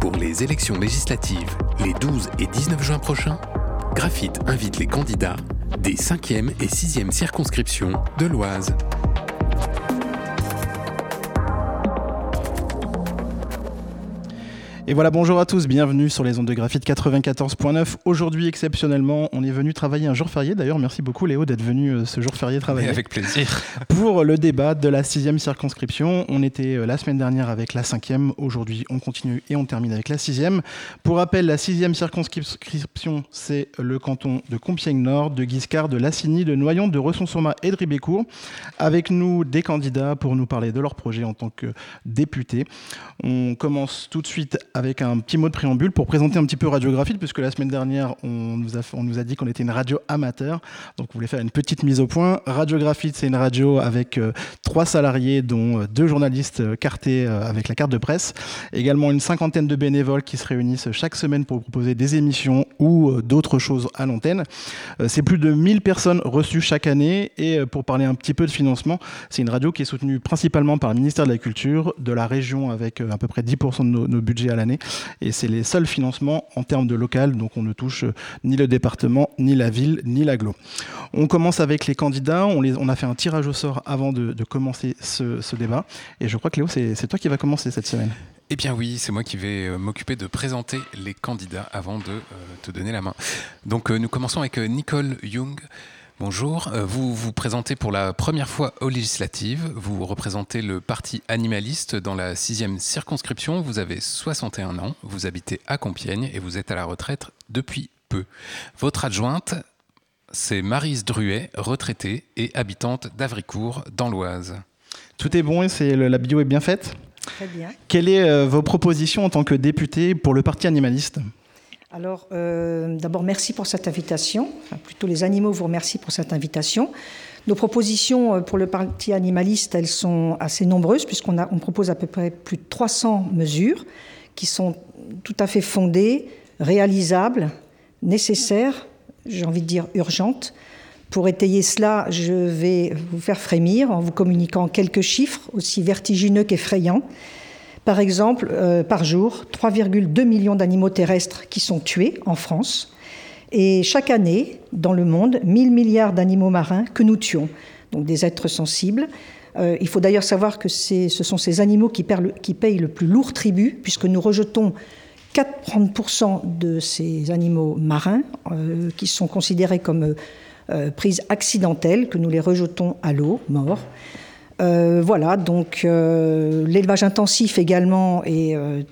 Pour les élections législatives, les 12 et 19 juin prochains, Graphite invite les candidats des 5e et 6e circonscriptions de l'Oise. Et voilà, bonjour à tous, bienvenue sur les ondes de graphite 94.9. Aujourd'hui, exceptionnellement, on est venu travailler un jour férié. D'ailleurs, merci beaucoup Léo d'être venu euh, ce jour férié travailler. avec plaisir. Pour le débat de la sixième circonscription, on était euh, la semaine dernière avec la cinquième. Aujourd'hui, on continue et on termine avec la sixième. Pour rappel, la sixième circonscription, c'est le canton de Compiègne-Nord, de Guiscard, de Lassigny, de Noyon, de Resson-sur-Ma et de Ribécourt. Avec nous, des candidats pour nous parler de leur projet en tant que députés. On commence tout de suite avec un petit mot de préambule pour présenter un petit peu Radiographie, puisque la semaine dernière, on nous a, dit qu'on était une radio amateur. Donc, on voulait faire une petite mise au point. Radiographie, c'est une radio avec euh, trois salariés, dont euh, deux journalistes euh, cartés avec la carte de presse. Également une cinquantaine de bénévoles qui se réunissent chaque semaine pour proposer des émissions ou d'autres choses à l'antenne. c'est plus de 1000 personnes reçues chaque année. Et pour parler un petit peu de financement, c'est une radio qui est soutenue principalement par le ministère de la Culture, de la région avec à peu près 10% de nos, nos budgets à l'année et c'est les seuls financements en termes de local, donc on ne touche ni le département, ni la ville, ni l'aglo. On commence avec les candidats. On, a fait un tirage au sort avant de, commencer ce, débat. Et je crois que Léo, c'est toi qui va commencer cette semaine. Eh bien oui, c'est moi qui vais euh, m'occuper de présenter les candidats avant de euh, te donner la main. Donc euh, nous commençons avec Nicole Young. Bonjour, euh, vous vous présentez pour la première fois aux législatives. Vous représentez le parti animaliste dans la sixième circonscription. Vous avez 61 ans, vous habitez à Compiègne et vous êtes à la retraite depuis peu. Votre adjointe, c'est Marise Druet, retraitée et habitante d'Avricourt dans l'Oise. Tout est bon et la bio est bien faite? Très bien. Quelles sont euh, vos propositions en tant que député pour le parti animaliste? Alors, euh, d'abord, merci pour cette invitation. Plutôt, les animaux vous remercient pour cette invitation. Nos propositions euh, pour le parti animaliste, elles sont assez nombreuses, puisqu'on on propose à peu près plus de 300 mesures qui sont tout à fait fondées, réalisables, nécessaires, j'ai envie de dire urgentes. Pour étayer cela, je vais vous faire frémir en vous communiquant quelques chiffres aussi vertigineux qu'effrayants. Par exemple, euh, par jour, 3,2 millions d'animaux terrestres qui sont tués en France. Et chaque année, dans le monde, 1000 milliards d'animaux marins que nous tuons, donc des êtres sensibles. Euh, il faut d'ailleurs savoir que ce sont ces animaux qui, payent le plus lourd tribut, puisque nous rejetons 40% de ces animaux marins, euh, qui sont considérés comme prises accidentelles, que nous les rejetons à l'eau, morts. Euh, voilà, donc euh, l'élevage intensif également euh,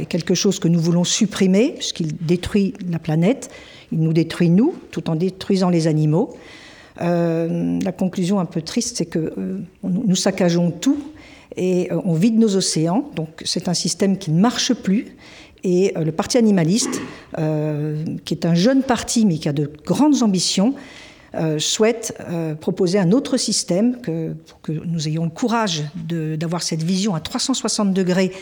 est, quelque chose que nous voulons supprimer, puisqu'il détruit la planète, il nous détruit nous, tout en détruisant les animaux. la conclusion un peu triste, c'est que nous saccageons tout et on vide nos océans, donc c'est un système qui ne marche plus. Et le Parti animaliste, qui est un jeune parti mais qui a de grandes ambitions, euh, souhaite euh, proposer un autre système, que, pour que nous ayons le courage d'avoir cette vision à 360 degrés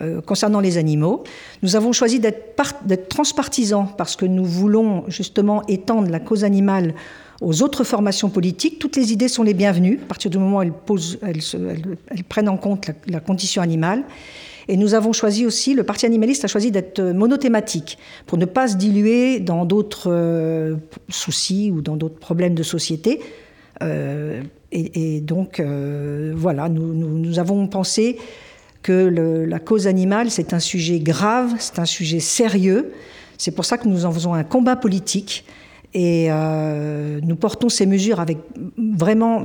euh, concernant les animaux. Nous avons choisi d'être transpartisans parce que nous voulons justement étendre la cause animale aux autres formations politiques. Toutes les idées sont les bienvenues à partir du moment où elles, prennent en compte la condition animale. Et nous avons choisi aussi, le Parti animaliste a choisi d'être monothématique pour ne pas se diluer dans d'autres euh, soucis ou dans d'autres problèmes de société. Euh, et, donc, euh, voilà, nous, avons pensé que la cause animale, c'est un sujet grave, c'est un sujet sérieux. C'est pour ça que nous en faisons un combat politique. Et nous portons ces mesures avec vraiment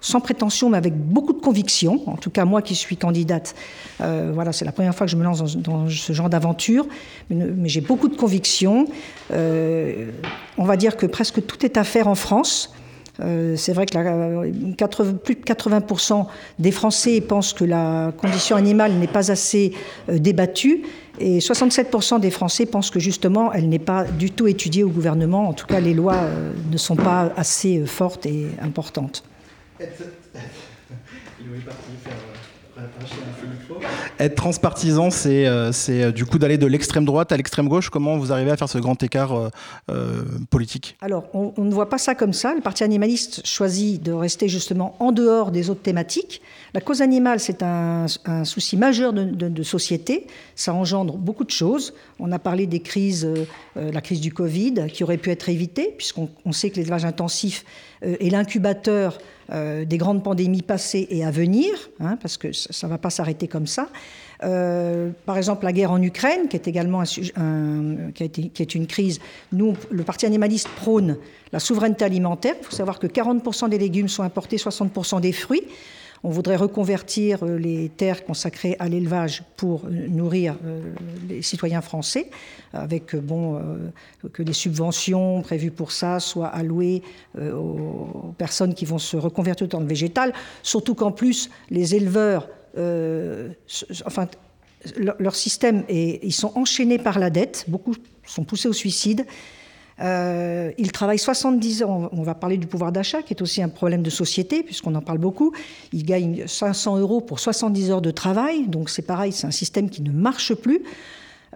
sans prétention, mais avec beaucoup de conviction. En tout cas, moi qui suis candidate, euh, voilà, c'est la première fois que je me lance dans, ce genre d'aventure, mais, j'ai beaucoup de conviction. Euh, on va dire que presque tout est à faire en France. Euh, c'est vrai que plus de 80% des Français pensent que la condition animale n'est pas assez débattue. Et 67% des Français pensent que justement, elle n'est pas du tout étudiée au gouvernement. En tout cas, les lois ne sont pas assez fortes et importantes. Être transpartisan, c'est euh, c'est du coup d'aller de l'extrême droite à l'extrême gauche. Comment vous arrivez à faire ce grand écart politique? Alors, on, ne voit pas ça comme ça. Le Parti animaliste choisit de rester justement en dehors des autres thématiques. La cause animale, c'est un, souci majeur de, société. Ça engendre beaucoup de choses. On a parlé des crises, euh, la crise du Covid, qui aurait pu être évitée, puisqu'on sait que l'élevage intensif euh, est l'incubateur euh, des grandes pandémies passées et à venir, hein, parce que ça ne va pas s'arrêter comme ça. Euh, par exemple, la guerre en Ukraine, qui est également un, qui, est une crise. Nous, le Parti animaliste prône la souveraineté alimentaire. Il faut savoir que 40% des légumes sont importés, 60% des fruits. On voudrait reconvertir euh, les terres consacrées à l'élevage pour euh, nourrir les citoyens français, avec bon, que les subventions prévues pour ça soient allouées aux personnes qui vont se reconvertir dans le végétal. Surtout qu'en plus, les éleveurs euh, enfin, leur, leur, système est, ils sont enchaînés par la dette, beaucoup sont poussés au suicide. Euh, ils travaillent 70 ans. On va parler du pouvoir d'achat, qui est aussi un problème de société, puisqu'on en parle beaucoup. Ils gagnent 500 euros pour 70 heures de travail. Donc c'est pareil, c'est un système qui ne marche plus.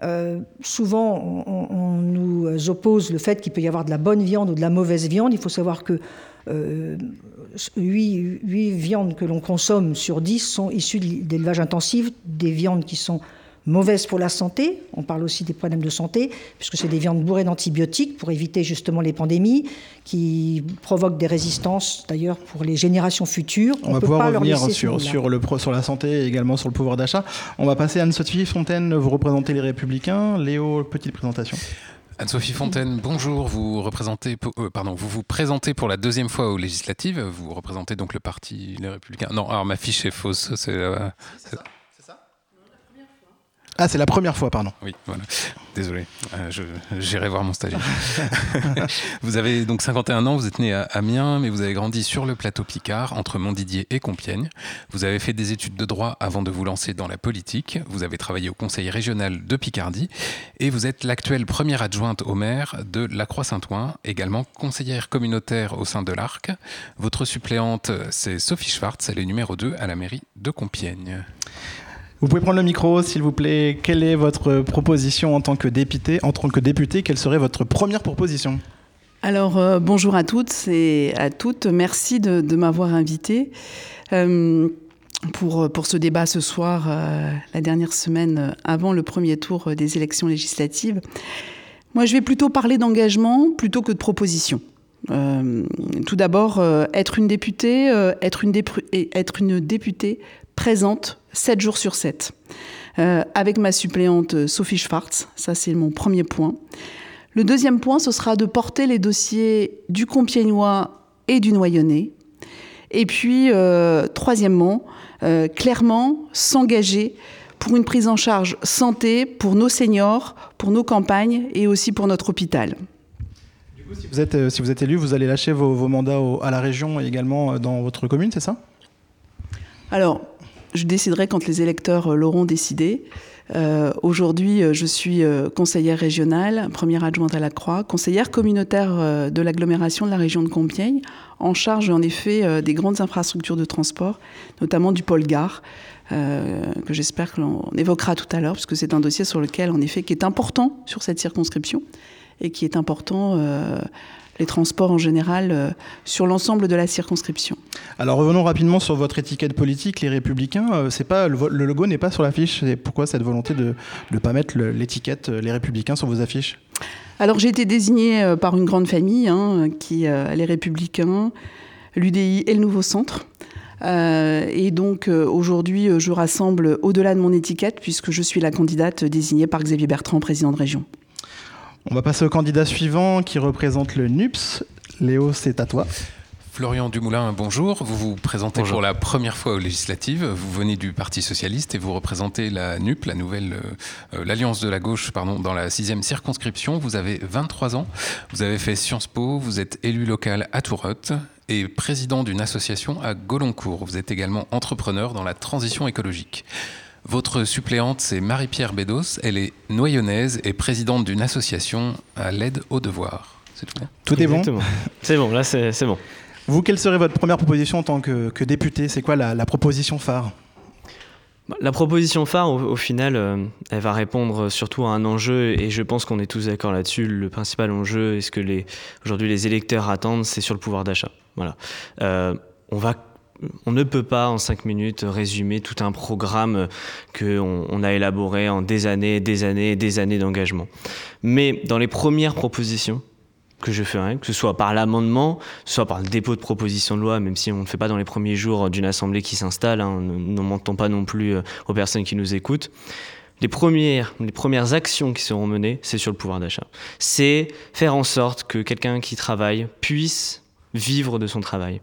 Euh, souvent, on, nous oppose le fait qu'il peut y avoir de la bonne viande ou de la mauvaise viande. Il faut savoir que euh, 8, 8, viandes que l'on consomme sur 10 sont issues d'élevage intensif, des viandes qui sont mauvaises pour la santé. On parle aussi des problèmes de santé, puisque c'est des viandes bourrées d'antibiotiques pour éviter justement les pandémies, qui provoquent des résistances d'ailleurs pour les générations futures. On, On va pouvoir revenir sur, sur, le, sur la santé et également sur le pouvoir d'achat. On va passer à Anne-Sophie Fontaine, vous représentez les Républicains. Léo, petite présentation. Anne-Sophie Fontaine, bonjour. Vous représentez, euh, pardon, vous vous présentez pour la deuxième fois aux législatives. Vous représentez donc le parti Les Républicains. Non, alors ma fiche est fausse. C'est euh, ça. Ah, c'est la première fois, pardon. Oui, voilà. Désolé, euh, j'irai voir mon stagiaire. vous avez donc 51 ans, vous êtes né à Amiens, mais vous avez grandi sur le plateau Picard, entre Montdidier et Compiègne. Vous avez fait des études de droit avant de vous lancer dans la politique. Vous avez travaillé au conseil régional de Picardie et vous êtes l'actuelle première adjointe au maire de La Croix-Saint-Ouen, également conseillère communautaire au sein de l'ARC. Votre suppléante, c'est Sophie Schwartz, elle est numéro 2 à la mairie de Compiègne. Vous pouvez prendre le micro, s'il vous plaît. Quelle est votre proposition en tant que député En tant que député, quelle serait votre première proposition? Alors, euh, bonjour à toutes et à toutes. Merci de, m'avoir invité. Euh, pour, ce débat ce soir, euh, la dernière semaine avant le premier tour des élections législatives. Moi, je vais plutôt parler d'engagement plutôt que de proposition. Tout d'abord, être une députée, être une députée présente 7 jours sur 7. Euh, avec ma suppléante Sophie Schwartz, ça c'est mon premier point. Le deuxième point, ce sera de porter les dossiers du Compiègnois et du Noyonnais. Et puis, euh, troisièmement, euh, clairement s'engager pour une prise en charge santé pour nos seniors, pour nos campagnes et aussi pour notre hôpital. Du coup, si vous êtes, si vous êtes élu, vous allez lâcher vos, vos mandats au, à la région et également dans votre commune, c'est ça? Alors, je déciderai quand les électeurs l'auront décidé. Euh, Aujourd'hui, je suis conseillère régionale, première adjointe à la Croix, conseillère communautaire de l'agglomération de la région de Compiègne, en charge en effet euh, des grandes infrastructures de transport, notamment du pôle gare, euh, que j'espère que l'on évoquera tout à l'heure, parce que c'est un dossier sur lequel, en effet, qui est important sur cette circonscription et qui est important euh, les transports en général euh, sur l'ensemble de la circonscription. Alors revenons rapidement sur votre étiquette politique, les Républicains. Euh, c'est pas le, le, logo n'est pas sur l'affiche. Pourquoi cette volonté de ne pas mettre l'étiquette les Républicains sur vos affiches? Alors j'ai été désignée par une grande famille, hein, qui euh, les Républicains, l'UDI et le Nouveau Centre. Euh, et donc euh, aujourd'hui, je rassemble au-delà de mon étiquette puisque je suis la candidate désignée par Xavier Bertrand, président de région. On va passer au candidat suivant qui représente le NUPS. Léo, c'est à toi. Florian Dumoulin, bonjour. Vous vous présentez bonjour. pour la première fois aux législatives. Vous venez du Parti socialiste et vous représentez la NUP, la nouvelle, euh, l'Alliance de la gauche, pardon, dans la sixième circonscription. Vous avez 23 ans. Vous avez fait Sciences Po. Vous êtes élu local à Tourotte et président d'une association à Goloncourt. Vous êtes également entrepreneur dans la transition écologique. Votre suppléante, c'est Marie-Pierre Bédos. Elle est noyonnaise et présidente d'une association à l'aide aux devoirs. C'est tout. Tout est bon. C'est bon, là c'est bon. Vous, quelle serait votre première proposition en tant que, que député C'est quoi la, la, proposition phare? La proposition phare, au, final, euh, elle va répondre surtout à un enjeu, et je pense qu'on est tous d'accord là-dessus. Le principal enjeu, et ce que les, aujourd'hui les électeurs attendent, c'est sur le pouvoir d'achat. Voilà. Euh, on va on ne peut pas en cinq minutes résumer tout un programme qu'on on a élaboré en des années, des années, des années d'engagement. Mais dans les premières propositions, que je ferai, que ce soit par l'amendement, soit par le dépôt de proposition de loi, même si on ne le fait pas dans les premiers jours d'une assemblée qui s'installe, hein, ne mentons pas non plus euh, aux personnes qui nous écoutent. Les premières, les premières actions qui seront menées, c'est sur le pouvoir d'achat. C'est faire en sorte que quelqu'un qui travaille puisse vivre de son travail,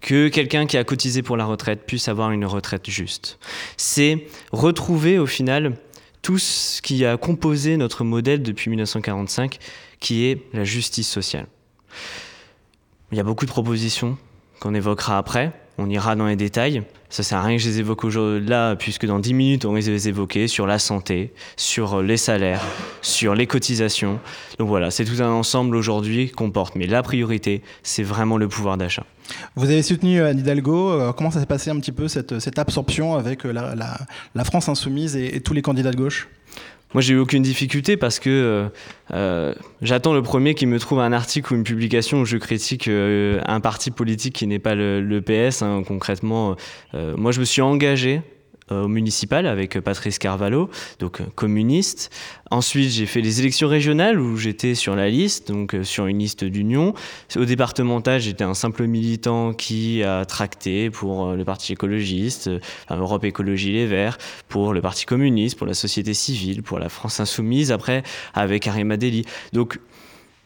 que quelqu'un qui a cotisé pour la retraite puisse avoir une retraite juste. C'est retrouver au final tout ce qui a composé notre modèle depuis 1945, qui est la justice sociale. Il y a beaucoup de propositions qu'on évoquera après, on ira dans les détails. Ça sert à rien que je les évoque aujourd'hui là, puisque dans 10 minutes, on risque de les évoquer sur la santé, sur les salaires, sur les cotisations. Donc voilà, c'est tout un ensemble aujourd'hui qu'on porte. Mais la priorité, c'est vraiment le pouvoir d'achat. Vous avez soutenu Anne Hidalgo. Euh, comment ça s'est passé un petit peu cette, absorption avec euh, la, France insoumise et tous les candidats de gauche? Moi, j'ai eu aucune difficulté parce que euh, euh, j'attends le premier qui me trouve un article ou une publication où je critique euh, un parti politique qui n'est pas le, PS. Hein, concrètement, moi, je me suis engagé au municipal avec Patrice Carvalho, donc euh, communiste. Ensuite, j'ai fait les élections régionales où j'étais sur la liste, donc euh, sur une liste d'union. Au départemental, j'étais un simple militant qui a tracté pour le Parti écologiste, Europe Écologie Les Verts, pour le Parti communiste, pour la société civile, pour la France insoumise, après avec Arima Deli. Donc,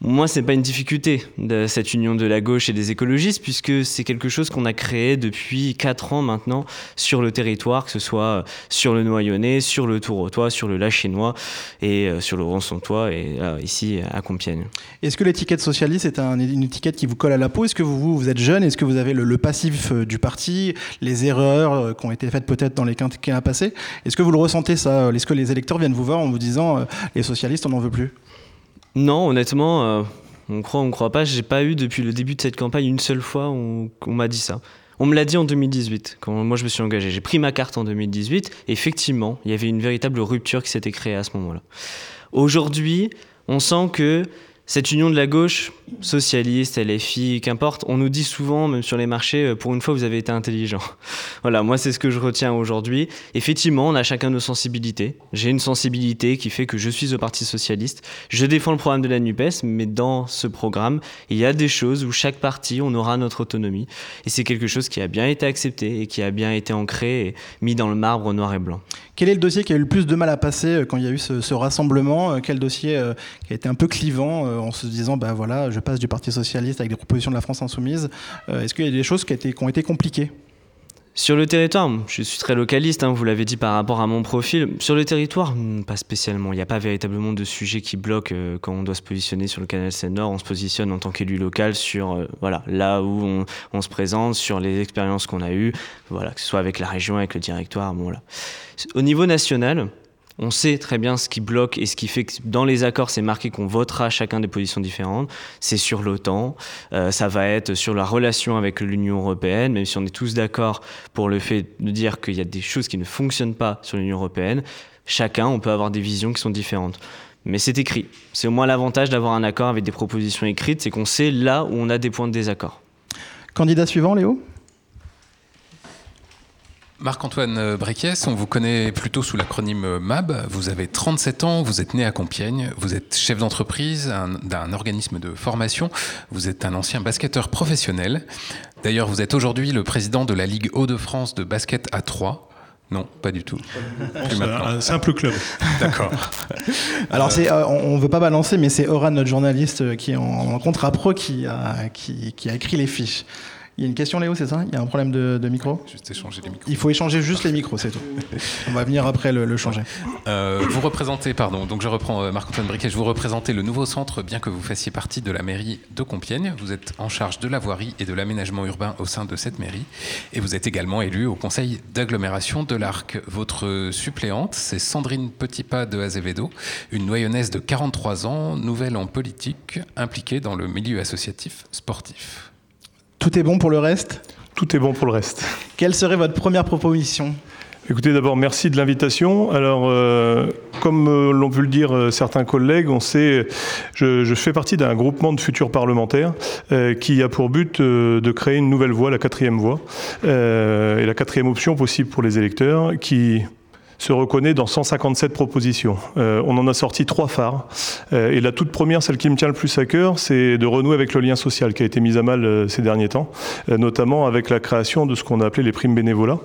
moi, c'est pas une difficulté de cette union de la gauche et des écologistes, puisque c'est quelque chose qu'on a créé depuis quatre ans maintenant sur le territoire, que ce soit sur le Noyonnais, sur le Tourotois, sur le Lachénois et euh, sur le Ronçontois et ici à Compiègne. Est-ce que l'étiquette socialiste est une étiquette qui vous colle à la peau? Est-ce que vous, êtes jeune? Est-ce que vous avez le, passif euh, du parti, les erreurs euh, qui ont été faites peut-être dans les quinquennats passés? Est-ce que vous le ressentez ça? Est-ce que les électeurs viennent vous voir en vous disant les socialistes, on n'en veut plus non, honnêtement, euh, on croit, on croit pas. J'ai pas eu depuis le début de cette campagne une seule fois où on m'a dit ça. On me l'a dit en 2018, quand moi je me suis engagé. J'ai pris ma carte en 2018. effectivement, il y avait une véritable rupture qui s'était créée à ce moment-là. Aujourd'hui, on sent que cette union de la gauche, socialiste, LFI, qu'importe, on nous dit souvent, même sur les marchés, euh, pour une fois, vous avez été intelligent. voilà, moi, c'est ce que je retiens aujourd'hui. Effectivement, on a chacun nos sensibilités. J'ai une sensibilité qui fait que je suis au Parti Socialiste. Je défends le programme de la NUPES, mais dans ce programme, il y a des choses où chaque parti, on aura notre autonomie. Et c'est quelque chose qui a bien été accepté et qui a bien été ancré et mis dans le marbre noir et blanc. Quel est le dossier qui a eu le plus de mal à passer euh, quand il y a eu ce, rassemblement? Quel dossier euh, qui a été un peu clivant en se disant, ben voilà, je passe du Parti socialiste avec des propositions de la France insoumise. Euh, est-ce qu'il y a des choses qui, ont été compliquées? Sur le territoire, je suis très localiste, hein, vous l'avez dit par rapport à mon profil. Sur le territoire, hmm, pas spécialement. Il n'y a pas véritablement de sujet qui bloque euh, quand on doit se positionner sur le canal Seine-Nord. On se positionne en tant qu'élu local sur euh, voilà, là où on, se présente, sur les expériences qu'on a eues, voilà, que ce soit avec la région, avec le directoire. Bon, voilà. Au niveau national, on sait très bien ce qui bloque et ce qui fait que dans les accords, c'est marqué qu'on votera chacun des positions différentes. C'est sur l'OTAN, euh, ça va être sur la relation avec l'Union européenne, même si on est tous d'accord pour le fait de dire qu'il y a des choses qui ne fonctionnent pas sur l'Union européenne. Chacun, on peut avoir des visions qui sont différentes. Mais c'est écrit. C'est au moins l'avantage d'avoir un accord avec des propositions écrites, c'est qu'on sait là où on a des points de désaccord. Candidat suivant, Léo? Marc-Antoine Briquiès, on vous connaît plutôt sous l'acronyme MAB. Vous avez 37 ans, vous êtes né à Compiègne, vous êtes chef d'entreprise d'un organisme de formation, vous êtes un ancien basketteur professionnel. D'ailleurs, vous êtes aujourd'hui le président de la Ligue Hauts-de-France de basket à 3. Non, pas du tout. C'est un simple club. D'accord. Alors, c'est, euh, on ne veut pas balancer, mais c'est Oran, notre journaliste qui est en, contrat pro, qui a, qui, qui a écrit les fiches. Il y a une question, Léo, c'est ça? Il y a un problème de, micro? Juste échanger les micros. Il faut échanger juste les micros, c'est tout. On va venir après le, changer. Euh, vous représentez, pardon, donc je reprends euh, Marc-Antoine Briquet, je vous représentez le nouveau centre, bien que vous fassiez partie de la mairie de Compiègne. Vous êtes en charge de la voirie et de l'aménagement urbain au sein de cette mairie. Et vous êtes également élu au conseil d'agglomération de l'Arc. Votre suppléante, c'est Sandrine Petitpas de Azevedo, une noyonnaise de 43 ans, nouvelle en politique, impliquée dans le milieu associatif sportif. Tout est bon pour le reste? Tout est bon pour le reste. Quelle serait votre première proposition? Écoutez, d'abord, merci de l'invitation. Alors, euh, comme euh, l'ont pu le dire euh, certains collègues, on sait, je, je fais partie d'un groupement de futurs parlementaires qui a pour but de créer une nouvelle voie, la quatrième voie, et la quatrième option possible pour les électeurs, qui se reconnaît dans 157 propositions. Euh, on en a sorti trois phares. Euh, et la toute première, celle qui me tient le plus à cœur, c'est de renouer avec le lien social qui a été mis à mal euh, ces derniers temps, notamment avec la création de ce qu'on a appelé les primes bénévolat,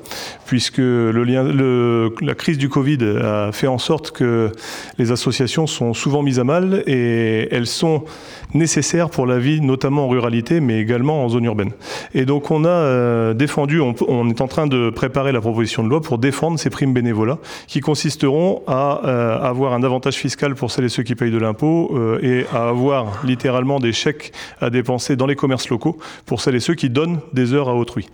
puisque la crise du Covid a fait en sorte que les associations sont souvent mises à mal et elles sont nécessaires pour la vie, notamment en ruralité, mais également en zone urbaine. Et donc on a défendu, on, on est en train de préparer la proposition de loi pour défendre ces primes bénévolat qui consisteront à euh, avoir un avantage fiscal pour celles et ceux qui payent de l'impôt euh, et à avoir littéralement des chèques à dépenser dans les commerces locaux pour celles et ceux qui donnent des heures à autrui.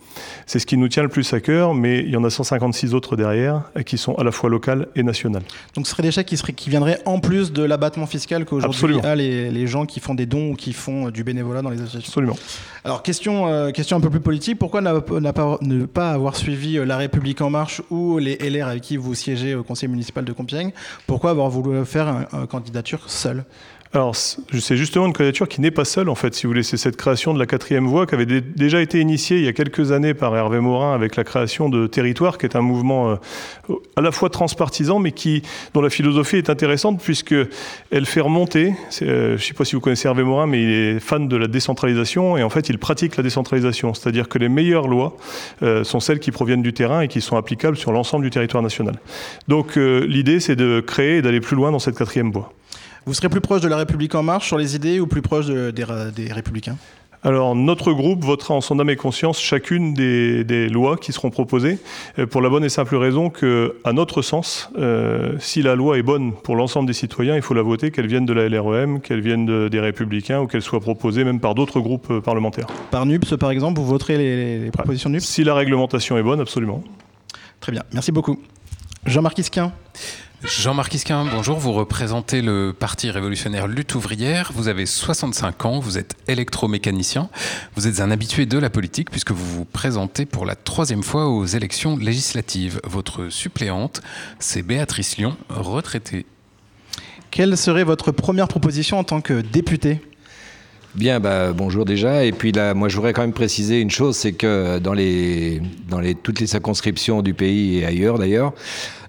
C'est ce qui nous tient le plus à cœur, mais il y en a 156 autres derrière qui sont à la fois locales et nationales. Donc ce seraient des chèques qui, seraient, qui viendraient en plus de l'abattement fiscal qu'aujourd'hui a les, les, gens qui font des dons ou qui font du bénévolat dans les associations Absolument. Alors question, euh, question un peu plus politique, pourquoi pas, ne pas avoir suivi La République en marche ou les LR avec qui vous siégé au conseil municipal de Compiègne. Pourquoi avoir voulu faire une candidature seule? Alors, c'est justement une candidature qui n'est pas seule, en fait, si vous voulez. C'est cette création de la quatrième voie qui avait déjà été initiée il y a quelques années par Hervé Morin avec la création de Territoire, qui est un mouvement euh, à la fois transpartisan, mais qui, dont la philosophie est intéressante puisque elle fait remonter. Euh, je ne sais pas si vous connaissez Hervé Morin, mais il est fan de la décentralisation et en fait, il pratique la décentralisation. C'est-à-dire que les meilleures lois euh, sont celles qui proviennent du terrain et qui sont applicables sur l'ensemble du territoire national. Donc, l'idée, c'est de créer et d'aller plus loin dans cette quatrième voie. Vous serez plus proche de la République en marche sur les idées ou plus proche des, des, Républicains? Alors, notre groupe votera en son âme et conscience chacune des, des, lois qui seront proposées, euh, pour la bonne et simple raison que, à notre sens, euh, si la loi est bonne pour l'ensemble des citoyens, il faut la voter, qu'elle vienne de la LREM, qu'elle vienne de, des Républicains ou qu'elle soit proposée même par d'autres groupes euh, parlementaires. Par NUPS, par exemple, vous voterez les, les propositions de NUPS Si la réglementation est bonne, absolument. Très bien, merci beaucoup. Jean-Marc Isquin Jean-Marc Isquin, bonjour. Vous représentez le Parti révolutionnaire Lutte ouvrière. Vous avez 65 ans, vous êtes électromécanicien. Vous êtes un habitué de la politique puisque vous vous présentez pour la troisième fois aux élections législatives. Votre suppléante, c'est Béatrice Lyon, retraitée. Quelle serait votre première proposition en tant que député Bien, bah, bonjour déjà. Et puis là, moi, je voudrais quand même préciser une chose, c'est que dans, toutes les circonscriptions du pays et ailleurs d'ailleurs,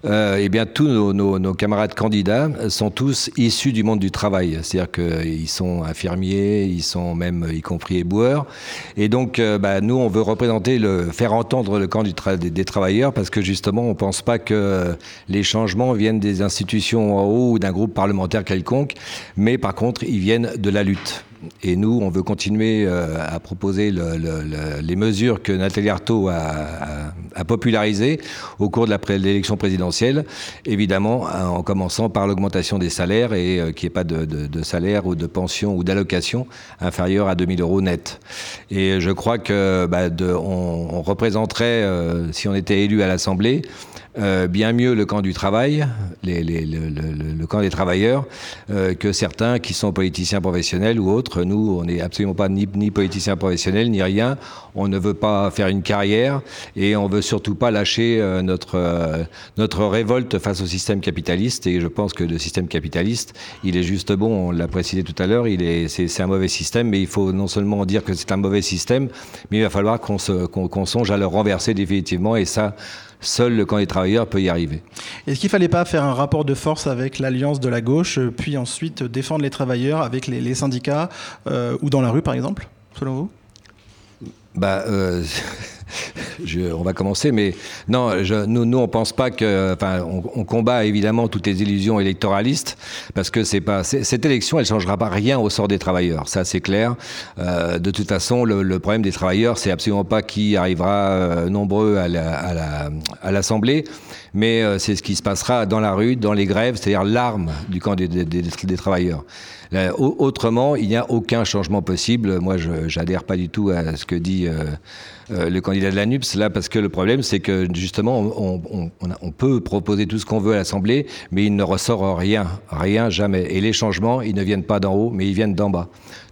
euh, eh bien, tous nos, camarades candidats sont tous issus du monde du travail. C'est-à-dire qu'ils sont infirmiers, ils sont même, y compris éboueurs. Et donc, euh, bah, nous, on veut représenter, le, faire entendre le camp des, travailleurs parce que justement, on ne pense pas que les changements viennent des institutions en haut ou d'un groupe parlementaire quelconque, mais par contre, ils viennent de la lutte. Et nous, on veut continuer euh, à proposer le, le, les mesures que Nathalie Arthaud a, popularisées au cours de l'élection présidentielle, évidemment en commençant par l'augmentation des salaires et euh, qu'il n'y ait pas de, salaire ou de pension ou d'allocation inférieure à 2000 euros net. Et je crois que bah, représenterait, euh, si on était élu à l'Assemblée, euh, bien mieux le camp du travail, les, les, le, le, le, camp des travailleurs, euh, que certains qui sont politiciens professionnels ou autres. Nous, on n'est absolument pas ni, ni politiciens professionnels, ni rien. On ne veut pas faire une carrière et on veut surtout pas lâcher euh, notre, euh, notre révolte face au système capitaliste. Et je pense que le système capitaliste, il est juste bon, on l'a précisé tout à l'heure, c'est un mauvais système, mais il faut non seulement dire que c'est un mauvais système, mais il va falloir qu'on qu qu songe à le renverser définitivement. Et ça, Seul le camp des travailleurs peut y arriver. Est-ce qu'il ne fallait pas faire un rapport de force avec l'alliance de la gauche, puis ensuite défendre les travailleurs avec les, les syndicats euh, ou dans la rue, par exemple, selon vous? Bah, euh, on va commencer, mais non, nous, nous, on pense pas que, enfin, on, combat évidemment toutes les illusions électoralistes, parce que c'est pas cette élection, elle changera pas rien au sort des travailleurs, ça c'est clair. Euh, de toute façon, le, le, problème des travailleurs, c'est absolument pas qui arrivera euh, nombreux à l'Assemblée. Mais euh, c'est ce qui se passera dans la rue, dans les grèves, c'est-à-dire l'arme du camp des travailleurs. Euh, autrement, il n'y a aucun changement possible. Moi, je n'adhère pas du tout à ce que dit euh, euh, le candidat de la NUPS, là, parce que le problème, c'est que justement, on, on, peut proposer tout ce qu'on veut à l'Assemblée, mais il ne ressort rien, rien, jamais. Et les changements, ils ne viennent pas d'en haut, mais ils viennent d'en bas.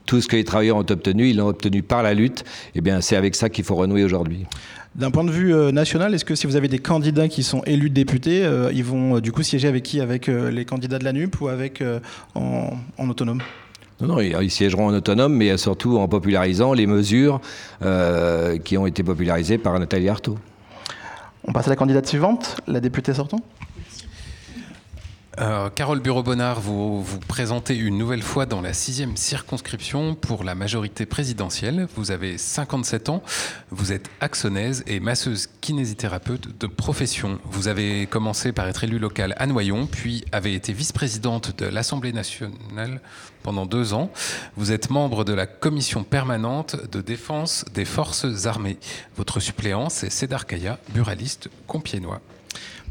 Tout ce que les travailleurs ont obtenu, ils l'ont obtenu par la lutte. Eh bien, c'est avec ça qu'il faut renouer aujourd'hui. D'un point de vue national, est-ce que si vous avez des candidats qui sont élus députés, ils vont du coup siéger avec qui Avec les candidats de la NUP ou avec en, en autonome? Non, non, ils siégeront en autonome, mais surtout en popularisant les mesures qui ont été popularisées par Nathalie Arthaud. On passe à la candidate suivante, la députée sortante. Carole Bureau-Bonnard, vous vous présentez une nouvelle fois dans la sixième circonscription pour la majorité présidentielle. Vous avez 57 ans, vous êtes axonaise et masseuse kinésithérapeute de profession. Vous avez commencé par être élue locale à Noyon, puis avez été vice-présidente de l'Assemblée nationale pendant deux ans. Vous êtes membre de la commission permanente de défense des forces armées. Votre suppléant, c'est Cédar Kaya, buraliste compiénois.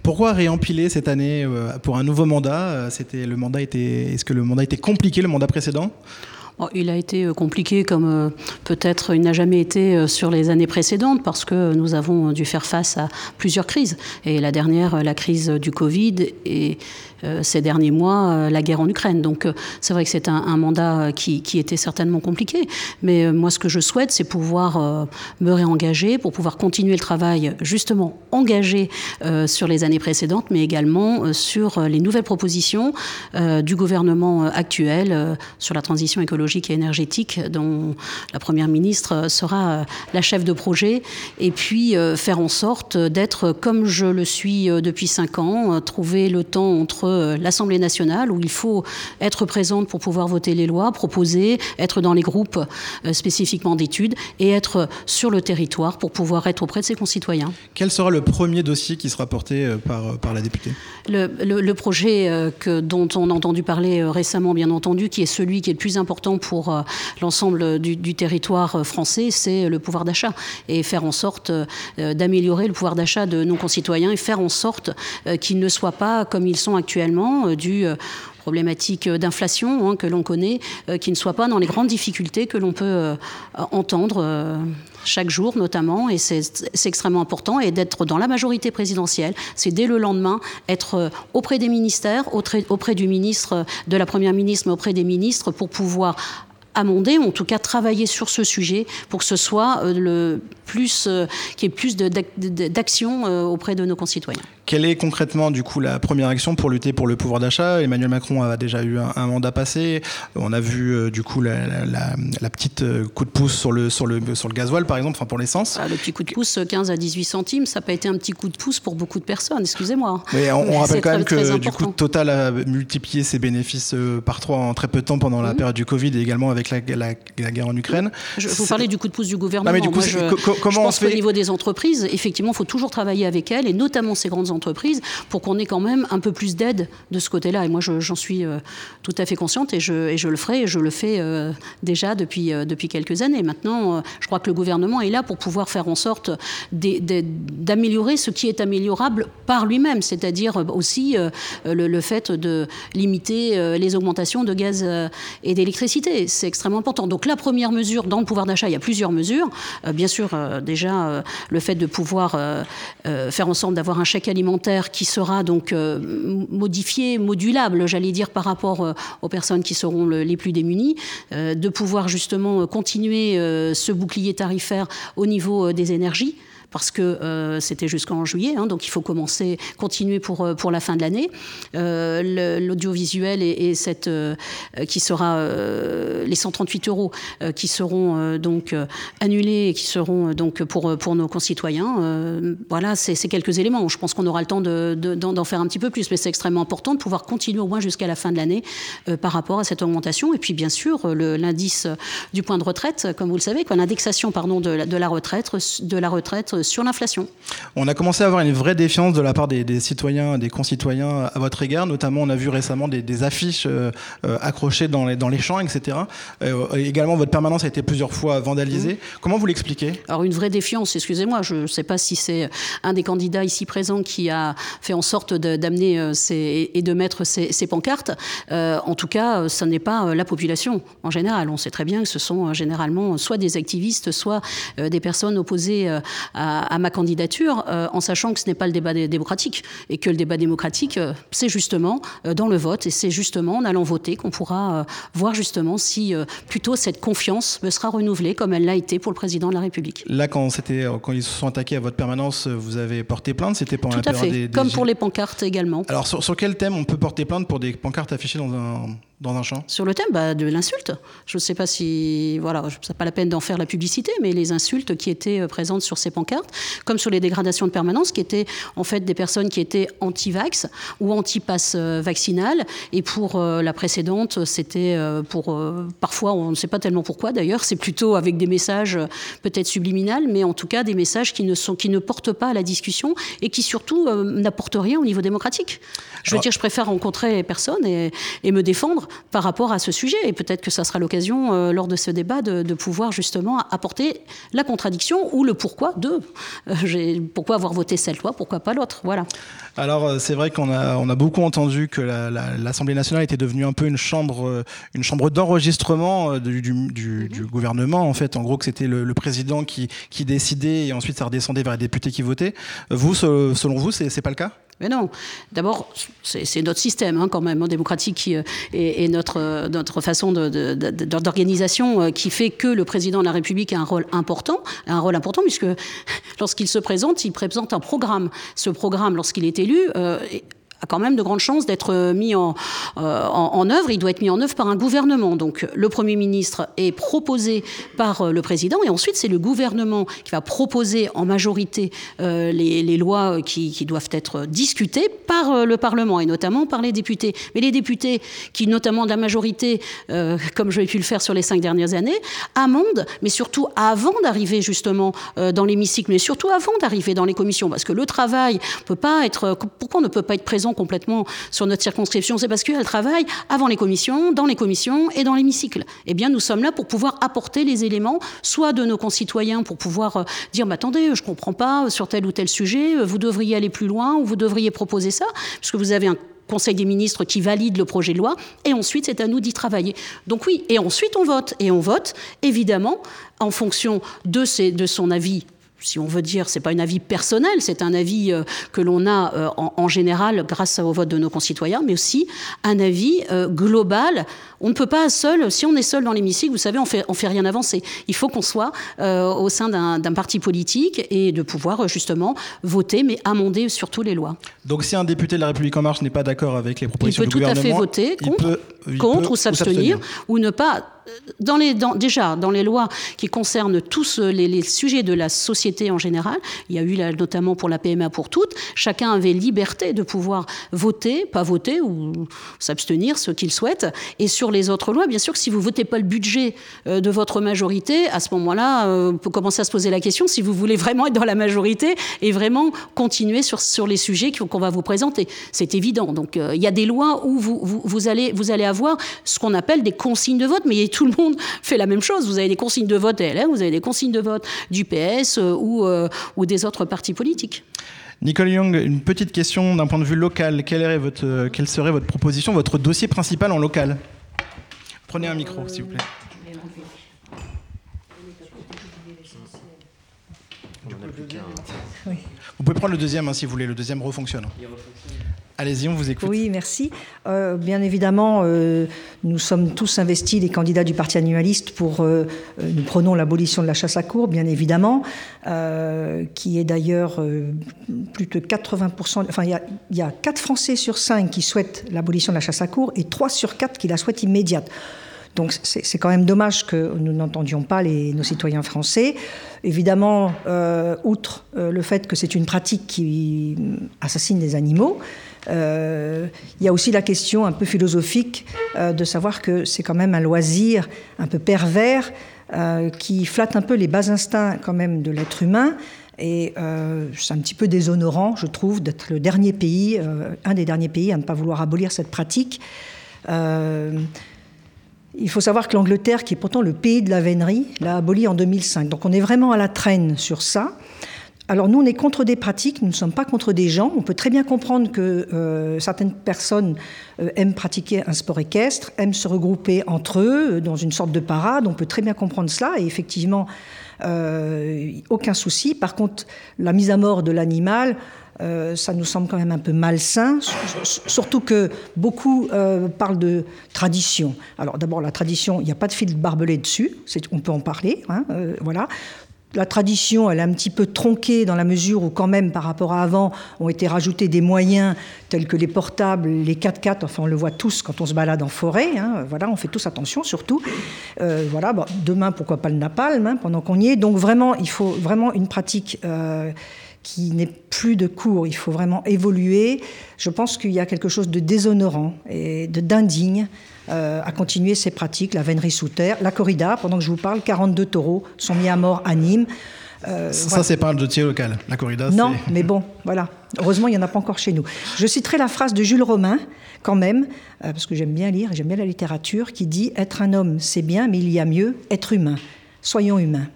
Pourquoi réempiler cette année euh, pour un nouveau mandat euh, C'était le mandat était est-ce que le mandat était compliqué le mandat précédent? Il a été euh, compliqué comme peut-être il n'a jamais été sur les années précédentes parce que nous avons dû faire face à plusieurs crises. Et la dernière, la crise du Covid et ces derniers mois euh, la guerre en Ukraine. Donc euh, c'est vrai que c'est un, mandat qui, était certainement compliqué. Mais moi, ce que je souhaite, c'est pouvoir me réengager pour pouvoir continuer le travail justement engagé sur les années précédentes, mais également sur les nouvelles propositions du gouvernement actuel sur la transition écologique et énergétique, dont la Première ministre sera la chef de projet, et puis faire en sorte d'être comme je le suis depuis cinq ans, trouver le temps entre euh, l'Assemblée nationale où il faut être présente pour pouvoir voter les lois, proposer, être dans les groupes euh, spécifiquement d'études et être sur le territoire pour pouvoir être auprès de ses concitoyens. Quel sera le premier dossier qui sera porté euh, par, par la députée? Le, projet que, dont on a entendu parler récemment, bien entendu, qui est celui qui est le plus important pour l'ensemble du, du, territoire français, c'est le pouvoir d'achat et faire en sorte d'améliorer le pouvoir d'achat de nos concitoyens et faire en sorte qu'ils ne soient pas comme ils sont actuellement euh, du euh, problématique d'inflation hein, que l'on connaît, euh, qui ne soit pas dans les grandes difficultés que l'on peut entendre chaque jour notamment, et c'est extrêmement important, et d'être dans la majorité présidentielle, c'est dès le lendemain être auprès des ministères, auprès, du ministre, de la Première ministre, mais auprès des ministres, pour pouvoir amender, ou en tout cas travailler sur ce sujet pour que ce soit le qu'il y ait plus d'action auprès de nos concitoyens. Quelle est concrètement du coup la première action pour lutter pour le pouvoir d'achat? Emmanuel Macron a déjà eu un, mandat passé. On a vu euh, du coup la, petite euh, coup de pouce sur le, sur le, sur le gasoil par exemple, enfin pour l'essence. Ah, le petit coup de pouce 15 à 18 centimes, ça n'a pas été un petit coup de pouce pour beaucoup de personnes, excusez-moi. Mais on, rappelle quand même que du coup Total a multiplié ses bénéfices euh, par trois en très peu de temps pendant la mhm. période du Covid et également avec la, guerre en Ukraine. Je, vous parlais du coup de pouce du gouvernement. mais du coup, Moi, je, comment je pense qu'au niveau des entreprises, effectivement, il faut toujours travailler avec elles et notamment ces grandes entreprises pour qu'on ait quand même un peu plus d'aide de ce côté-là. Et moi, j'en suis euh, tout à fait consciente et je, le ferai et je le fais euh, déjà depuis, euh, depuis quelques années. Maintenant, je crois que le gouvernement est là pour pouvoir faire en sorte d'améliorer ce qui est améliorable par lui-même, c'est-à-dire aussi le, fait de limiter les augmentations de gaz et d'électricité. C'est extrêmement important. Donc la première mesure dans le pouvoir d'achat, il y a plusieurs mesures. bien sûr, déjà, le fait de pouvoir faire en sorte d'avoir un chèque alimentaire qui sera donc euh, modifié, modulable, j'allais dire, par rapport euh, aux personnes qui seront les plus démunies, euh, de pouvoir justement continuer ce bouclier tarifaire au niveau des énergies parce que euh, c'était jusqu'en juillet, hein, donc il faut commencer, continuer pour, euh, pour la fin de l'année. Euh, l'audiovisuel et, cette qui sera les 138 euros qui seront donc annulés et qui seront donc pour, pour nos concitoyens. voilà, c'est quelques éléments. Je pense qu'on aura le temps d'en de, faire un petit peu plus, mais c'est extrêmement important de pouvoir continuer au moins jusqu'à la fin de l'année par rapport à cette augmentation. Et puis bien sûr, l'indice du point de retraite, comme vous le savez, l'indexation pardon de la retraite, de la retraite sur l'inflation. On a commencé à avoir une vraie défiance de la part des, citoyens, des concitoyens à votre égard. Notamment, on a vu récemment des, affiches euh, euh, accrochées dans les, dans les champs, etc. Euh, également, votre permanence a été plusieurs fois vandalisée. Mmh. Comment vous l'expliquez? Alors, une vraie défiance, excusez-moi, je ne sais pas si c'est un des candidats ici présents qui a fait en sorte d'amener et de mettre ces, pancartes. en tout cas, ce n'est pas la population en général. On sait très bien que ce sont généralement soit des activistes, soit des personnes opposées à à, ma candidature en sachant que ce n'est pas le débat démocratique et que le débat démocratique, c'est justement dans le vote et c'est justement en allant voter qu'on pourra voir justement si plutôt cette confiance me sera renouvelée comme elle l'a été pour le président de la République. Là, quand, quand ils se sont attaqués à votre permanence, vous avez porté plainte C'était pendant Tout à fait, comme pour les pancartes également. Alors, sur, sur quel thème on peut porter plainte pour des pancartes affichées dans un, dans un champ Sur le thème bah, de l'insulte. Je ne sais pas si. Voilà, n'est pas la peine d'en faire la publicité, mais les insultes qui étaient euh, présentes sur ces pancartes, comme sur les dégradations de permanence, qui étaient en fait des personnes qui étaient anti-vax ou anti-pass euh, vaccinal. Et pour euh, la précédente, c'était pour. parfois, on ne sait pas tellement pourquoi d'ailleurs, c'est plutôt avec des messages peut-être subliminales, mais en tout cas des messages qui ne, sont, qui ne portent pas à la discussion et qui surtout n'apportent rien au niveau démocratique. Je veux dire, je préfère rencontrer et, et me défendre par rapport à ce sujet. Et peut-être que ça sera l'occasion, euh, lors de ce débat, de, pouvoir justement apporter la contradiction ou le pourquoi de euh, pourquoi avoir voté cette loi, pourquoi pas l'autre. Voilà. Alors, euh, c'est vrai qu'on a, on a beaucoup entendu que l'Assemblée nationale était devenue un peu une chambre, une chambre d'enregistrement du, du, gouvernement. En fait, en gros, que c'était le, président qui, qui décidait et ensuite ça redescendait vers les députés qui votaient. Vous, selon vous, c'est pas le cas? Mais non. D'abord, c'est notre système hein, quand même, hein, démocratique qui, euh, et, notre, euh, notre façon d'organisation de, euh, qui fait que le président de la République a un rôle important, un rôle important puisque lorsqu'il se présente, il présente un programme. Ce programme, lorsqu'il est élu, a quand même de grandes chances d'être euh, mis en, euh, en, œuvre. Il doit être mis en œuvre par un gouvernement. Donc le Premier ministre est proposé par euh, le président et ensuite c'est le gouvernement qui va proposer en majorité les, lois qui, doivent être discutées par le Parlement et notamment par les députés. Mais les députés qui, notamment de la majorité, comme je pu le faire sur les cinq dernières années, amendent, mais surtout avant d'arriver justement dans l'hémicycle, mais surtout avant d'arriver dans les commissions, parce que le travail peut pas être. Pourquoi on ne peut pas être présent complètement sur notre circonscription, c'est parce qu'elle travaille avant les commissions, dans les commissions et dans l'hémicycle. Eh bien, nous sommes là pour pouvoir apporter les éléments, soit de nos concitoyens pour pouvoir euh, dire, mais attendez, je ne comprends pas sur tel ou tel sujet, euh, vous devriez aller plus loin ou vous devriez proposer ça, puisque vous avez un Conseil des ministres qui valide le projet de loi, et ensuite c'est à nous d'y travailler. Donc oui, et ensuite on vote, et on vote évidemment en fonction de son avis si on veut dire, c'est pas un avis personnel, c'est un avis euh, que l'on a euh, en, général grâce au vote de nos concitoyens, mais aussi un avis euh, global. On ne peut pas seul, si on est seul dans l'hémicycle, vous savez, on fait, on fait rien avancer. Il faut qu'on soit au sein d'un parti politique et de pouvoir justement voter, mais amender surtout les lois. Donc si un député de la République en marche n'est pas d'accord avec les propositions du gouvernement, il peut tout à fait voter contre, contre ou s'abstenir ou ne pas déjà, dans les lois qui concernent tous euh, les, sujets de la société en général, il y a eu notamment pour la PMA pour toutes, chacun avait liberté de pouvoir voter, pas voter ou s'abstenir, ce qu'il souhaite. Et sur les autres lois, bien sûr si vous votez pas le budget euh, de votre majorité, à ce moment-là, euh, on peut commencer à se poser la question si vous voulez vraiment être dans la majorité et vraiment continuer sur, les sujets qu'on va vous présenter. C'est évident. Donc il y a des lois où vous, vous, allez, vous allez avoir ce qu'on appelle des consignes de vote, mais il y a tout le monde fait la même chose. Vous avez des consignes de vote LR, vous avez des consignes de vote du PS euh, ou, euh, ou des autres partis politiques. Nicole Young, une petite question d'un point de vue local. Quelle, votre, quelle serait votre proposition, votre dossier principal en local? Prenez un micro, s'il vous plaît. Vous pouvez prendre le deuxième hein, si vous voulez, le deuxième refonctionne. Allez-y, on vous écoute. Oui, merci. Euh, bien évidemment, euh, nous sommes tous investis, les candidats du Parti animaliste, pour. Euh, nous prenons l'abolition de la chasse à cour, bien évidemment, qui est d'ailleurs plus de 80%. Enfin, il y, a 4 Français sur 5 qui souhaitent l'abolition de la chasse à cour et 3 sur 4 qui la souhaitent immédiate. Donc c'est quand même dommage que nous n'entendions pas les, nos citoyens français. Évidemment, outre le fait que c'est une pratique qui assassine des animaux, euh, il y a aussi la question un peu philosophique euh, de savoir que c'est quand même un loisir un peu pervers euh, qui flatte un peu les bas instincts quand même de l'être humain. Et c'est un petit peu déshonorant, je trouve, d'être le dernier pays, un des derniers pays à ne pas vouloir abolir cette pratique. il faut savoir que l'Angleterre, qui est pourtant le pays de la vénerie, l'a aboli en 2005. Donc on est vraiment à la traîne sur ça. Alors nous, on est contre des pratiques, nous ne sommes pas contre des gens. On peut très bien comprendre que certaines personnes aiment pratiquer un sport équestre, aiment se regrouper entre eux dans une sorte de parade. On peut très bien comprendre cela. Et effectivement, aucun souci. Par contre, la mise à mort de l'animal, euh, ça nous semble quand même un peu malsain, surtout que beaucoup euh, parlent de tradition. Alors d'abord, la tradition, il n'y a pas de fil barbelé dessus, on peut en parler, hein, euh, voilà. La tradition, elle est un petit peu tronquée dans la mesure où, quand même, par rapport à avant, ont été rajoutés des moyens tels que les portables, les 4x4. Enfin, on le voit tous quand on se balade en forêt. Hein, voilà, on fait tous attention, surtout. voilà, demain, pourquoi pas le napalm hein, pendant qu'on y est. Donc vraiment, il faut vraiment une pratique qui n'est plus de cours. Il faut vraiment évoluer. Je pense qu'il y a quelque chose de déshonorant et d'indigne euh, à continuer ces pratiques, la vénerie sous terre, la corrida. Pendant que je vous parle, 42 taureaux sont mis à mort à Nîmes. Euh, ça, c'est pas un dossier local. La corrida, Non, mais bon, voilà. Heureusement, il n'y en a pas encore chez nous. Je citerai la phrase de Jules Romain, quand même, euh, parce que j'aime bien lire j'aime bien la littérature, qui dit Être un homme, c'est bien, mais il y a mieux, être humain. Soyons humains.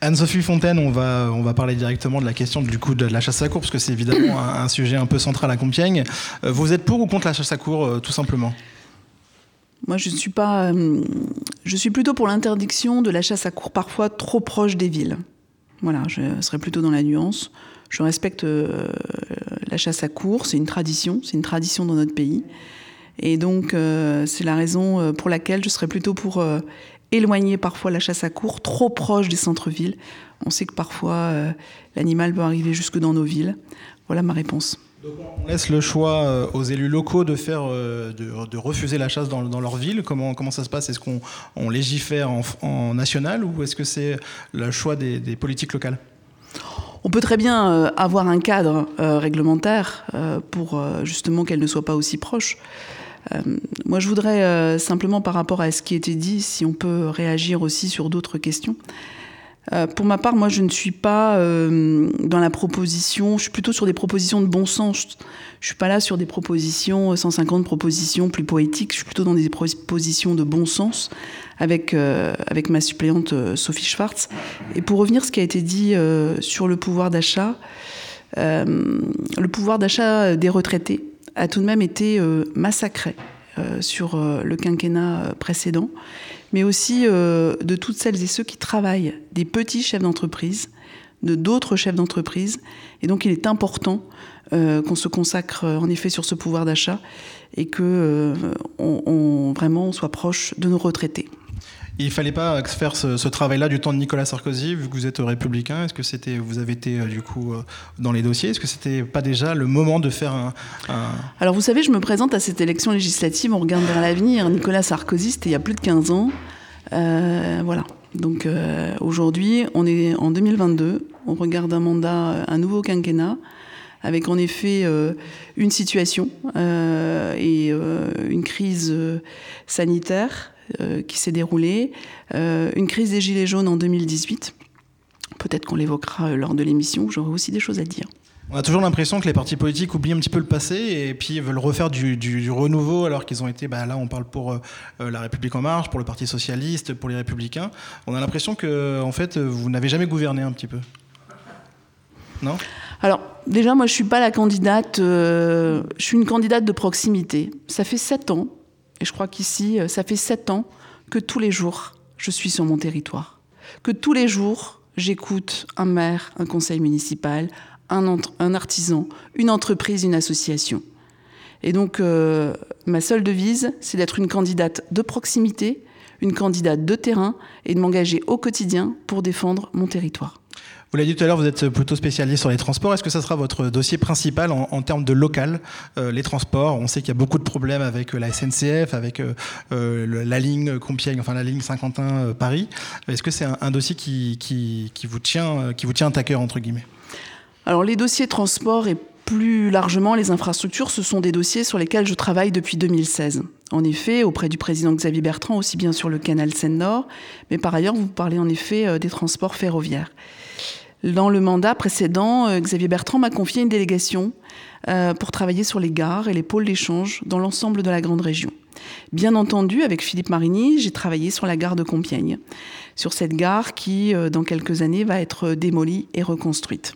Anne-Sophie Fontaine, on va, on va parler directement de la question du coup de la chasse à cour, parce que c'est évidemment un, sujet un peu central à Compiègne. Vous êtes pour ou contre la chasse à cour, tout simplement? Moi, je suis pas. Euh, je suis plutôt pour l'interdiction de la chasse à cour, parfois trop proche des villes. Voilà, je serais plutôt dans la nuance. Je respecte la chasse à cour, c'est une tradition, c'est une tradition dans notre pays. Et donc, c'est la raison pour laquelle je serais plutôt pour éloigner parfois la chasse à cour, trop proche des centres-villes. On sait que parfois euh, l'animal peut arriver jusque dans nos villes. Voilà ma réponse. Donc on laisse le choix euh, aux élus locaux de faire, euh, de, refuser la chasse dans, leur ville. Comment, ça se passe? Est-ce qu'on légifère en, national ou est-ce que c'est le choix des, politiques locales? On peut très bien avoir un cadre réglementaire pour justement qu'elle ne soit pas aussi proche. Euh, moi, je voudrais euh, simplement, par rapport à ce qui était dit, si on peut réagir aussi sur d'autres questions. Euh, pour ma part, moi, je ne suis pas dans la proposition, je suis plutôt sur des propositions de bon sens. Je suis pas là sur des propositions, 150 propositions plus poétiques, je suis plutôt dans des propositions de bon sens avec, avec ma suppléante Sophie Schwartz. Et pour revenir à ce qui a été dit sur le pouvoir d'achat, le pouvoir d'achat des retraités, a tout de même été euh, massacré euh, sur euh, le quinquennat précédent, mais aussi de toutes celles et ceux qui travaillent, des petits chefs d'entreprise, de d'autres chefs d'entreprise. Et donc il est important qu'on se consacre en effet sur ce pouvoir d'achat et que on, vraiment on soit proche de nos retraités. Il fallait pas faire ce, travail-là du temps de Nicolas Sarkozy, vu que vous êtes républicain. Est-ce que c'était, vous avez été euh, du coup euh, dans les dossiers? Est-ce que c'était pas déjà le moment de faire un, Alors vous savez, je me présente à cette élection législative. On regarde vers l'avenir. Nicolas Sarkozy, c'était il y a plus de 15 ans. Euh, voilà. Donc aujourd'hui, on est en 2022. On regarde un mandat, un nouveau quinquennat avec en effet une situation et une crise sanitaire qui s'est déroulée, euh, une crise des Gilets jaunes en 2018. Peut-être qu'on l'évoquera euh, lors de l'émission, j'aurai aussi des choses à dire. On a toujours l'impression que les partis politiques oublient un petit peu le passé et puis veulent refaire du, renouveau alors qu'ils ont été, bah là on parle pour la République en marche, pour le Parti socialiste, pour les Républicains. On a l'impression que en fait vous n'avez jamais gouverné un petit peu. Non? Alors déjà moi je suis pas la candidate, je suis une candidate de proximité. Ça fait sept ans et je crois qu'ici, euh, ça fait sept ans que tous les jours, je suis sur mon territoire. Que tous les jours, j'écoute un maire, un conseil municipal, un, artisan, une entreprise, une association. Et donc, euh, ma seule devise, c'est d'être une candidate de proximité, une candidate de terrain et de m'engager au quotidien pour défendre mon territoire. Vous l'avez dit tout à l'heure, vous êtes plutôt spécialisé sur les transports. Est-ce que ça sera votre dossier principal en, termes de local, euh, les transports? On sait qu'il y a beaucoup de problèmes avec euh, la SNCF, avec euh, la ligne Compiègne, enfin la ligne Saint-Quentin-Paris. Est-ce que c'est un, dossier qui, qui, vous tient, qui vous tient à cœur, entre guillemets? Alors les dossiers transport et plus largement les infrastructures, ce sont des dossiers sur lesquels je travaille depuis 2016. En effet, auprès du président Xavier Bertrand, aussi bien sur le canal Seine-Nord, mais par ailleurs, vous parlez en effet des transports ferroviaires. Dans le mandat précédent, euh, Xavier Bertrand m'a confié une délégation euh, pour travailler sur les gares et les pôles d'échange dans l'ensemble de la grande région. Bien entendu, avec Philippe Marini, j'ai travaillé sur la gare de Compiègne, sur cette gare qui, euh, dans quelques années, va être démolie et reconstruite.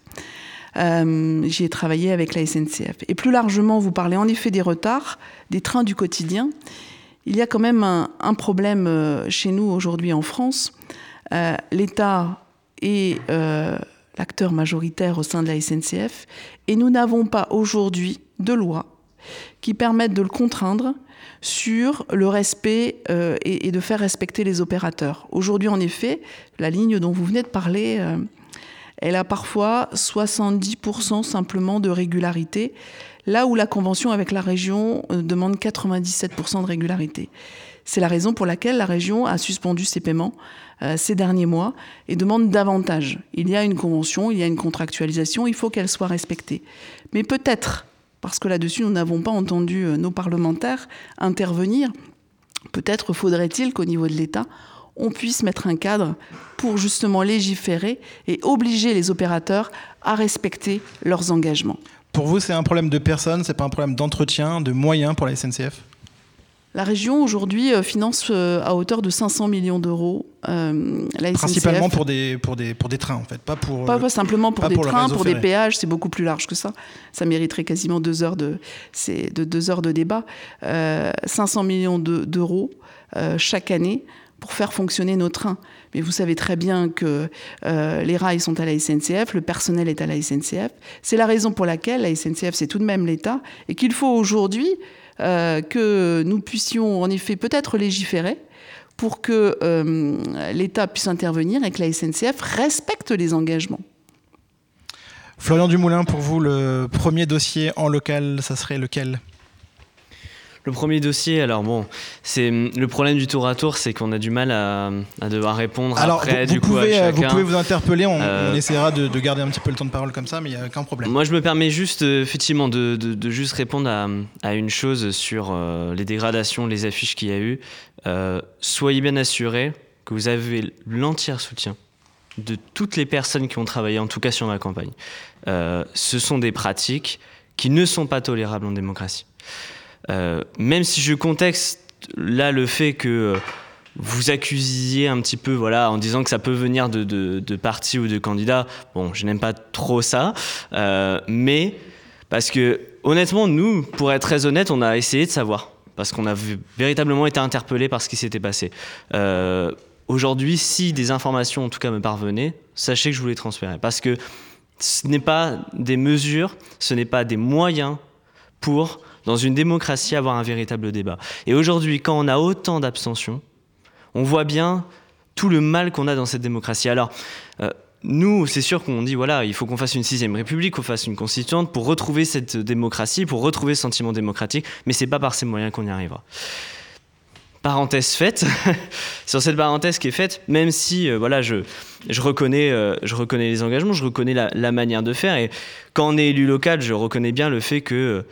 Euh, j'y ai travaillé avec la SNCF. Et plus largement, vous parlez en effet des retards, des trains du quotidien. Il y a quand même un, problème euh, chez nous aujourd'hui en France. L'État est l'acteur majoritaire au sein de la SNCF et nous n'avons pas aujourd'hui de loi qui permettent de le contraindre sur le respect euh, et, de faire respecter les opérateurs. Aujourd'hui, en effet, la ligne dont vous venez de parler, euh, elle a parfois 70% simplement de régularité, là où la convention avec la région euh, demande 97% de régularité. C'est la raison pour laquelle la région a suspendu ses paiements ces derniers mois et demande davantage. Il y a une convention, il y a une contractualisation, il faut qu'elle soit respectée. Mais peut-être parce que là-dessus, nous n'avons pas entendu euh, nos parlementaires intervenir. Peut-être faudrait-il qu'au niveau de l'État, on puisse mettre un cadre pour justement légiférer et obliger les opérateurs à respecter leurs engagements. Pour vous, c'est un problème de personnes, c'est pas un problème d'entretien, de moyens pour la SNCF la région aujourd'hui euh, finance euh, à hauteur de 500 millions d'euros euh, la SNCF. Principalement pour des, pour, des, pour des trains en fait, pas pour... Pas, simplement pour des trains, pour des péages, c'est beaucoup plus large que ça. Ça mériterait quasiment deux heures de, de, deux heures de débat. 500 millions d'euros chaque année pour faire fonctionner nos trains. Mais vous savez très bien que les rails sont à la SNCF, le personnel est à la SNCF. C'est la raison pour laquelle la SNCF, c'est tout de même l'État, et qu'il faut aujourd'hui euh, que nous puissions en effet peut-être légiférer pour que euh, l'État puisse intervenir et que la SNCF respecte les engagements. Florian Dumoulin, pour vous, le premier dossier en local, ça serait lequel? Le premier dossier, alors bon, c'est hum, le problème du tour à tour, c'est qu'on a du mal à, devoir répondre alors, après. Vous, du pouvez, coup, vous pouvez vous interpeller, on, euh, essaiera de, garder un petit peu le temps de parole comme ça, mais il n'y a aucun problème. Moi, je me permets juste, euh, effectivement, de, juste répondre à, une chose sur euh, les dégradations, les affiches qu'il y a eu. soyez bien assurés que vous avez l'entier soutien de toutes les personnes qui ont travaillé, en tout cas sur ma campagne. ce sont des pratiques qui ne sont pas tolérables en démocratie. Euh, même si je contexte là le fait que euh, vous accusiez un petit peu, voilà, en disant que ça peut venir de, de, partis ou de candidats. Bon, je n'aime pas trop ça, euh, mais parce que honnêtement, nous, pour être très honnête, on a essayé de savoir, parce qu'on a véritablement été interpellé par ce qui s'était passé. Aujourd'hui, si des informations, en tout cas, me parvenaient, sachez que je vous les transférerai, parce que ce n'est pas des mesures, ce n'est pas des moyens pour dans une démocratie, avoir un véritable débat. Et aujourd'hui, quand on a autant d'abstention, on voit bien tout le mal qu'on a dans cette démocratie. Alors, euh, nous, c'est sûr qu'on dit, voilà, il faut qu'on fasse une sixième république, qu'on fasse une constituante pour retrouver cette démocratie, pour retrouver ce sentiment démocratique, mais c'est pas par ces moyens qu'on y arrivera. Parenthèse faite, sur cette parenthèse qui est faite, même si, euh, voilà, je, je, reconnais, euh, je reconnais les engagements, je reconnais la, la, manière de faire, et quand on est élu local, je reconnais bien le fait que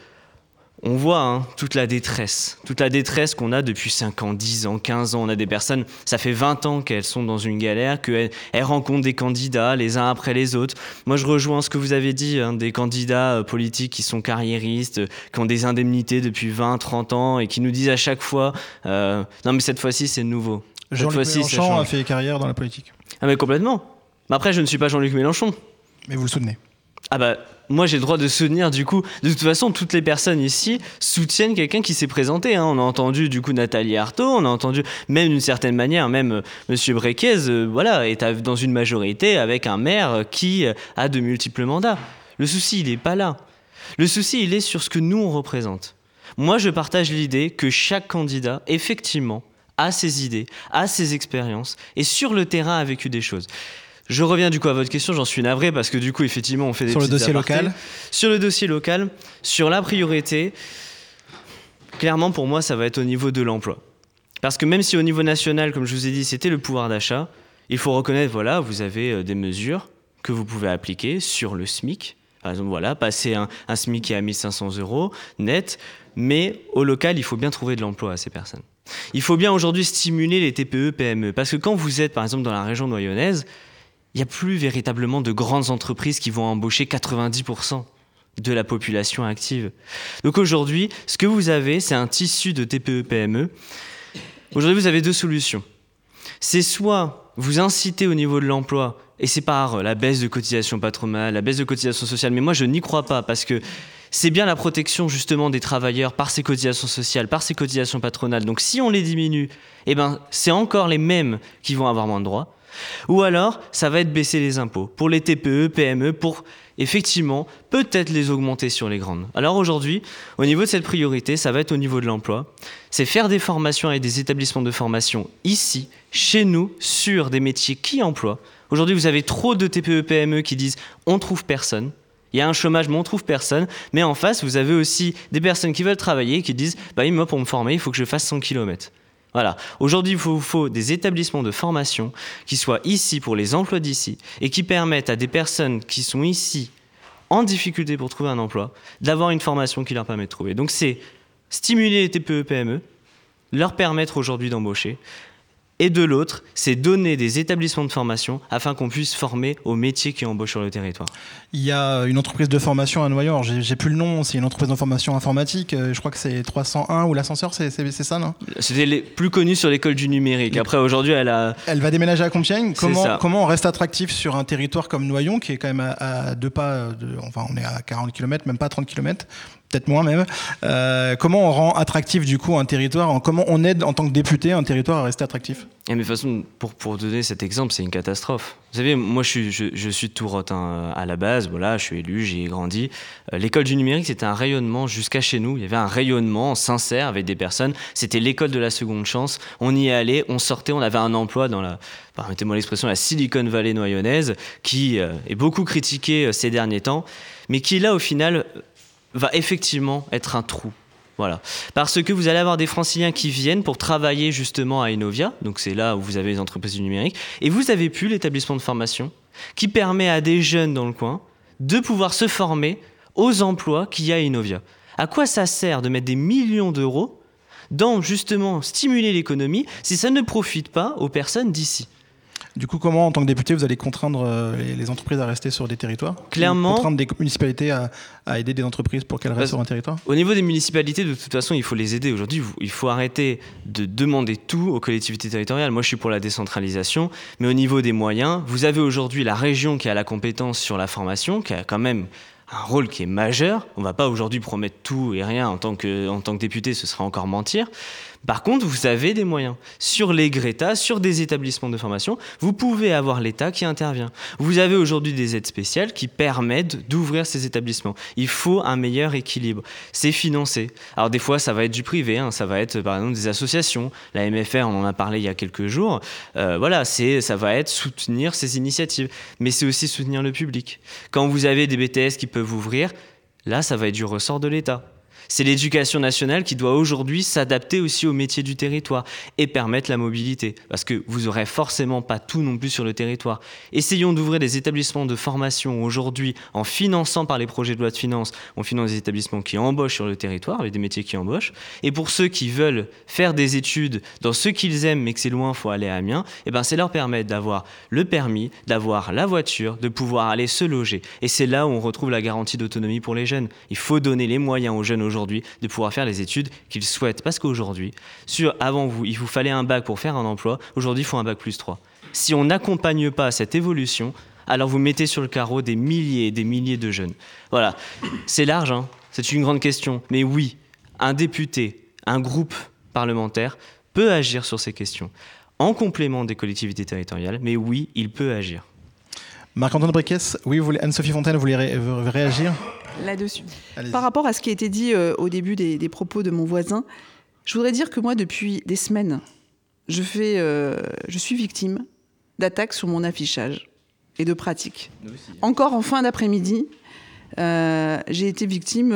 on voit hein, toute la détresse, toute la détresse qu'on a depuis 5 ans, 10 ans, 15 ans. On a des personnes, ça fait 20 ans qu'elles sont dans une galère, qu'elles rencontrent des candidats les uns après les autres. Moi, je rejoins ce que vous avez dit, hein, des candidats euh, politiques qui sont carriéristes, qui ont des indemnités depuis 20, 30 ans et qui nous disent à chaque fois euh, Non, mais cette fois-ci, c'est nouveau. Jean-Luc Mélenchon a fait carrière dans la politique. Ah, mais complètement. Mais après, je ne suis pas Jean-Luc Mélenchon. Mais vous le soutenez ah bah moi j'ai le droit de soutenir du coup. De toute façon, toutes les personnes ici soutiennent quelqu'un qui s'est présenté. Hein. On a entendu du coup Nathalie Arthaud, on a entendu même d'une certaine manière, même euh, Monsieur Brequez, euh, voilà, est dans une majorité avec un maire qui euh, a de multiples mandats. Le souci, il n'est pas là. Le souci, il est sur ce que nous on représente. Moi, je partage l'idée que chaque candidat, effectivement, a ses idées, a ses expériences et sur le terrain a vécu des choses. Je reviens du coup à votre question, j'en suis navré parce que du coup, effectivement, on fait des Sur le dossier local Sur le dossier local, sur la priorité, clairement pour moi, ça va être au niveau de l'emploi. Parce que même si au niveau national, comme je vous ai dit, c'était le pouvoir d'achat, il faut reconnaître, voilà, vous avez euh, des mesures que vous pouvez appliquer sur le SMIC. Par exemple, voilà, passer un, un SMIC qui est à 1500 euros net, mais au local, il faut bien trouver de l'emploi à ces personnes. Il faut bien aujourd'hui stimuler les TPE, PME, parce que quand vous êtes, par exemple, dans la région noyonnaise, il n'y a plus véritablement de grandes entreprises qui vont embaucher 90%. de la population active. Donc aujourd'hui, ce que vous avez, c'est un tissu de TPE-PME. Aujourd'hui, vous avez deux solutions. C'est soit vous incitez au niveau de l'emploi, et c'est par la baisse de cotisation patronale, la baisse de cotisation sociale, mais moi je n'y crois pas parce que c'est bien la protection justement des travailleurs par ces cotisations sociales, par ces cotisations patronales. Donc si on les diminue, eh ben, c'est encore les mêmes qui vont avoir moins de droits. Ou alors, ça va être baisser les impôts pour les TPE, PME, pour effectivement peut-être les augmenter sur les grandes. Alors aujourd'hui, au niveau de cette priorité, ça va être au niveau de l'emploi. C'est faire des formations avec des établissements de formation ici, chez nous, sur des métiers qui emploient. Aujourd'hui, vous avez trop de TPE, PME qui disent on trouve personne. Il y a un chômage, mais on trouve personne. Mais en face, vous avez aussi des personnes qui veulent travailler et qui disent bah, moi, pour me former, il faut que je fasse 100 km. Voilà. Aujourd'hui, il faut des établissements de formation qui soient ici pour les emplois d'ici et qui permettent à des personnes qui sont ici en difficulté pour trouver un emploi d'avoir une formation qui leur permet de trouver. Donc c'est stimuler les TPE, PME, leur permettre aujourd'hui d'embaucher, et de l'autre, c'est donner des établissements de formation afin qu'on puisse former aux métiers qui embauchent sur le territoire. Il y a une entreprise de formation à Noyon, j'ai plus le nom, c'est une entreprise de formation informatique, euh, je crois que c'est 301 ou l'ascenseur, c'est ça, non? C'était les plus connus sur l'école du numérique. Après, aujourd'hui, elle a... Elle va déménager à Compiègne. Comment, comment on reste attractif sur un territoire comme Noyon, qui est quand même à, deux pas, de, enfin on est à 40 km, même pas 30 km, peut-être moins même. Euh, comment on rend attractif du coup un territoire Comment on aide en tant que député un territoire à rester attractif? Et mais de toute façon, pour, pour donner cet exemple, c'est une catastrophe. Vous savez, moi je suis, je, suis de Tourotte hein, à la base, voilà, je suis élu, j'y ai grandi. Euh, l'école du numérique, c'était un rayonnement jusqu'à chez nous. Il y avait un rayonnement sincère avec des personnes. C'était l'école de la seconde chance. On y allait, on sortait, on avait un emploi dans la, permettez-moi l'expression, la Silicon Valley noyonnaise, qui euh, est beaucoup critiquée ces derniers temps, mais qui là, au final, va effectivement être un trou. Voilà. Parce que vous allez avoir des franciliens qui viennent pour travailler justement à Innovia, donc c'est là où vous avez les entreprises du numérique, et vous avez pu l'établissement de formation qui permet à des jeunes dans le coin de pouvoir se former aux emplois qu'il y a à Innovia. À quoi ça sert de mettre des millions d'euros dans justement stimuler l'économie si ça ne profite pas aux personnes d'ici? Du coup, comment, en tant que député, vous allez contraindre euh, les, entreprises à rester sur des territoires Clairement. Contraindre des municipalités à, aider des entreprises pour qu'elles restent sur un territoire? Au niveau des municipalités, de toute façon, il faut les aider. Aujourd'hui, il faut arrêter de demander tout aux collectivités territoriales. Moi, je suis pour la décentralisation. Mais au niveau des moyens, vous avez aujourd'hui la région qui a la compétence sur la formation, qui a quand même un rôle qui est majeur. On ne va pas aujourd'hui promettre tout et rien en tant que, en tant que député, ce sera encore mentir. Par contre, vous avez des moyens. Sur les Greta, sur des établissements de formation, vous pouvez avoir l'État qui intervient. Vous avez aujourd'hui des aides spéciales qui permettent d'ouvrir ces établissements. Il faut un meilleur équilibre. C'est financé. Alors des fois, ça va être du privé, hein. ça va être par exemple des associations. La MFR, on en a parlé il y a quelques jours. Euh, voilà, c'est, ça va être soutenir ces initiatives. Mais c'est aussi soutenir le public. Quand vous avez des BTS qui peuvent ouvrir, là, ça va être du ressort de l'État. C'est l'éducation nationale qui doit aujourd'hui s'adapter aussi aux métiers du territoire et permettre la mobilité. Parce que vous n'aurez forcément pas tout non plus sur le territoire. Essayons d'ouvrir des établissements de formation aujourd'hui en finançant par les projets de loi de finances. On finance des établissements qui embauchent sur le territoire, avec des métiers qui embauchent. Et pour ceux qui veulent faire des études dans ce qu'ils aiment mais que c'est loin, il faut aller à Amiens, et eh ben c'est leur permettre d'avoir le permis, d'avoir la voiture, de pouvoir aller se loger. Et c'est là où on retrouve la garantie d'autonomie pour les jeunes. Il faut donner les moyens aux jeunes aujourd'hui de pouvoir faire les études qu'ils souhaitent. Parce qu'aujourd'hui, avant vous, il vous fallait un bac pour faire un emploi, aujourd'hui il faut un bac plus 3. Si on n'accompagne pas cette évolution, alors vous mettez sur le carreau des milliers et des milliers de jeunes. Voilà, c'est large, hein. c'est une grande question, mais oui, un député, un groupe parlementaire peut agir sur ces questions en complément des collectivités territoriales, mais oui, il peut agir. Marc-Antoine Briquès, oui, Anne-Sophie Fontaine, vous voulez réagir là-dessus. Par rapport à ce qui a été dit euh, au début des, propos de mon voisin, je voudrais dire que moi, depuis des semaines, je, fais, euh, je suis victime d'attaques sur mon affichage et de pratiques. Encore en fin d'après-midi, euh, j'ai été victime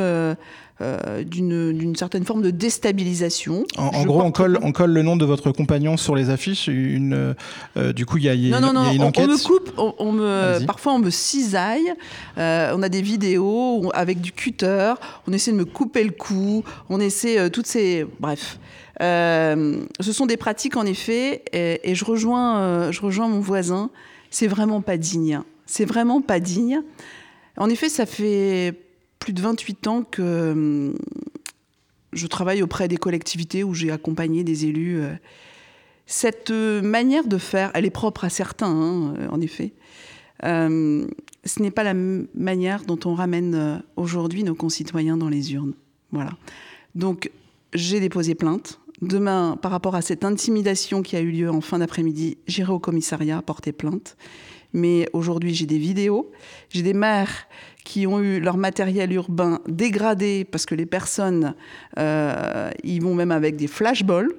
euh, d'une certaine forme de déstabilisation. En, gros, on colle, on colle le nom de votre compagnon sur les affiches. Une, euh, du coup, il y a, y a, non, non, non, une enquête. On, me coupe, on, me, parfois on me cisaille. Euh, on a des vidéos avec du cutter. On essaie de me couper le cou. On essaie toutes ces. Bref. ce sont des pratiques en effet, et, et je, rejoins, je rejoins mon voisin. C'est vraiment pas digne. C'est vraiment pas digne. En effet, ça fait plus de 28 ans que hum, je travaille auprès des collectivités où j'ai accompagné des élus. Cette manière de faire, elle est propre à certains, hein, en effet. ce n'est pas la manière dont on ramène aujourd'hui nos concitoyens dans les urnes. Voilà. Donc, j'ai déposé plainte. Demain, par rapport à cette intimidation qui a eu lieu en fin d'après-midi, j'irai au commissariat porter plainte. Mais aujourd'hui, j'ai des vidéos. J'ai des maires qui ont eu leur matériel urbain dégradé parce que les personnes euh, y vont même avec des flashballs.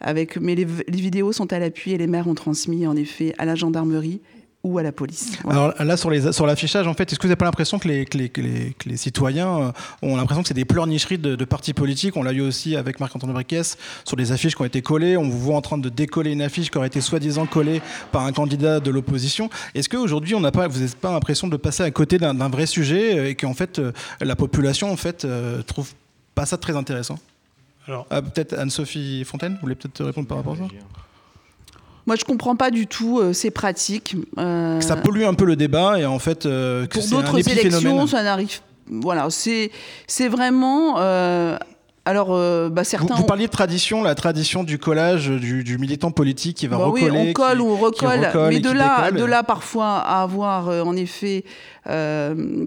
Avec, mais les, les vidéos sont à l'appui et les maires ont transmis en effet à la gendarmerie ou à la police. Alors là, sur, les, sur l'affichage, en fait, est-ce que vous n'avez pas l'impression que les, que les, que les, citoyens euh, ont l'impression que c'est des pleurnicheries de, partis politiques? On l'a eu aussi avec Marc-Antoine Briquès sur des affiches qui ont été collées. On vous voit en train de décoller une affiche qui aurait été soi-disant collée par un candidat de l'opposition. Est-ce qu'aujourd'hui, on n'a pas, vous n'avez pas l'impression de passer à côté d'un, vrai sujet euh, et qu'en fait, euh, la population en fait, trouve pas ça très intéressant? Alors, ah, peut-être Anne-Sophie Fontaine, vous voulez peut-être répondre par rapport à ça? Moi, je comprends pas du tout euh, ces pratiques. Euh, ça pollue un peu le débat et en fait, euh, pour d'autres élections, ça n'arrive. Voilà, c'est c'est vraiment. alors, bah, certains. Vous, parliez de tradition, la tradition du collage du, militant politique qui va bah recoller. Oui, on colle ou on recolle, mais de là, de là parfois à avoir en effet euh,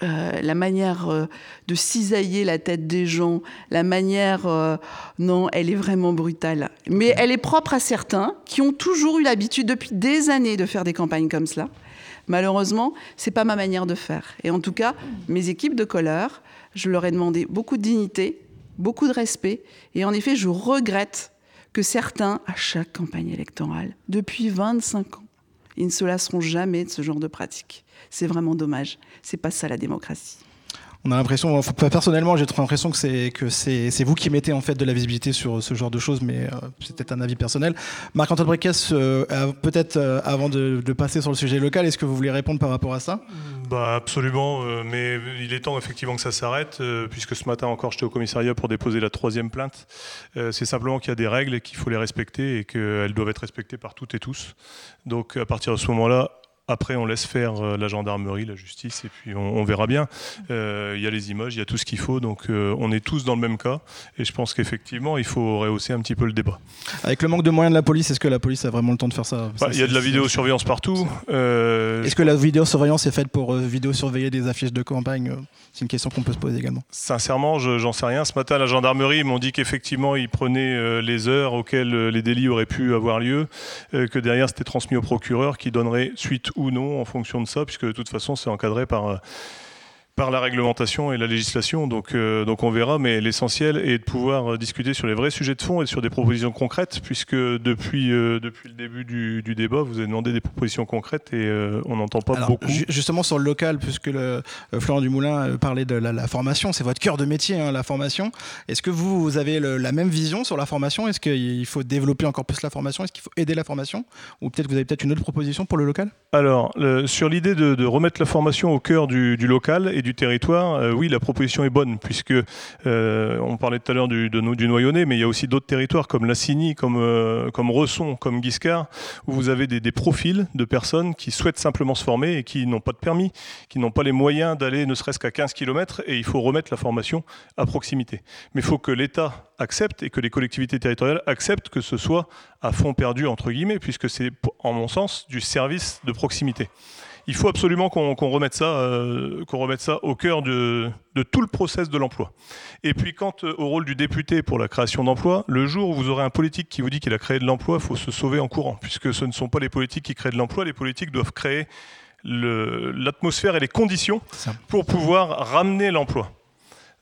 la manière euh, de cisailler la tête des gens, la manière, euh, non, elle est vraiment brutale. Mais elle est propre à certains qui ont toujours eu l'habitude depuis des années de faire des campagnes comme cela. Malheureusement, c'est pas ma manière de faire. Et en tout cas, mes équipes de colleurs, je leur ai demandé beaucoup de dignité, beaucoup de respect. Et en effet, je regrette que certains, à chaque campagne électorale, depuis 25 ans, ils ne se lasseront jamais de ce genre de pratique. C'est vraiment dommage. C'est pas ça la démocratie. On a l'impression, personnellement, j'ai l'impression que c'est que c'est vous qui mettez en fait de la visibilité sur ce genre de choses, mais euh, c'est peut-être un avis personnel. Marc-Antoine Briquès, euh, peut-être euh, avant de, passer sur le sujet local, est-ce que vous voulez répondre par rapport à ça? Bah absolument, mais il est temps effectivement que ça s'arrête, puisque ce matin encore j'étais au commissariat pour déposer la troisième plainte. c'est simplement qu'il y a des règles et qu'il faut les respecter et qu'elles doivent être respectées par toutes et tous. Donc à partir de ce moment-là, après, on laisse faire euh, la gendarmerie, la justice, et puis on, verra bien. Euh, il y a les images, il y a tout ce qu'il faut, donc euh, on est tous dans le même cas. Et je pense qu'effectivement, il faut rehausser un petit peu le débat. Avec le manque de moyens de la police, est-ce que la police a vraiment le temps de faire ça, bah, Il y a de la vidéosurveillance partout. est-ce que la vidéosurveillance est faite pour vidéosurveiller des affiches de campagne? C'est une question qu'on peut se poser également. Sincèrement, j'en sais rien. Ce matin, la gendarmerie m'ont dit qu'effectivement, ils prenaient les heures auxquelles les délits auraient pu avoir lieu, que derrière, c'était transmis au procureur qui donnerait suite ou non en fonction de ça, puisque de toute façon c'est encadré par euh, par la réglementation et la législation. Donc, euh, donc on verra, mais l'essentiel est de pouvoir euh, discuter sur les vrais sujets de fond et sur des propositions concrètes, puisque depuis, euh, depuis le début du, débat, vous avez demandé des propositions concrètes et on n'entend pas beaucoup. Justement sur le local, puisque le, Florent Dumoulin parlait de la, formation, c'est votre cœur de métier, hein, la formation. Est-ce que vous, vous avez la même vision sur la formation? Est-ce qu'il faut développer encore plus la formation? Est-ce qu'il faut aider la formation? Ou peut-être que vous avez peut-être une autre proposition pour le local? Alors, sur l'idée de, remettre la formation au cœur du, du local et du territoire, euh, oui, la proposition est bonne, puisque euh, on parlait tout à l'heure du, du Noyonnais, mais il y a aussi d'autres territoires comme Lassigny, comme, euh, comme Resson, comme Guiscard, où vous avez des, profils de personnes qui souhaitent simplement se former et qui n'ont pas de permis, qui n'ont pas les moyens d'aller ne serait-ce qu'à 15 km, et il faut remettre la formation à proximité. Mais il faut que l'État accepte et que les collectivités territoriales acceptent que ce soit à fond perdu, entre guillemets, puisque c'est, en mon sens, du service de proximité il faut absolument qu'on remette, ça, euh, qu'on remette ça au cœur de, tout le process de l'emploi. Et puis quant euh, au rôle du député pour la création d'emplois, le jour où vous aurez un politique qui vous dit qu'il a créé de l'emploi, il faut se sauver en courant, puisque ce ne sont pas les politiques qui créent de l'emploi, les politiques doivent créer l'atmosphère et les conditions pour pouvoir ramener l'emploi.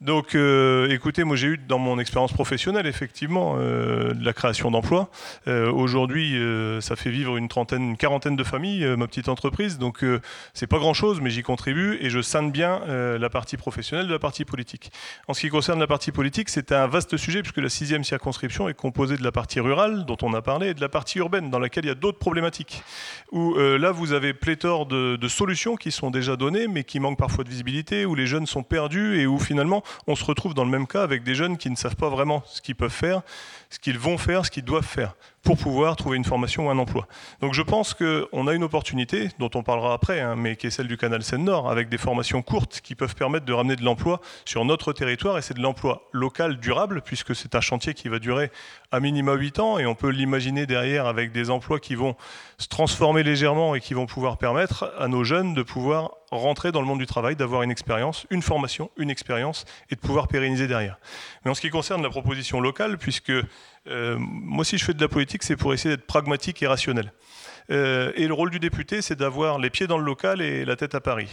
Donc, euh, écoutez, moi j'ai eu dans mon expérience professionnelle effectivement euh, de la création d'emplois. Euh, aujourd'hui, ça fait vivre une trentaine, une quarantaine de familles, ma petite entreprise. Donc, c'est pas grand-chose, mais j'y contribue et je scinde bien la partie professionnelle de la partie politique. En ce qui concerne la partie politique, c'est un vaste sujet puisque la sixième circonscription est composée de la partie rurale dont on a parlé et de la partie urbaine dans laquelle il y a d'autres problématiques. Où là, vous avez pléthore de, de solutions qui sont déjà données, mais qui manquent parfois de visibilité, où les jeunes sont perdus et où finalement on se retrouve dans le même cas avec des jeunes qui ne savent pas vraiment ce qu'ils peuvent faire, ce qu'ils vont faire, ce qu'ils doivent faire pour pouvoir trouver une formation ou un emploi. Donc je pense qu'on a une opportunité, dont on parlera après, hein, mais qui est celle du canal Seine-Nord, avec des formations courtes qui peuvent permettre de ramener de l'emploi sur notre territoire, et c'est de l'emploi local durable, puisque c'est un chantier qui va durer à minima 8 ans, et on peut l'imaginer derrière avec des emplois qui vont se transformer légèrement et qui vont pouvoir permettre à nos jeunes de pouvoir rentrer dans le monde du travail, d'avoir une expérience, une formation, une expérience, et de pouvoir pérenniser derrière. Mais en ce qui concerne la proposition locale, puisque moi si je fais de la politique, c'est pour essayer d'être pragmatique et rationnel. Euh, et le rôle du député, c'est d'avoir les pieds dans le local et la tête à Paris.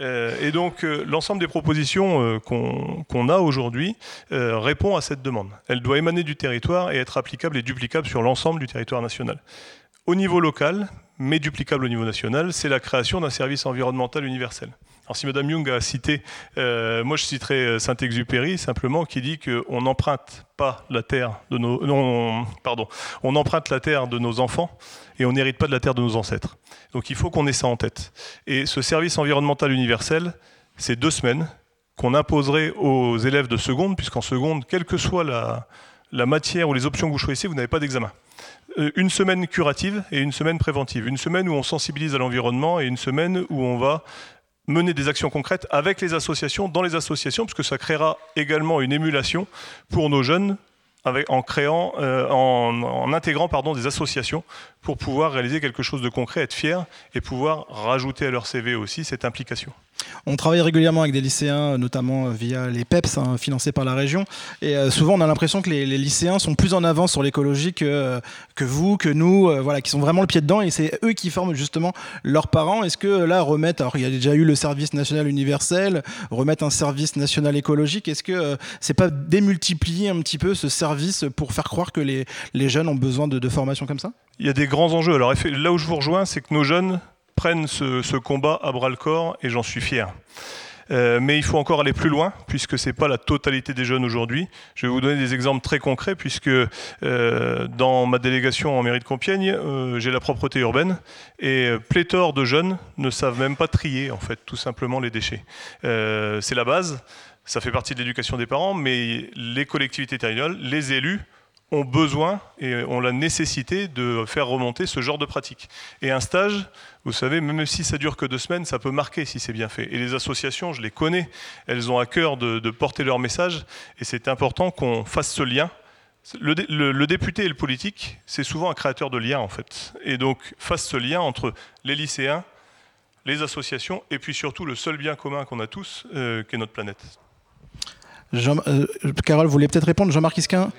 Euh, et donc, l'ensemble des propositions qu'on a aujourd'hui répond à cette demande. Elle doit émaner du territoire et être applicable et duplicable sur l'ensemble du territoire national. Au niveau local, mais duplicable au niveau national, c'est la création d'un service environnemental universel. Alors si Madame Young a cité, euh, moi je citerai euh, Saint-Exupéry simplement qui dit qu'on n'emprunte pas la terre de nos, non, pardon, on emprunte la terre de nos enfants et on n'hérite pas de la terre de nos ancêtres. Donc il faut qu'on ait ça en tête. Et ce service environnemental universel, c'est deux semaines qu'on imposerait aux élèves de seconde, puisqu'en seconde, quelle que soit la, matière ou les options que vous choisissez, vous n'avez pas d'examen. Euh, une semaine curative et une semaine préventive. Une semaine où on sensibilise à l'environnement et une semaine où on va mener des actions concrètes avec les associations, dans les associations, parce que ça créera également une émulation pour nos jeunes en créant, euh, en, intégrant pardon, des associations pour pouvoir réaliser quelque chose de concret, être fier et pouvoir rajouter à leur CV aussi cette implication. On travaille régulièrement avec des lycéens, notamment via les PEPS hein, financés par la région. Et euh, souvent, on a l'impression que les, lycéens sont plus en avance sur l'écologie que, vous, que nous, euh, voilà, qui sont vraiment le pied dedans. Et c'est eux qui forment justement leurs parents. Est-ce que là, remettre, alors il y a déjà eu le service national universel, remettre un service national écologique, est-ce que euh, c'est pas démultiplier un petit peu ce service pour faire croire que les, jeunes ont besoin de, de formation comme ça? Il y a des grands enjeux. Alors là où je vous rejoins, c'est que nos jeunes prennent ce, combat à bras le corps et j'en suis fier. Euh, mais il faut encore aller plus loin, puisque ce n'est pas la totalité des jeunes aujourd'hui. Je vais vous donner des exemples très concrets, puisque euh, dans ma délégation en mairie de Compiègne, euh, j'ai la propreté urbaine, et pléthore de jeunes ne savent même pas trier, en fait, tout simplement les déchets. c'est la base, ça fait partie de l'éducation des parents, mais les collectivités territoriales, les élus, ont besoin et ont la nécessité de faire remonter ce genre de pratique. Et un stage, vous savez, même si ça dure que deux semaines, ça peut marquer si c'est bien fait. Et les associations, je les connais, elles ont à cœur de, porter leur message, et c'est important qu'on fasse ce lien. Le, député et le politique, c'est souvent un créateur de liens en fait. Et donc, fasse ce lien entre les lycéens, les associations, et puis surtout le seul bien commun qu'on a tous, euh, qui est notre planète. Jean, euh, Carole, voulez peut-être répondre? Jean-Marc Isquin?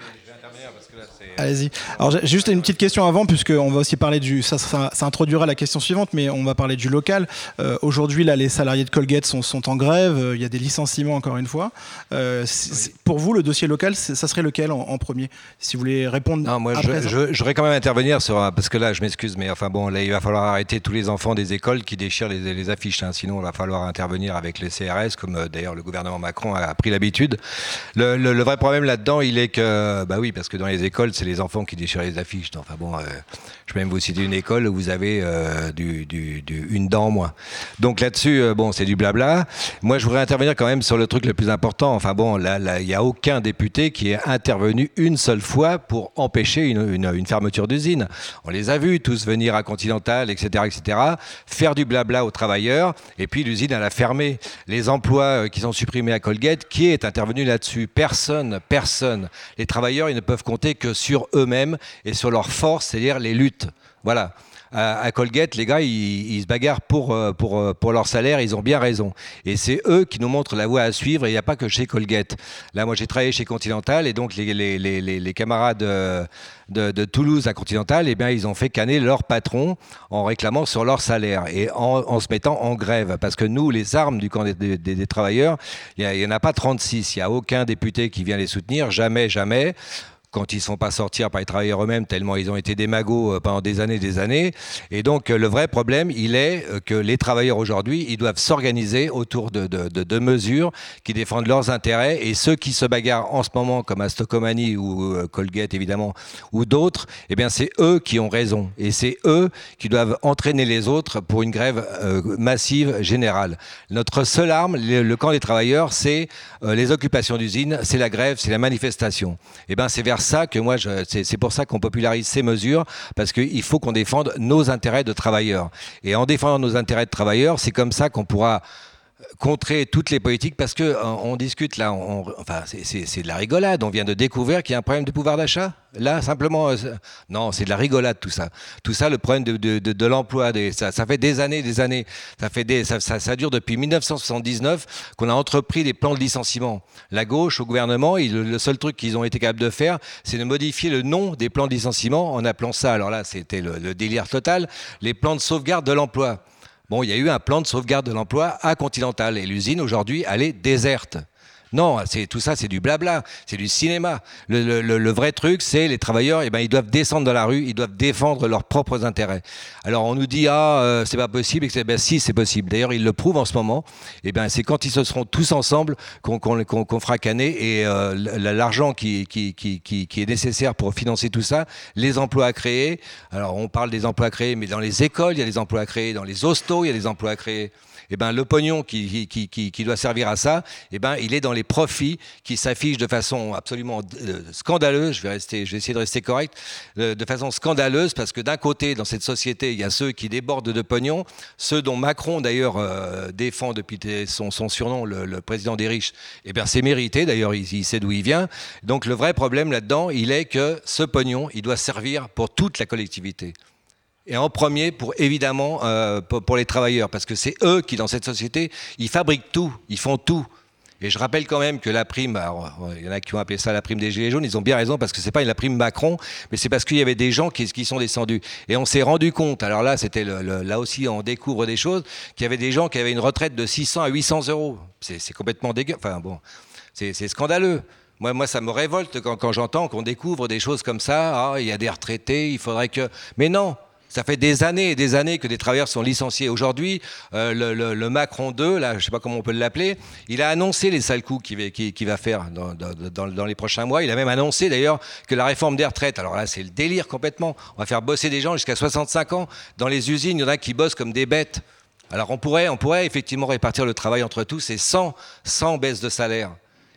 Allez-y. Alors j'ai juste une petite question avant, puisqu'on va aussi parler du. Ça, ça, introduira la question suivante, mais on va parler du local. Euh, aujourd'hui, là, les salariés de Colgate sont, sont en grève. Euh, il y a des licenciements encore une fois. Euh, pour vous, le dossier local, ça serait lequel en, premier? Si vous voulez répondre. Non, moi, je, voudrais quand même intervenir sur parce que là, je m'excuse, mais enfin bon, là, il va falloir arrêter tous les enfants des écoles qui déchirent les, affiches. Hein. sinon, il va falloir intervenir avec les CRS, comme d'ailleurs le gouvernement Macron a, pris l'habitude. Le, le, vrai problème là-dedans, il est que, bah oui, parce que dans les écoles, c'est les enfants qui déchirent les affiches. Enfin bon, euh, je peux même vous citer une école où vous avez euh, une dent en moins. Donc là-dessus, euh, bon, c'est du blabla. Moi, je voudrais intervenir quand même sur le truc le plus important. Enfin bon, là, il n'y a aucun député qui est intervenu une seule fois pour empêcher une, fermeture d'usine. On les a vus tous venir à Continental, etc., etc., faire du blabla aux travailleurs, et puis l'usine, elle a fermé. Les emplois qui sont supprimés à Colgate, qui est intervenu là-dessus? Personne, personne. Les travailleurs, ils ne peuvent compter que sur eux-mêmes et sur leur force, c'est-à-dire les luttes. Voilà. À, Colgate, les gars, ils, se bagarrent pour, euh, pour, euh, pour leur salaire, ils ont bien raison. Et c'est eux qui nous montrent la voie à suivre, et il n'y a pas que chez Colgate. Là, moi, j'ai travaillé chez Continental, et donc les, les, les, les camarades euh, de, de, Toulouse à Continental, eh bien, ils ont fait canner leur patron en réclamant sur leur salaire et en, se mettant en grève. Parce que nous, les armes du camp des, des travailleurs, il n'y en a pas 36, il n'y a aucun député qui vient les soutenir, jamais, jamais quand ils ne sont pas sortir par les travailleurs eux-mêmes, tellement ils ont été des euh, pendant des années et des années. Et donc, euh, le vrai problème, il est euh, que les travailleurs aujourd'hui, ils doivent s'organiser autour de, mesures qui défendent leurs intérêts. Et ceux qui se bagarrent en ce moment, comme Astocomani ou Colgate, évidemment, ou d'autres, eh bien, c'est eux qui ont raison. Et c'est eux qui doivent entraîner les autres pour une grève massive générale. Notre seule arme, le, camp des travailleurs, c'est les occupations d'usines, c'est la grève, c'est la manifestation. Eh bien, c'est vers que moi, c'est pour ça qu'on popularise ces mesures, parce qu'il faut qu'on défende nos intérêts de travailleurs. Et en défendant nos intérêts de travailleurs, c'est comme ça qu'on pourra contrer toutes les politiques parce que euh, on, discute là, enfin c'est de la rigolade. On vient de découvrir qu'il y a un problème de pouvoir d'achat. Là, simplement, euh, non, c'est de la rigolade tout ça. Tout ça, le problème de, l'emploi, ça, fait des années, des années. Ça fait des, ça, dure depuis 1979 qu'on a entrepris des plans de licenciement. La gauche, au gouvernement, le seul truc qu'ils ont été capables de faire, c'est de modifier le nom des plans de licenciement en appelant ça. Alors là, c'était le délire total. Les plans de sauvegarde de l'emploi. Bon, il y a eu un plan de sauvegarde de l'emploi à Continental et l'usine aujourd'hui, elle est déserte. Non, c'est tout ça, c'est du blabla, c'est du cinéma. Le, vrai truc, c'est les travailleurs, eh ben, ils doivent descendre dans la rue, ils doivent défendre leurs propres intérêts. Alors on nous dit ah euh, c'est pas possible, et ben, si c'est possible. D'ailleurs ils le prouvent en ce moment. Eh ben c'est quand ils se seront tous ensemble qu'on fera canner et euh, l'argent qui, qui, qui, qui, est nécessaire pour financer tout ça, les emplois à créer. Alors on parle des emplois à créer, mais dans les écoles il y a des emplois à créer, dans les hostos il y a des emplois à créer eh ben, le pognon qui, qui, qui, doit servir à ça, eh ben, il est dans les profits qui s'affichent de façon absolument euh, scandaleuse. Je vais, rester, je vais essayer de rester correct. Euh, de façon scandaleuse parce que d'un côté, dans cette société, il y a ceux qui débordent de pognon, ceux dont Macron d'ailleurs euh, défend depuis son, son surnom, le, président des riches. Eh bien, c'est mérité. D'ailleurs, il, il sait d'où il vient. Donc, le vrai problème là-dedans, il est que ce pognon, il doit servir pour toute la collectivité et en premier pour évidemment euh, pour, les travailleurs, parce que c'est eux qui, dans cette société, ils fabriquent tout, ils font tout. Et je rappelle quand même que la prime, il y en a qui ont appelé ça la prime des Gilets jaunes, ils ont bien raison parce que c'est pas la prime Macron, mais c'est parce qu'il y avait des gens qui, qui sont descendus. Et on s'est rendu compte, alors là, c'était là aussi on découvre des choses, qu'il y avait des gens qui avaient une retraite de 600 à 800 euros. C'est complètement dégueu. Enfin bon, c'est scandaleux. Moi, moi, ça me révolte quand, quand j'entends qu'on découvre des choses comme ça. Ah, il y a des retraités, il faudrait que. Mais non, ça fait des années et des années que des travailleurs sont licenciés. Aujourd'hui, euh, le, Macron 2, là, je ne sais pas comment on peut l'appeler, il a annoncé les sales coups qu'il va faire dans, les prochains mois. Il a même annoncé d'ailleurs que la réforme des retraites, alors là c'est le délire complètement, on va faire bosser des gens jusqu'à 65 ans. Dans les usines, il y en a qui bossent comme des bêtes. Alors on pourrait, on pourrait effectivement répartir le travail entre tous et sans, sans baisse de salaire.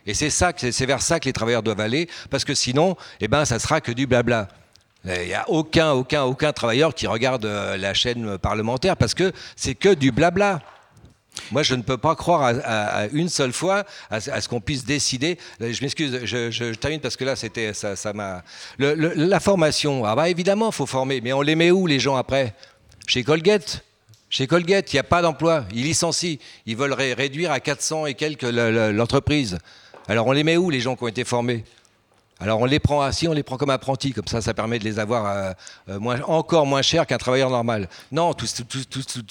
Et c'est vers ça que les travailleurs doivent aller, parce que sinon, eh ben, ça sera que du blabla. Il n'y a aucun, travailleur qui regarde euh, la chaîne parlementaire parce que c'est que du blabla. Moi, je ne peux pas croire à, une seule fois à, ce qu'on puisse décider. Euh, je m'excuse, je, termine parce que là, c'était ça, m'a. la formation, ah bah évidemment, faut former, mais on les met où les gens après? Chez Colgate? Chez Colgate, il n'y a pas d'emploi. Ils licencient. Ils veulent réduire à 400 et quelques l'entreprise. Alors on les met où les gens qui ont été formés? Alors on les prend assis, on les prend comme apprentis, comme ça ça permet de les avoir euh, euh, moins, encore moins cher qu'un travailleur normal. Non, tout,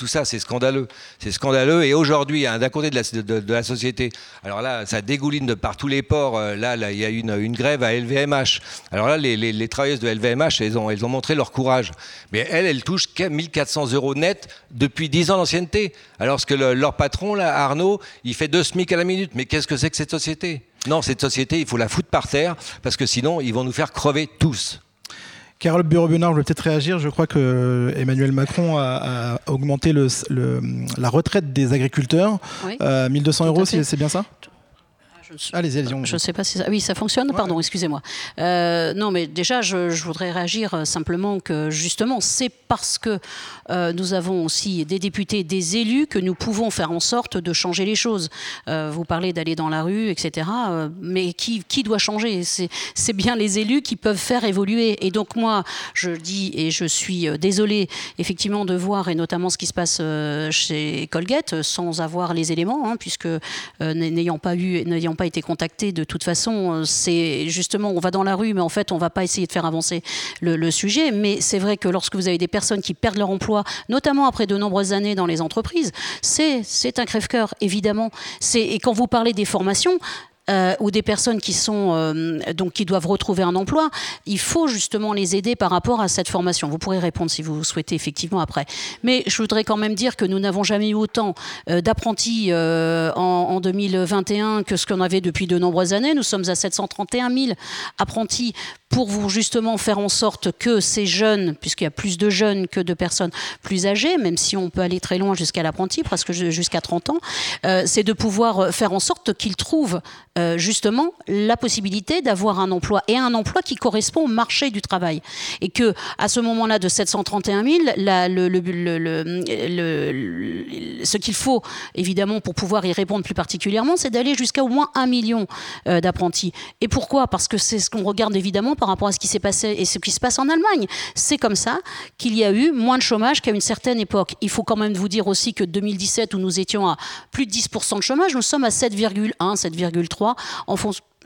ça c'est scandaleux. C'est scandaleux et aujourd'hui, hein, d'un côté de la, société, alors là ça dégouline de par tous les ports, euh, là, il y a une, une grève à LVMH. Alors là les, les, travailleuses de LVMH, elles ont, elles ont montré leur courage. Mais elles, elles touchent 1400 euros net depuis 10 ans d'ancienneté. Alors que leur patron, là, Arnaud, il fait deux SMIC à la minute. Mais qu'est-ce que c'est que cette société? Non, cette société, il faut la foutre par terre, parce que sinon, ils vont nous faire crever tous. Carole je vais peut-être réagir. Je crois que Emmanuel Macron a, augmenté la retraite des agriculteurs. 1200 euh, euros, c'est bien ça? Allez, allez, Je ne sais pas si ça. Oui, ça fonctionne. Pardon, excusez-moi. Euh, non, mais déjà, je, voudrais réagir euh, simplement que justement, c'est parce que euh, nous avons aussi des députés, des élus, que nous pouvons faire en sorte de changer les choses. vous parlez d'aller dans la rue, etc. mais qui, qui doit changer? C'est bien les élus qui peuvent faire évoluer. Et donc moi, je dis et je suis désolée effectivement de voir et notamment ce qui se passe chez Colgate sans avoir les éléments, hein, puisque n'ayant pas eu, n'ayant pas été contactés de toute façon. Euh, c'est justement, on va dans la rue, mais en fait, on va pas essayer de faire avancer le, sujet. Mais c'est vrai que lorsque vous avez des personnes qui perdent leur emploi, notamment après de nombreuses années dans les entreprises, c'est un crève-cœur, évidemment. Et quand vous parlez des formations, euh, ou des personnes qui sont euh, donc qui doivent retrouver un emploi, il faut justement les aider par rapport à cette formation. Vous pourrez répondre si vous souhaitez effectivement après. Mais je voudrais quand même dire que nous n'avons jamais eu autant euh, d'apprentis en, en, 2021 que ce qu'on avait depuis de nombreuses années. Nous sommes à 731 000 apprentis pour vous justement faire en sorte que ces jeunes, puisqu'il y a plus de jeunes que de personnes plus âgées, même si on peut aller très loin jusqu'à l'apprenti, presque jusqu'à 30 ans, euh, c'est de pouvoir faire en sorte qu'ils trouvent euh, justement la possibilité d'avoir un emploi et un emploi qui correspond au marché du travail. Et que à ce moment-là de 731 000, ce qu'il faut évidemment pour pouvoir y répondre plus particulièrement, c'est d'aller jusqu'à au moins un million euh, d'apprentis. Et pourquoi? Parce que c'est ce qu'on regarde évidemment par rapport à ce qui s'est passé et ce qui se passe en Allemagne. C'est comme ça qu'il y a eu moins de chômage qu'à une certaine époque. Il faut quand même vous dire aussi que 2017, où nous étions à plus de 10% de chômage, nous sommes à 7,1, 7,3 en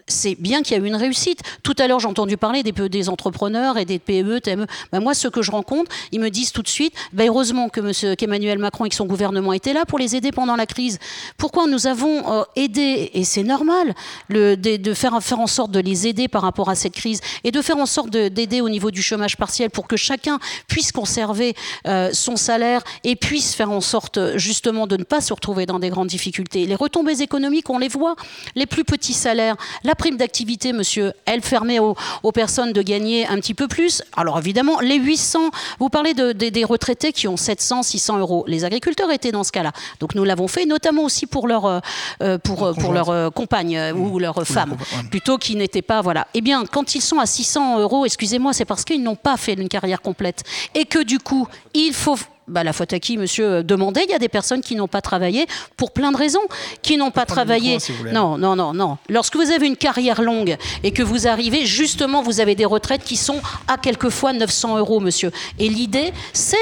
c'est bien qu'il y a eu une réussite. Tout à l'heure, j'ai entendu parler des, des, entrepreneurs et des PME, TME. Ben moi, ceux que je rencontre, ils me disent tout de suite, ben heureusement que monsieur, qu'Emmanuel Macron et que son gouvernement étaient là pour les aider pendant la crise. Pourquoi nous avons euh, aidé, et c'est normal, de, faire, en sorte de les aider par rapport à cette crise et de faire en sorte d'aider au niveau du chômage partiel pour que chacun puisse conserver euh, son salaire et puisse faire en sorte justement de ne pas se retrouver dans des grandes difficultés. Les retombées économiques, on les voit. Les plus petits salaires, la la prime d'activité, monsieur, elle permet aux, personnes de gagner un petit peu plus. Alors évidemment, les 800, vous parlez de, des retraités qui ont 700, 600 euros. Les agriculteurs étaient dans ce cas-là. Donc nous l'avons fait, notamment aussi pour leur, euh, euh, pour, pour leur euh, compagne ou leur femme, plutôt qui n'étaient pas. Voilà. Eh bien, quand ils sont à 600 euros, excusez-moi, c'est parce qu'ils n'ont pas fait une carrière complète. Et que du coup, il faut bah, la faute à qui, monsieur euh, demandait Il y a des personnes qui n'ont pas travaillé pour plein de raisons, qui n'ont pas travaillé. non, non, non, non. Lorsque vous avez une carrière longue et que vous arrivez, justement, vous avez des retraites qui sont à quelquefois 900 euros, monsieur. Et l'idée, c'est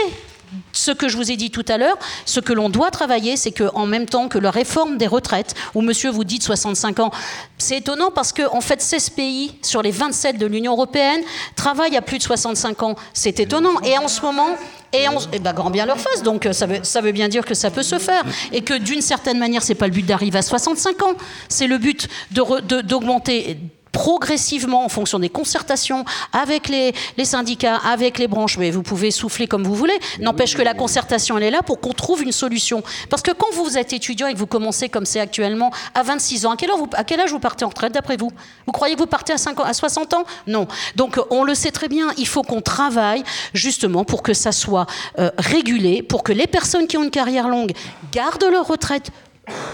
ce que je vous ai dit tout à l'heure, ce que l'on doit travailler, c'est qu'en même temps que la réforme des retraites, où monsieur vous dit 65 ans, c'est étonnant parce qu'en en fait 16 pays sur les 27 de l'Union européenne travaillent à plus de 65 ans. C'est étonnant. Et en ce moment, et, on, eh ben, grand bien leur face. Donc ça veut, ça veut bien dire que ça peut se faire. Et que d'une certaine manière, c'est pas le but d'arriver à 65 ans. C'est le but d'augmenter progressivement en fonction des concertations avec les, syndicats, avec les branches, mais vous pouvez souffler comme vous voulez. N'empêche que la concertation, elle est là pour qu'on trouve une solution. Parce que quand vous êtes étudiant et que vous commencez comme c'est actuellement à 26 ans, à quel, vous, à quel âge vous partez en retraite d'après vous? Vous croyez que vous partez à, 5 ans, à 60 ans? Non. Donc on le sait très bien, il faut qu'on travaille justement pour que ça soit euh, régulé, pour que les personnes qui ont une carrière longue gardent leur retraite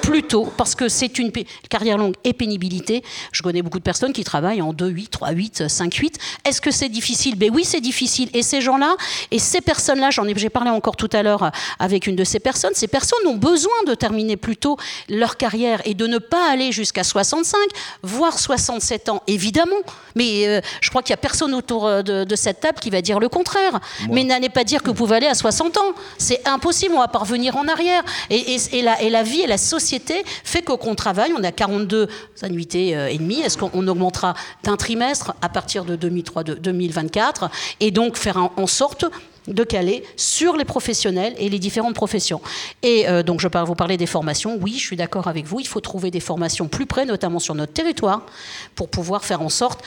plutôt parce que c'est une carrière longue et pénibilité. Je connais beaucoup de personnes qui travaillent en 2, 8, 3, 8, 5, 8. Est-ce que c'est difficile? Ben oui, c'est difficile. Et ces gens-là, et ces personnes-là, j'en ai, j'ai parlé encore tout à l'heure avec une de ces personnes, ces personnes ont besoin de terminer plus tôt leur carrière et de ne pas aller jusqu'à 65, voire 67 ans, évidemment. Mais euh, je crois qu'il n'y a personne autour euh, de, cette table qui va dire le contraire. Mais n'allez pas dire que vous pouvez aller à 60 ans. C'est impossible, on va pas revenir en arrière. Et, et, la, et la vie et la société fait qu'on travaille, on a 42 annuités euh, et demie. Est-ce qu'on augmentera d'un trimestre à partir de 2024 et donc faire en sorte de caler sur les professionnels et les différentes professions? Et euh, donc, je vais vous parler des formations. Oui, je suis d'accord avec vous. Il faut trouver des formations plus près, notamment sur notre territoire, pour pouvoir faire en sorte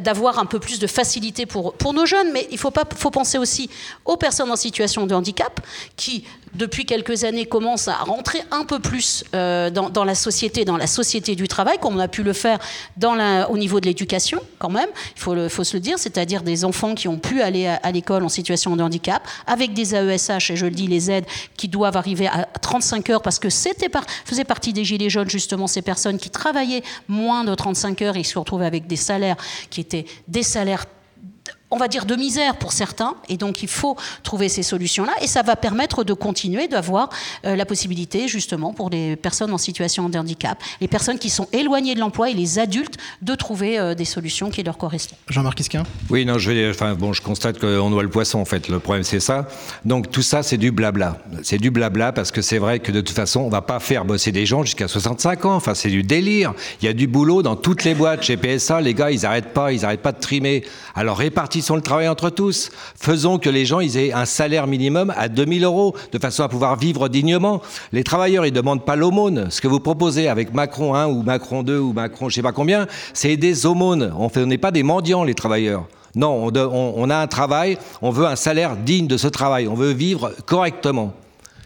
d'avoir un peu plus de facilité pour, pour nos jeunes. Mais il faut, pas, faut penser aussi aux personnes en situation de handicap qui, depuis quelques années, commencent à rentrer un peu plus euh, dans, la société, dans la société du travail, comme on a pu le faire au niveau de l'éducation, quand même. Il faut se le dire, c'est-à-dire des enfants qui ont pu aller à, l'école en situation de handicap, avec des AESH, et je le dis, les aides qui doivent arriver à 35 heures, parce que c'était par, faisait partie des Gilets jaunes, justement, ces personnes qui travaillaient moins de 35 heures et se retrouvaient avec des salaires qui étaient des salaires on va dire, de misère pour certains. Et donc, il faut trouver ces solutions-là. Et ça va permettre de continuer d'avoir euh, la possibilité, justement, pour les personnes en situation de handicap, les personnes qui sont éloignées de l'emploi et les adultes, de trouver euh, des solutions qui leur correspondent. Jean-Marc Isquin? Oui, non, je, vais, enfin, bon, je constate qu'on voit le poisson, en fait. Le problème, c'est ça. Donc, tout ça, c'est du blabla. C'est du blabla parce que c'est vrai que de toute façon, on va pas faire bosser des gens jusqu'à 65 ans. Enfin, c'est du délire. Il y a du boulot dans toutes les boîtes. Chez PSA, les gars, ils n'arrêtent pas, ils arrêtent pas de trimer. Alors, répartis sont le travail entre tous. Faisons que les gens aient un salaire minimum à 2000 euros, de façon à pouvoir vivre dignement. Les travailleurs, ils demandent pas l'aumône. Ce que vous proposez avec Macron 1 ou Macron 2 ou Macron je sais pas combien, c'est des aumônes. On n'est pas des mendiants, les travailleurs. Non, on, on, a un travail, on veut un salaire digne de ce travail, on veut vivre correctement.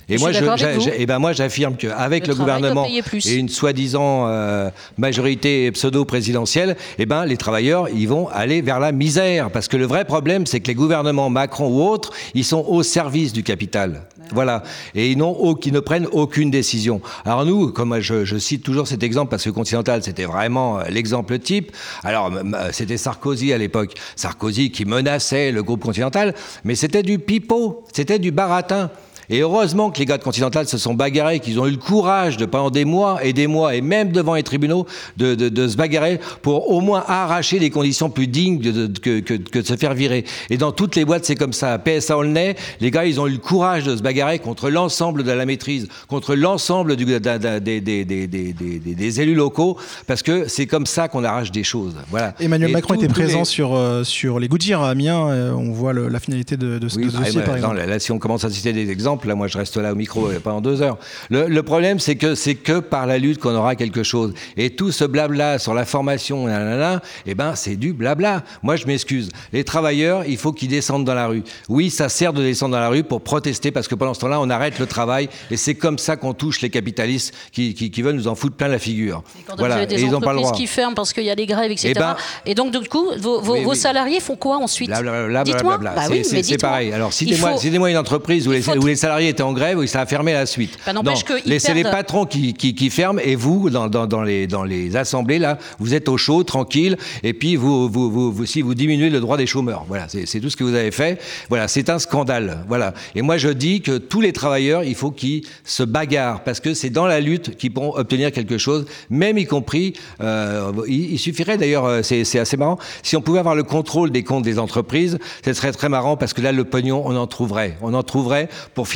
Et moi, je, et ben moi, j'affirme qu'avec le, le gouvernement et une soi-disant euh, majorité pseudo-présidentielle, eh ben, les travailleurs, ils vont aller vers la misère. Parce que le vrai problème, c'est que les gouvernements Macron ou autres, ils sont au service du capital. Voilà. Et ils, n'ont, qui ne prennent aucune décision. Alors nous, comme je, je cite toujours cet exemple, parce que Continental, c'était vraiment euh, l'exemple type. Alors, c'était Sarkozy à l'époque. Sarkozy qui menaçait le groupe Continental, mais c'était du pipeau, c'était du baratin. Et heureusement que les gars de Continental se sont bagarrés, qu'ils ont eu le courage de pendant des mois et des mois, et même devant les tribunaux, de, de, de se bagarrer pour au moins arracher des conditions plus dignes de, que, que, que, de se faire virer. Et dans toutes les boîtes, c'est comme ça. PSA Aulnay, les gars, ils ont eu le courage de se bagarrer contre l'ensemble de la maîtrise, contre l'ensemble des, des, des, des, élus locaux, parce que c'est comme ça qu'on arrache des choses. Voilà. Emmanuel Macron était présent sur, euh, sur les Goodyear à Amiens. Euh, on voit le, la finalité de, ce oui, dossier, par exemple. Là, si on commence à citer des exemples, Là, moi, je reste là au micro pendant deux heures. Le, problème, c'est que c'est que par la lutte qu'on aura quelque chose. Et tout ce blabla sur la formation, et eh ben, c'est du blabla. Moi, je m'excuse. Les travailleurs, il faut qu'ils descendent dans la rue. Oui, ça sert de descendre dans la rue pour protester parce que pendant ce temps-là, on arrête le travail et c'est comme ça qu'on touche les capitalistes qui, qui, veulent nous en foutre plein la figure. voilà. et ils ont pas le droit. qui ferment parce qu'il y a des grèves, etc. Et, eh ben, et donc, du coup, vos, vos, salariés font quoi ensuite Dites-moi. Bah c'est pareil. Alors, citez-moi une entreprise où les, où les salariés étaient en grève, oui, ça a fermé la suite. Bah, c'est les patrons qui, qui, ferment et vous, dans, dans, les, dans les assemblées, là, vous êtes au chaud, tranquille, et puis vous, vous, vous, si vous diminuez le droit des chômeurs. Voilà, c'est tout ce que vous avez fait. Voilà, c'est un scandale. Voilà. Et moi, je dis que tous les travailleurs, il faut qu'ils se bagarrent, parce que c'est dans la lutte qu'ils pourront obtenir quelque chose, même y compris, euh, il, suffirait d'ailleurs, euh, c'est assez marrant, si on pouvait avoir le contrôle des comptes des entreprises, ce serait très marrant, parce que là, le pognon, on en trouverait. On en trouverait pour financer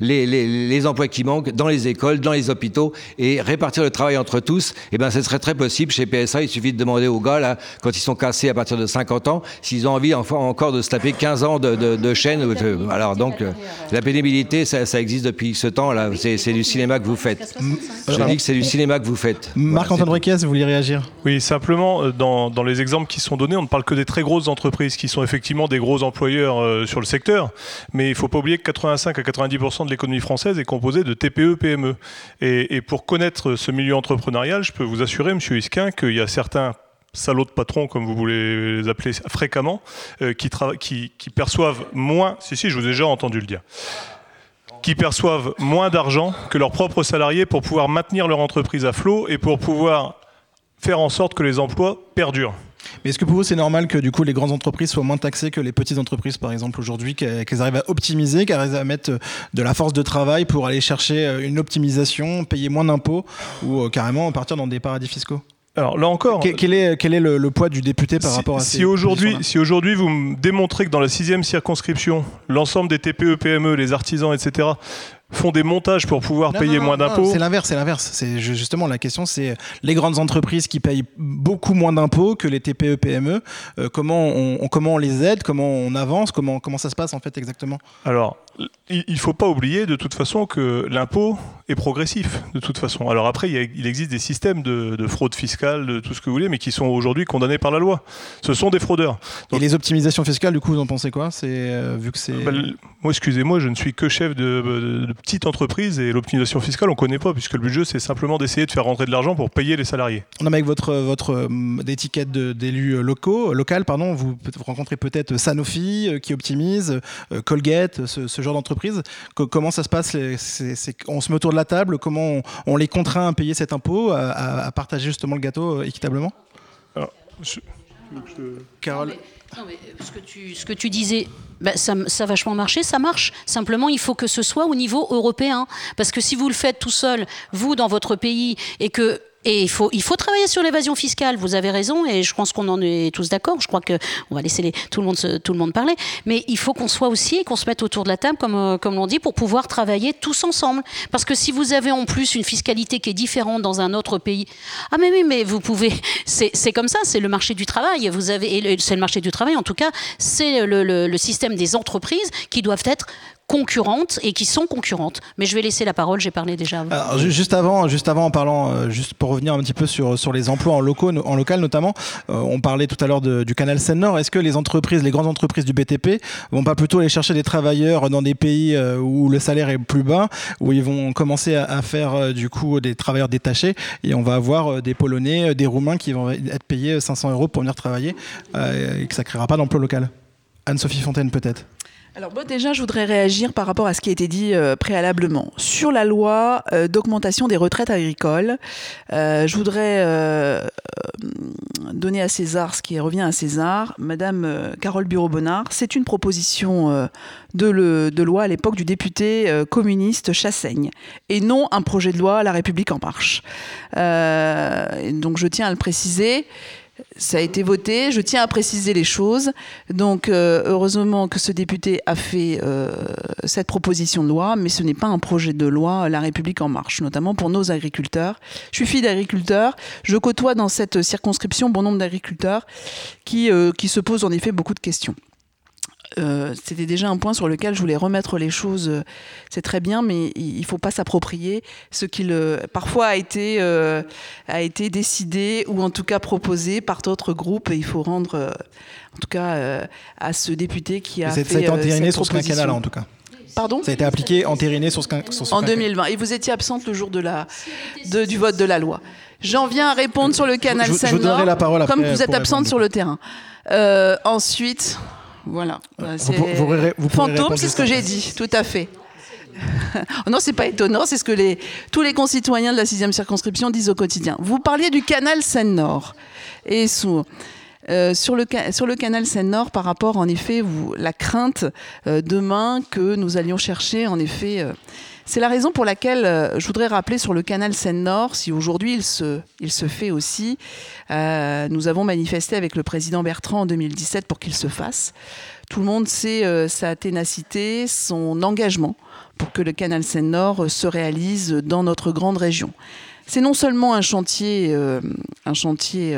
les, les, emplois qui manquent dans les écoles, dans les hôpitaux et répartir le travail entre tous, eh ben, ce serait très possible. Chez PSA, il suffit de demander aux gars, là, quand ils sont cassés à partir de 50 ans, s'ils ont envie encore de se taper 15 ans de, de, chaîne. Alors, donc, euh, la pénibilité, ça, existe depuis ce temps, là. C'est du cinéma que vous faites. Je dis que c'est du cinéma que vous faites. Marc-Antoine Briquez, vous vouliez réagir? Oui, simplement, euh, dans, dans, les exemples qui sont donnés, on ne parle que des très grosses entreprises qui sont effectivement des gros employeurs euh, sur le secteur. Mais il ne faut pas oublier que 85 à 90% de l'économie française est composée de TPE, PME. Et, pour connaître ce milieu entrepreneurial, je peux vous assurer, Monsieur Isquin, qu'il y a certains salauds de patrons, comme vous voulez les appeler fréquemment, euh, qui, perçoivent moins, je vous ai déjà entendu le dire, qui perçoivent moins d'argent que leurs propres salariés pour pouvoir maintenir leur entreprise à flot et pour pouvoir faire en sorte que les emplois perdurent. Mais est-ce que pour vous, c'est normal que du coup les grandes entreprises soient moins taxées que les petites entreprises, par exemple, aujourd'hui, qu'elles arrivent à optimiser, qu'elles arrivent à mettre euh, de la force de travail pour aller chercher euh, une optimisation, payer moins d'impôts ou euh, carrément partir dans des paradis fiscaux? Alors là encore, quel est, quel est le, poids du député par rapport à si aujourd'hui, si aujourd'hui vous me démontrez que dans la sixième circonscription, l'ensemble des TPE, PME, les artisans, etc., font des montages pour pouvoir payer moins d'impôts. C'est l'inverse, c'est l'inverse. C'est justement la question, c'est les grandes entreprises qui payent beaucoup moins d'impôts que les TPE PME. Euh, comment on, comment on les aide, comment on avance, comment comment ça se passe en fait exactement? Alors il ne faut pas oublier de toute façon que l'impôt est progressif de toute façon. Alors après, il, existe des systèmes de, fraude fiscale, de tout ce que vous voulez, mais qui sont aujourd'hui condamnés par la loi. Ce sont des fraudeurs. Et les optimisations fiscales, du coup, vous en pensez quoi? C'est euh, vu que c'est. Bah, moi, excusez-moi, je ne suis que chef de, petite entreprise et l'optimisation fiscale, on ne connaît pas, puisque le budget, c'est simplement d'essayer de faire rentrer de l'argent pour payer les salariés. On a avec votre votre euh, étiquette d'élus locaux, local, pardon, vous, rencontrez peut-être Sanofi euh, qui optimise, Colgate, ce, ce genre d'entreprise. comment ça se passe On se met autour de la table Comment on, les contraint à payer cet impôt, à, partager justement le gâteau équitablement Carole ce, que tu, ce que tu disais, bah, ça, ça, a vachement marché, ça marche. Simplement, il faut que ce soit au niveau européen. Parce que si vous le faites tout seul, vous, dans votre pays, et que et il faut, il faut travailler sur l'évasion fiscale. Vous avez raison, et je pense qu'on en est tous d'accord. Je crois que on va laisser les, tout le monde tout le monde parler. Mais il faut qu'on soit aussi, qu'on se mette autour de la table, comme euh, comme l'on dit, pour pouvoir travailler tous ensemble. Parce que si vous avez en plus une fiscalité qui est différente dans un autre pays, ah mais oui, mais vous pouvez. C'est comme ça, c'est le marché du travail. Vous avez, c'est le marché du travail. En tout cas, c'est le, le, le système des entreprises qui doivent être concurrentes et qui sont concurrentes. Mais je vais laisser la parole, j'ai parlé déjà. Juste avant, juste avant, en parlant, euh, juste pour revenir un petit peu sur, sur les emplois en, locaux, en local notamment, euh, on parlait tout à l'heure du canal Seine-Nord. Est-ce que les entreprises, les grandes entreprises du BTP, vont pas plutôt aller chercher des travailleurs dans des pays euh, où le salaire est plus bas, où ils vont commencer à, faire du coup des travailleurs détachés et on va avoir des Polonais, des Roumains qui vont être payés 500 euros pour venir travailler et que ça créera pas d'emploi local Anne-Sophie Fontaine peut-être alors déjà, je voudrais réagir par rapport à ce qui a été dit euh, préalablement. Sur la loi euh, d'augmentation des retraites agricoles, euh, je voudrais donner à César ce qui revient à César. Madame Carole Bureau-Bonnard, c'est une proposition de, de, loi à l'époque du député communiste Chassaigne, et non un projet de loi à La République en marche. donc je tiens à le préciser ça a été voté. Je tiens à préciser les choses. Donc, euh, heureusement que ce député a fait euh, cette proposition de loi, mais ce n'est pas un projet de loi La République en marche, notamment pour nos agriculteurs. Je suis fille d'agriculteur. Je côtoie dans cette circonscription bon nombre d'agriculteurs qui, euh, qui se posent en effet beaucoup de questions. Euh, c'était déjà un point sur lequel je voulais remettre les choses. Euh, c'est très bien, mais il ne faut pas s'approprier ce qui parfois a été, euh, a été décidé ou en tout cas proposé par d'autres groupes. Et il faut rendre, en tout cas, à ce député qui a fait. Été entériné sur ce quinquennat en tout cas. Pardon Ça a été appliqué, entériné sur ce, sur En 2020. Et vous étiez absente le jour de la, de, du vote de la loi. J'en viens à répondre sur le canal Seine-Nord. Je vous donnerai la parole Comme vous êtes absente sur le terrain. ensuite. Voilà. Fantôme, c'est ce que j'ai dit, tout à fait. non, c'est pas étonnant, c'est ce que les, tous les concitoyens de la sixième circonscription disent au quotidien. Vous parliez du canal Seine-Nord. Et euh, sur, le, sur le canal Seine-Nord, par rapport, en effet, vous, la crainte euh, demain que nous allions chercher, en effet, euh, c'est la raison pour laquelle euh, je voudrais rappeler sur le canal Seine-Nord, si aujourd'hui il se, fait aussi, euh, nous avons manifesté avec le président Bertrand en 2017 pour qu'il se fasse. Tout le monde sait euh, sa ténacité, son engagement pour que le canal Seine-Nord se réalise dans notre grande région. C'est non seulement un chantier, un chantier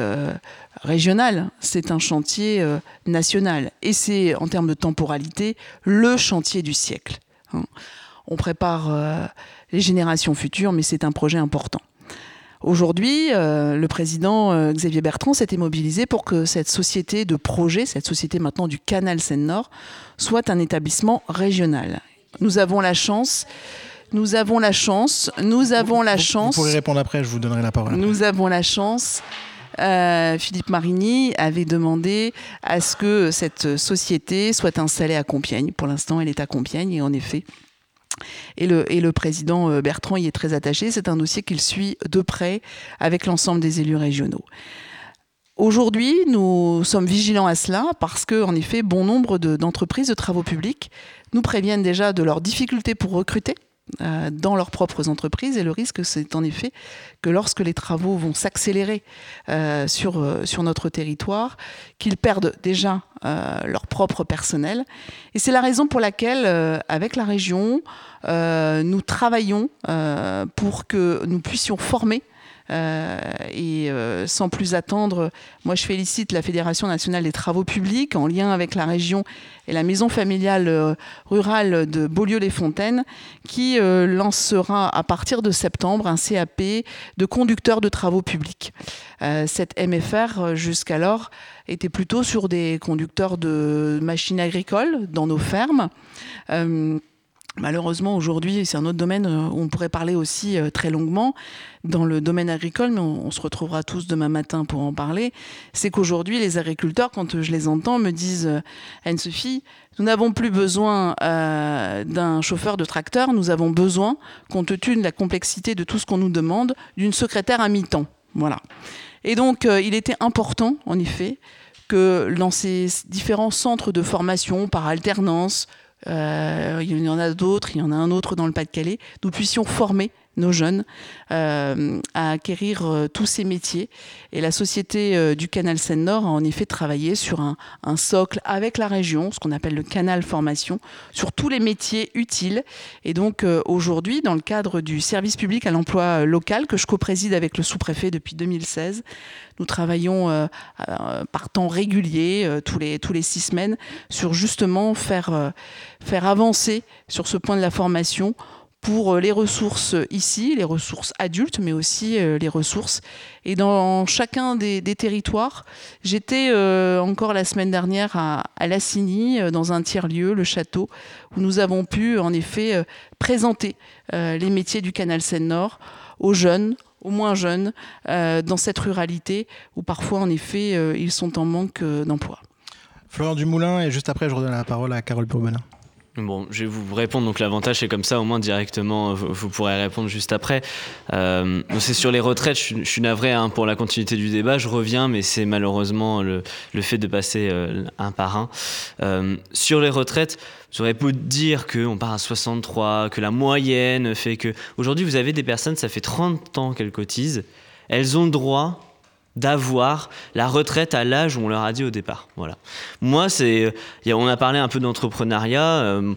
régional, c'est un chantier national. Et c'est, en termes de temporalité, le chantier du siècle. Hein on prépare euh, les générations futures, mais c'est un projet important. Aujourd'hui, euh, le président euh, Xavier Bertrand s'était mobilisé pour que cette société de projet, cette société maintenant du canal Seine-Nord, soit un établissement régional. Nous avons la chance nous avons la chance, nous avons la chance. Vous pourrez répondre après, je vous donnerai la parole. Nous avons la chance. Philippe Marigny avait demandé à ce que cette société soit installée à Compiègne. Pour l'instant, elle est à Compiègne et en effet, et le, président euh, Bertrand y est très attaché. C'est un dossier qu'il suit de près avec l'ensemble des élus régionaux. Aujourd'hui, nous sommes vigilants à cela parce que, en effet, bon nombre d'entreprises de, travaux publics nous préviennent déjà de leurs difficultés pour recruter dans leurs propres entreprises. Et le risque, c'est en effet que lorsque les travaux vont s'accélérer euh, sur, euh, sur notre territoire, qu'ils perdent déjà leur propre personnel. Et c'est la raison pour laquelle, avec la région, nous travaillons pour que nous puissions former euh, et euh, sans plus attendre, moi je félicite la Fédération nationale des travaux publics en lien avec la région et la maison familiale euh, rurale de Beaulieu-les-Fontaines qui lancera à partir de septembre un CAP de conducteurs de travaux publics. cette MFR jusqu'alors était plutôt sur des conducteurs de machines agricoles dans nos fermes. Malheureusement, aujourd'hui, c'est un autre domaine euh, où on pourrait parler aussi euh, très longuement dans le domaine agricole, mais on, se retrouvera tous demain matin pour en parler. C'est qu'aujourd'hui, les agriculteurs, quand je les entends, me disent euh, Anne-Sophie, nous n'avons plus besoin d'un chauffeur de tracteur, nous avons besoin, compte tenu de la complexité de tout ce qu'on nous demande, d'une secrétaire à mi-temps. Voilà. Et donc, il était important, en effet, que dans ces différents centres de formation par alternance, euh, il y en a d'autres, il y en a un autre dans le Pas-de-Calais, nous puissions former nos jeunes à acquérir tous ces métiers. Et la Société du Canal Seine-Nord a en effet travaillé sur un, socle avec la région, ce qu'on appelle le canal formation, sur tous les métiers utiles. Et donc aujourd'hui, dans le cadre du service public à l'emploi local que je co-préside avec le sous-préfet depuis 2016, nous travaillons euh, euh, par temps régulier, euh, tous, les, tous les six semaines, sur justement faire, faire avancer sur ce point de la formation pour les ressources ici, les ressources adultes, mais aussi les ressources. Et dans chacun des, territoires, j'étais encore la semaine dernière à, à Lassigny, dans un tiers-lieu, le château, où nous avons pu en effet présenter les métiers du canal Seine-Nord aux jeunes, aux moins jeunes, euh, dans cette ruralité où parfois, en effet, euh, ils sont en manque euh, d'emploi. Florent Dumoulin, et juste après, je redonne la parole à Carole Bourbelin. Bon, je vais vous répondre. Donc l'avantage, c'est comme ça, au moins directement, vous, pourrez répondre juste après. Euh, c'est sur les retraites. Je, suis navré hein, pour la continuité du débat. Je reviens, mais c'est malheureusement le, fait de passer un par un. Euh, sur les retraites, J'aurais pu dire qu'on part à 63, que la moyenne fait que. Aujourd'hui, vous avez des personnes, ça fait 30 ans qu'elles cotisent. Elles ont le droit d'avoir la retraite à l'âge où on leur a dit au départ. Voilà. Moi, c'est, on a parlé un peu d'entrepreneuriat. Euh,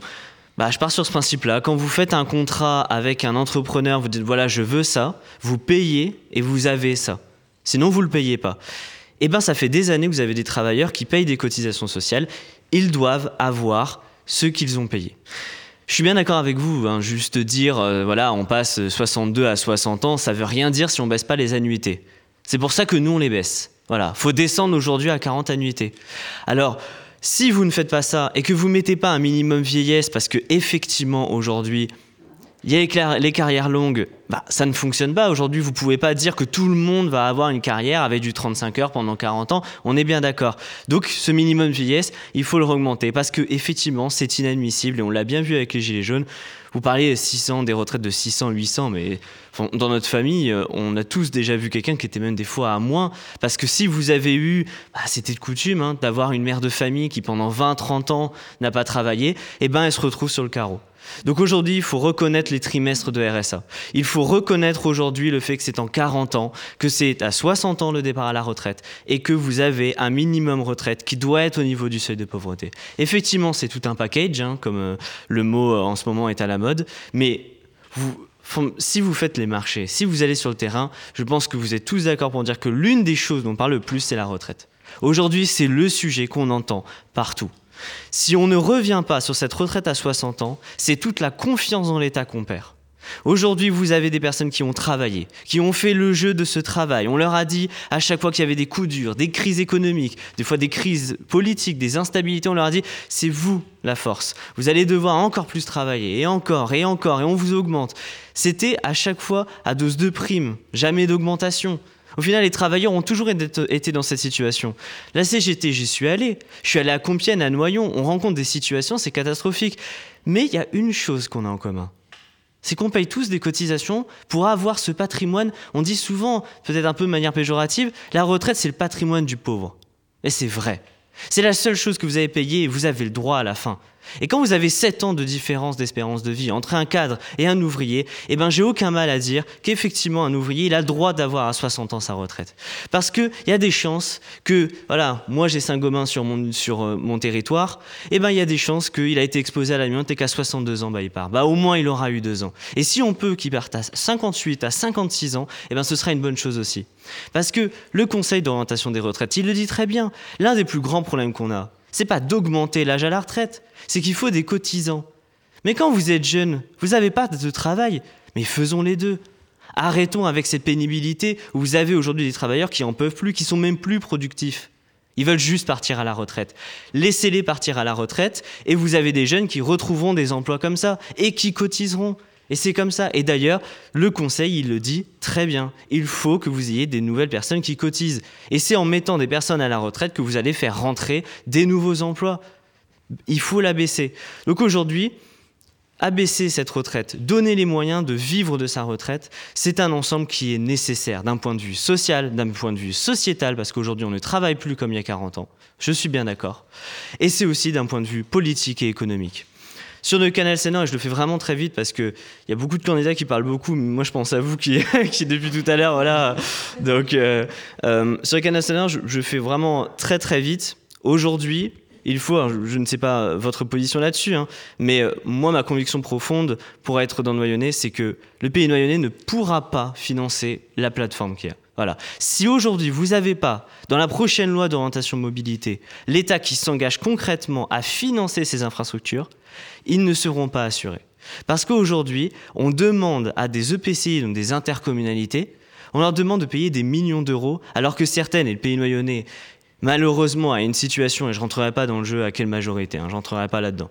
bah, je pars sur ce principe-là. Quand vous faites un contrat avec un entrepreneur, vous dites voilà, je veux ça, vous payez et vous avez ça. Sinon, vous ne le payez pas. Eh bien, ça fait des années que vous avez des travailleurs qui payent des cotisations sociales. Ils doivent avoir ce qu'ils ont payé. Je suis bien d'accord avec vous, hein, juste dire, euh, voilà, on passe 62 à 60 ans, ça veut rien dire si on baisse pas les annuités. C'est pour ça que nous, on les baisse. Voilà, faut descendre aujourd'hui à 40 annuités. Alors, si vous ne faites pas ça et que vous ne mettez pas un minimum vieillesse, parce que effectivement aujourd'hui, il y a les carrières longues, bah, ça ne fonctionne pas. Aujourd'hui, vous ne pouvez pas dire que tout le monde va avoir une carrière avec du 35 heures pendant 40 ans. On est bien d'accord. Donc, ce minimum vieillesse, il faut le augmenter parce que effectivement, c'est inadmissible et on l'a bien vu avec les Gilets jaunes. Vous parlez 600, des retraites de 600, 800, mais dans notre famille, euh, on a tous déjà vu quelqu'un qui était même des fois à moins. Parce que si vous avez eu, bah, c'était de coutume, hein, d'avoir une mère de famille qui pendant 20, 30 ans n'a pas travaillé, eh ben elle se retrouve sur le carreau. Donc aujourd'hui, il faut reconnaître les trimestres de RSA. Il faut reconnaître aujourd'hui le fait que c'est en 40 ans, que c'est à 60 ans le départ à la retraite et que vous avez un minimum retraite qui doit être au niveau du seuil de pauvreté. Effectivement, c'est tout un package, hein, comme euh, le mot euh, en ce moment est à la mode, mais si vous faites les marchés, si vous allez sur le terrain, je pense que vous êtes tous d'accord pour dire que l'une des choses dont on parle le plus, c'est la retraite. Aujourd'hui, c'est le sujet qu'on entend partout. Si on ne revient pas sur cette retraite à 60 ans, c'est toute la confiance dans l'État qu'on perd. Aujourd'hui, vous avez des personnes qui ont travaillé, qui ont fait le jeu de ce travail. On leur a dit à chaque fois qu'il y avait des coups durs, des crises économiques, des fois des crises politiques, des instabilités, on leur a dit c'est vous la force. Vous allez devoir encore plus travailler, et encore, et encore, et on vous augmente. C'était à chaque fois à dose de primes, jamais d'augmentation. Au final, les travailleurs ont toujours été dans cette situation. La CGT, j'y suis allé. Je suis allé à Compiègne, à Noyon. On rencontre des situations, c'est catastrophique. Mais il y a une chose qu'on a en commun. C'est qu'on paye tous des cotisations pour avoir ce patrimoine. On dit souvent, peut-être un peu de manière péjorative, la retraite, c'est le patrimoine du pauvre. Et c'est vrai. C'est la seule chose que vous avez payée et vous avez le droit à la fin. Et quand vous avez 7 ans de différence d'espérance de vie entre un cadre et un ouvrier, eh ben j'ai aucun mal à dire qu'effectivement un ouvrier, il a droit d'avoir à 60 ans sa retraite. Parce qu'il y a des chances que, voilà, moi j'ai Saint-Gobain sur, mon, sur euh, mon territoire, eh ben il y a des chances qu'il a été exposé à l'amiante et qu'à 62 ans, bah, il part. Bah, au moins il aura eu 2 ans. Et si on peut qu'il parte à 58, à 56 ans, eh ben ce sera une bonne chose aussi. Parce que le Conseil d'orientation des retraites, il le dit très bien, l'un des plus grands problèmes qu'on a, c'est pas d'augmenter l'âge à la retraite, c'est qu'il faut des cotisants. Mais quand vous êtes jeune, vous n'avez pas de travail, mais faisons les deux. Arrêtons avec cette pénibilité où vous avez aujourd'hui des travailleurs qui en peuvent plus, qui sont même plus productifs. Ils veulent juste partir à la retraite. Laissez-les partir à la retraite et vous avez des jeunes qui retrouveront des emplois comme ça et qui cotiseront. Et c'est comme ça. Et d'ailleurs, le conseil, il le dit très bien. Il faut que vous ayez des nouvelles personnes qui cotisent. Et c'est en mettant des personnes à la retraite que vous allez faire rentrer des nouveaux emplois. Il faut l'abaisser. Donc aujourd'hui, abaisser cette retraite, donner les moyens de vivre de sa retraite, c'est un ensemble qui est nécessaire d'un point de vue social, d'un point de vue sociétal, parce qu'aujourd'hui on ne travaille plus comme il y a 40 ans. Je suis bien d'accord. Et c'est aussi d'un point de vue politique et économique. Sur le canal Sénat, et je le fais vraiment très vite parce qu'il y a beaucoup de candidats qui parlent beaucoup, mais moi je pense à vous qui, qui depuis tout à l'heure, voilà. Donc euh, euh, sur le canal Sénat, je, je, fais vraiment très très vite. Aujourd'hui, il faut, je ne sais pas votre position là-dessus, hein, mais euh, moi, ma conviction profonde pour être dans Noyonnais, c'est que le pays noyonnais ne pourra pas financer la plateforme qu'il y a. Voilà. Si aujourd'hui vous n'avez pas, dans la prochaine loi d'orientation mobilité, l'État qui s'engage concrètement à financer ces infrastructures, ils ne seront pas assurés. Parce qu'aujourd'hui, on demande à des EPCI, donc des intercommunalités, on leur demande de payer des millions d'euros, alors que certaines, et le pays noyonnais malheureusement à une situation, et je rentrerai pas dans le jeu à quelle majorité, hein, je rentrerai pas là-dedans.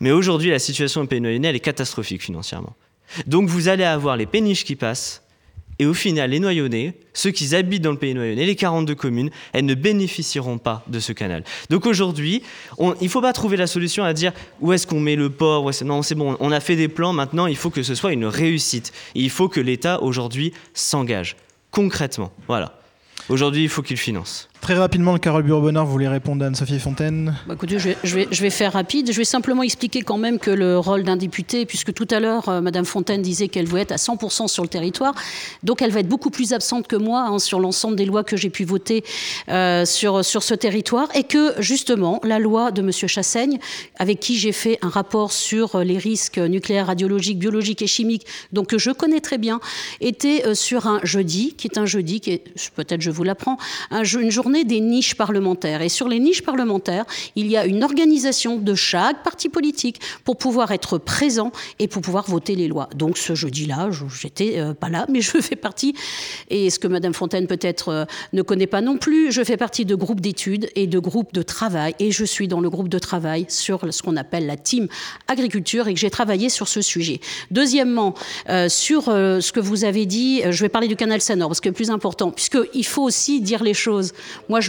Mais aujourd'hui, la situation au Pays Noyonnais, elle est catastrophique financièrement. Donc vous allez avoir les péniches qui passent, et au final, les Noyonnais, ceux qui habitent dans le Pays Noyonnais, les 42 communes, elles ne bénéficieront pas de ce canal. Donc aujourd'hui, il ne faut pas trouver la solution à dire où est-ce qu'on met le port, non, c'est bon, on a fait des plans, maintenant il faut que ce soit une réussite. il faut que l'État aujourd'hui s'engage concrètement. Voilà. Aujourd'hui, il faut qu'il finance. Très rapidement, le Carole Bureau-Bonheur voulait répondre à Anne-Sophie Fontaine. Bah, écoutez, je, vais, je, vais, faire rapide. Je vais simplement expliquer quand même que le rôle d'un député, puisque tout à l'heure, euh, Madame Fontaine disait qu'elle voulait être à 100% sur le territoire, donc elle va être beaucoup plus absente que moi hein, sur l'ensemble des lois que j'ai pu voter euh, sur, sur ce territoire, et que justement, la loi de Monsieur Chassaigne, avec qui j'ai fait un rapport sur les risques nucléaires, radiologiques, biologiques et chimiques, donc que je connais très bien, était euh, sur un jeudi, qui est un jeudi, qui est, peut-être je vous l'apprends, un, une journée des niches parlementaires. Et sur les niches parlementaires, il y a une organisation de chaque parti politique pour pouvoir être présent et pour pouvoir voter les lois. Donc ce jeudi-là, j'étais euh, pas là, mais je fais partie, et ce que Madame Fontaine peut-être euh, ne connaît pas non plus, je fais partie de groupes d'études et de groupes de travail, et je suis dans le groupe de travail sur ce qu'on appelle la team agriculture, et que j'ai travaillé sur ce sujet. Deuxièmement, euh, sur ce que vous avez dit, je vais parler du canal Sanor, parce que le plus important, puisqu'il faut aussi dire les choses. Moi,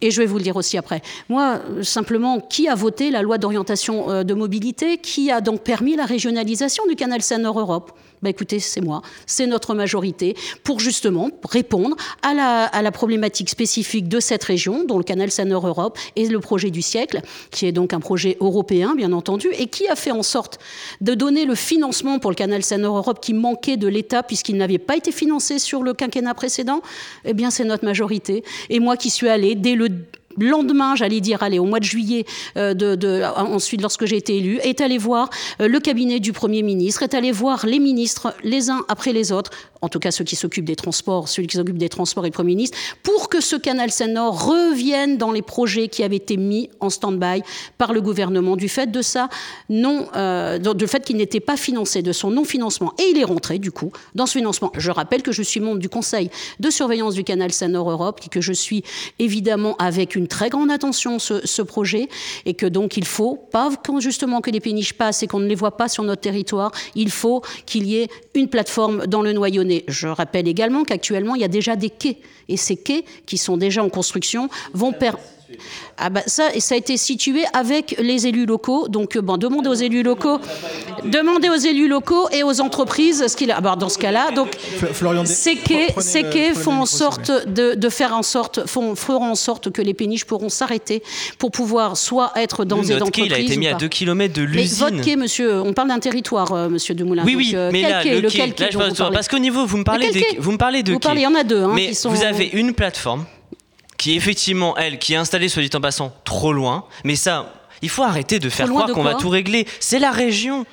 et je vais vous le dire aussi après. Moi, simplement, qui a voté la loi d'orientation euh, de mobilité qui a donc permis la régionalisation du canal Seine-Nord-Europe bah écoutez, c'est moi, c'est notre majorité, pour justement répondre à la, problématique spécifique de cette région, dont le canal Seine-Nord-Europe est le projet du siècle, qui est donc un projet européen, bien entendu, et qui a fait en sorte de donner le financement pour le canal Seine-Nord-Europe qui manquait de l'État, puisqu'il n'avait pas été financé sur le quinquennat précédent. Eh bien, c'est notre majorité. Et moi qui suis allée dès le lendemain, j'allais dire, allez, au mois de juillet, euh, de, ensuite, lorsque j'ai été élue, est allé voir euh, le cabinet du Premier ministre, est allé voir les ministres, les uns après les autres, en tout cas ceux qui s'occupent des transports, celui qui s'occupe des transports et le Premier ministre, pour que ce canal Seine-Nord revienne dans les projets qui avaient été mis en stand-by par le gouvernement du fait de ça, non, euh, du fait qu'il n'était pas financé, de son non-financement. Et il est rentré, du coup, dans ce financement. Je rappelle que je suis membre du Conseil de surveillance du canal Seine-Nord Europe, que je suis évidemment avec une très grande attention ce, projet et que donc il faut, pas justement que les péniches passent et qu'on ne les voit pas sur notre territoire, il faut qu'il y ait une plateforme dans le noyonnais. Je rappelle également qu'actuellement, il y a déjà des quais et ces quais qui sont déjà en construction vont permettre ah bah ça, ça a été situé avec les élus locaux. Donc, euh, bon, demandez aux élus locaux, demandez aux élus locaux et aux entreprises ce qu'il a. Ah, dans ce cas-là, donc, ces quais, font en sorte de, faire en sorte, font, feront en sorte que les péniches pourront s'arrêter pour pouvoir soit être dans des entreprises. Quai, il a été mis à 2 km de l'usine. votre quai, monsieur, on parle d'un territoire, euh, monsieur Demoulin. Oui, oui, euh, mais là, quai, le quai, parce qu'au niveau, vous me parlez, des, vous me parlez de vous Parlez, il y en a deux. Hein, mais vous avez une plateforme qui effectivement, elle, qui est installée, soit dit en passant, trop loin. Mais ça, il faut arrêter de faire croire qu'on va tout régler. C'est la région.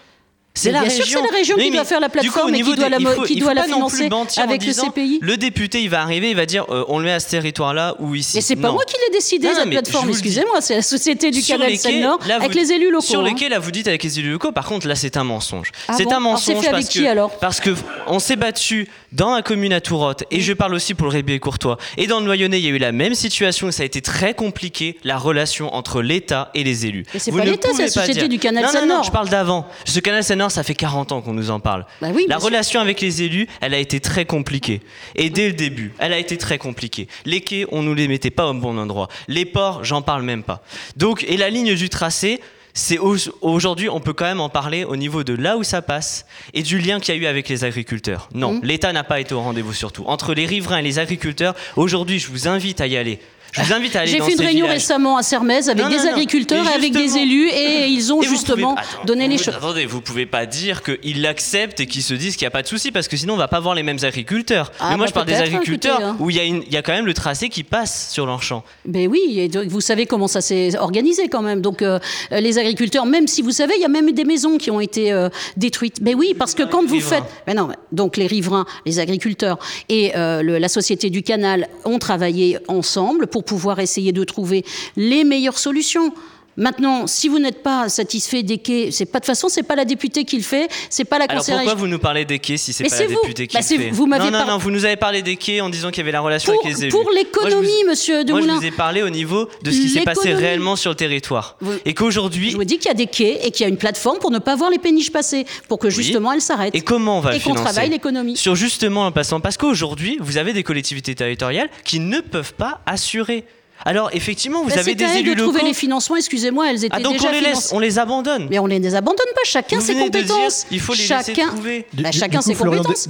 C'est la, région. la région qui doit faire la plateforme et qui doit la, qui doit la financer avec le CPI. Le député, il va arriver, il va dire euh, on le met à ce territoire-là ou ici. Mais c'est pas moi qui l'ai décidé, cette plateforme, excusez-moi, c'est la société du canal Seine-Nord avec les élus locaux. Sur hein. lesquels, là, vous dites avec les élus locaux, par contre, là, c'est un mensonge. Ah c'est un mensonge parce, que, alors parce que on s'est battu dans la commune à Tourotte, et je parle aussi pour le Rébé Courtois, et dans le Noyonnais, il y a eu la même situation, et ça a été très compliqué, la relation entre l'État et les élus. Mais c'est pas l'État, c'est la société du canal Seine-Nord. je parle d'avant. Ce canal Ça fait 40 ans qu'on nous en parle. Bah oui, la relation avec les élus, elle a été très compliquée. Et dès le début, elle a été très compliquée. Les quais, on nous les mettait pas au bon endroit. Les ports, j'en parle même pas. Donc, et la ligne du tracé, c'est aujourd'hui, on peut quand même en parler au niveau de là où ça passe et du lien qu'il y a eu avec les agriculteurs. Non, mmh. l'État n'a pas été au rendez-vous surtout. Entre les riverains et les agriculteurs, aujourd'hui, je vous invite à y aller. Je vous invite à aller J'ai fait une ces réunion villages. récemment à Sermez avec Non, des non, agriculteurs Mais et avec des élus et ils ont Et justement pouvez- attends, donné les choses. Attendez, vous pouvez pas dire qu'ils l'acceptent et qu'ils se disent qu'il n'y a pas de souci parce que sinon on va pas voir les mêmes agriculteurs. Ah, Mais moi bah, je parle des peut-être, agriculteurs écoutez, hein. où il y, a y quand même le tracé qui passe sur leur champ. Ben oui, et vous savez comment ça s'est organisé quand même. Donc euh, les agriculteurs, même si vous savez, il y a même des maisons qui ont été euh, détruites. Ben oui, parce que quand vous riverains. faites, ben non, donc les riverains, les agriculteurs et euh, le- la société du canal ont travaillé ensemble pour pouvoir essayer de trouver les meilleures solutions. Maintenant, si vous n'êtes pas satisfait des quais, c'est pas de façon, c'est pas la députée qui le fait, c'est pas la Alors conseillère. pourquoi vous nous parlez des quais si c'est pas la vous. députée qui Bah, le fait vous Non, non, par- non, vous nous avez parlé des quais en disant qu'il y avait la relation pour, avec les élus. pour l'économie, vous- monsieur Moi, je vous ai parlé au niveau de ce qui s'est passé réellement sur le territoire. Vous- Et qu'aujourd'hui, Je vous dis qu'il y a des quais et qu'il y a une plateforme pour ne pas voir les péniches passer, pour que justement elles s'arrêtent. Et comment on va Et qu'on travaille l'économie. Sur justement l'emplacement. Parce qu'aujourd'hui, vous avez des collectivités territoriales qui ne peuvent pas assurer. Alors effectivement, vous avez des élus de trouver locaux. les financements, excusez-moi, elles étaient Ah donc déjà on les laisse, on les abandonne. Mais on les abandonne pas, chacun Vous ses de dire, compétences. il faut les chacun, laisser trouver. Du- Bah, du- chacun du coup, ses Florian compétences.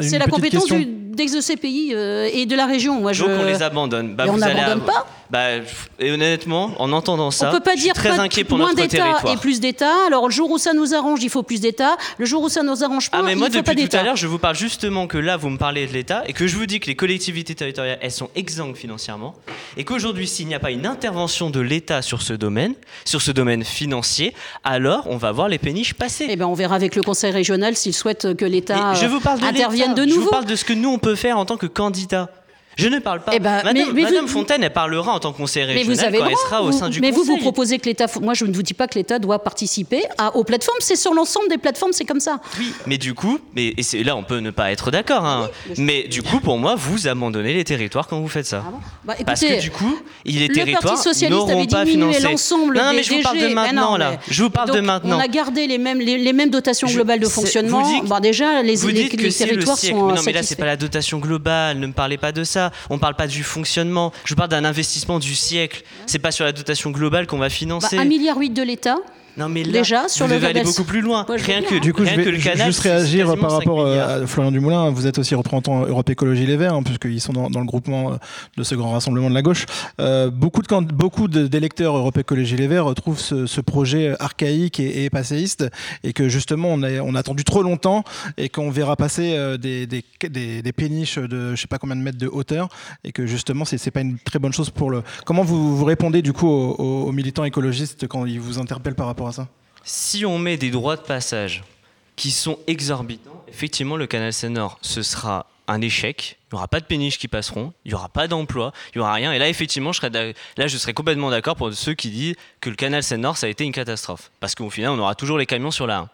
C'est la compétence du, d'ExECPI euh, et de la région. Moi, je... Donc on les abandonne. Bah, Mais on vous allez n'abandonne pas. Bah, et honnêtement, en entendant ça, on peut pas je suis dire très pas- inquiet pour moins notre d'État et plus d'État. Alors le jour où ça nous arrange, il faut plus d'État. Le jour où ça nous arrange pas, Ah mais moi il faut pas depuis tout d'État. à l'heure je vous parle justement que là vous me parlez de l'État et que je vous dis que les collectivités territoriales elles sont exsangues financièrement et qu'aujourd'hui s'il n'y a pas une intervention de l'État sur ce domaine, sur ce domaine financier, alors on va voir les péniches passer. Eh ben, on verra avec le Conseil régional s'il souhaite que l'État je de euh, intervienne de Je nouveau. vous parle de ce que nous on peut faire en tant que candidat. Je ne parle pas. Eh ben, Madame, mais- mais Madame vous- Fontaine, elle parlera en tant que conseillère régionale vous avez quand le elle sera au sein du mais vous, vous proposez que l'État. Moi, je ne vous dis pas que l'État doit participer à- aux plateformes. C'est sur l'ensemble des plateformes, c'est comme ça. Oui, mais du coup, mais, et là on peut ne pas être d'accord, hein, mais du coup pour moi vous abandonnez les territoires quand vous faites ça. Bah, Parce écoutez, que du coup, les le territoires n'auront pas financé. l'ensemble Non, des mais je vous parle de maintenant non, là. Je vous parle de maintenant. On a gardé les mêmes, les, les mêmes dotations globales de fonctionnement. dites- Bon, déjà, les, territoires sont non, mais là, c'est pas la dotation globale. Ne me parlez pas de ça. On parle pas du fonctionnement. Je parle d'un investissement du siècle. C'est pas sur la dotation globale qu'on va Bah, financer. un milliard huit de l'État. Non, mais là, déjà, sur vous le devez aller beaucoup plus loin. Moi, rien bien, que, hein. Du coup, rien je que vais le ju- canal, juste réagir par 5 rapport euh, milliards. à Florian Dumoulin. Vous êtes aussi représentant Europe Écologie Les Verts, hein, puisqu'ils sont dans, dans le groupement euh, de ce grand rassemblement de la gauche. Euh, beaucoup de beaucoup d'électeurs Europe Écologie Les Verts trouvent ce, ce projet archaïque et, et passéiste, et que justement on a, on a attendu trop longtemps, et qu'on verra passer des, des, des- des péniches de je sais pas combien de mètres de hauteur, et que justement c'est pas une très bonne chose pour le. Comment vous, vous répondez du coup aux, aux- aux militants écologistes quand ils vous interpellent par rapport Si on met des droits de passage qui sont exorbitants, effectivement, le canal Seine-Nord, ce sera un échec. Il n'y aura pas de péniches qui passeront, il n'y aura pas d'emploi, il n'y aura rien. Et là, effectivement, je serais complètement d'accord pour ceux qui disent que le canal Seine-Nord, ça a été une catastrophe. Parce qu'au final, on aura toujours les camions sur la 1.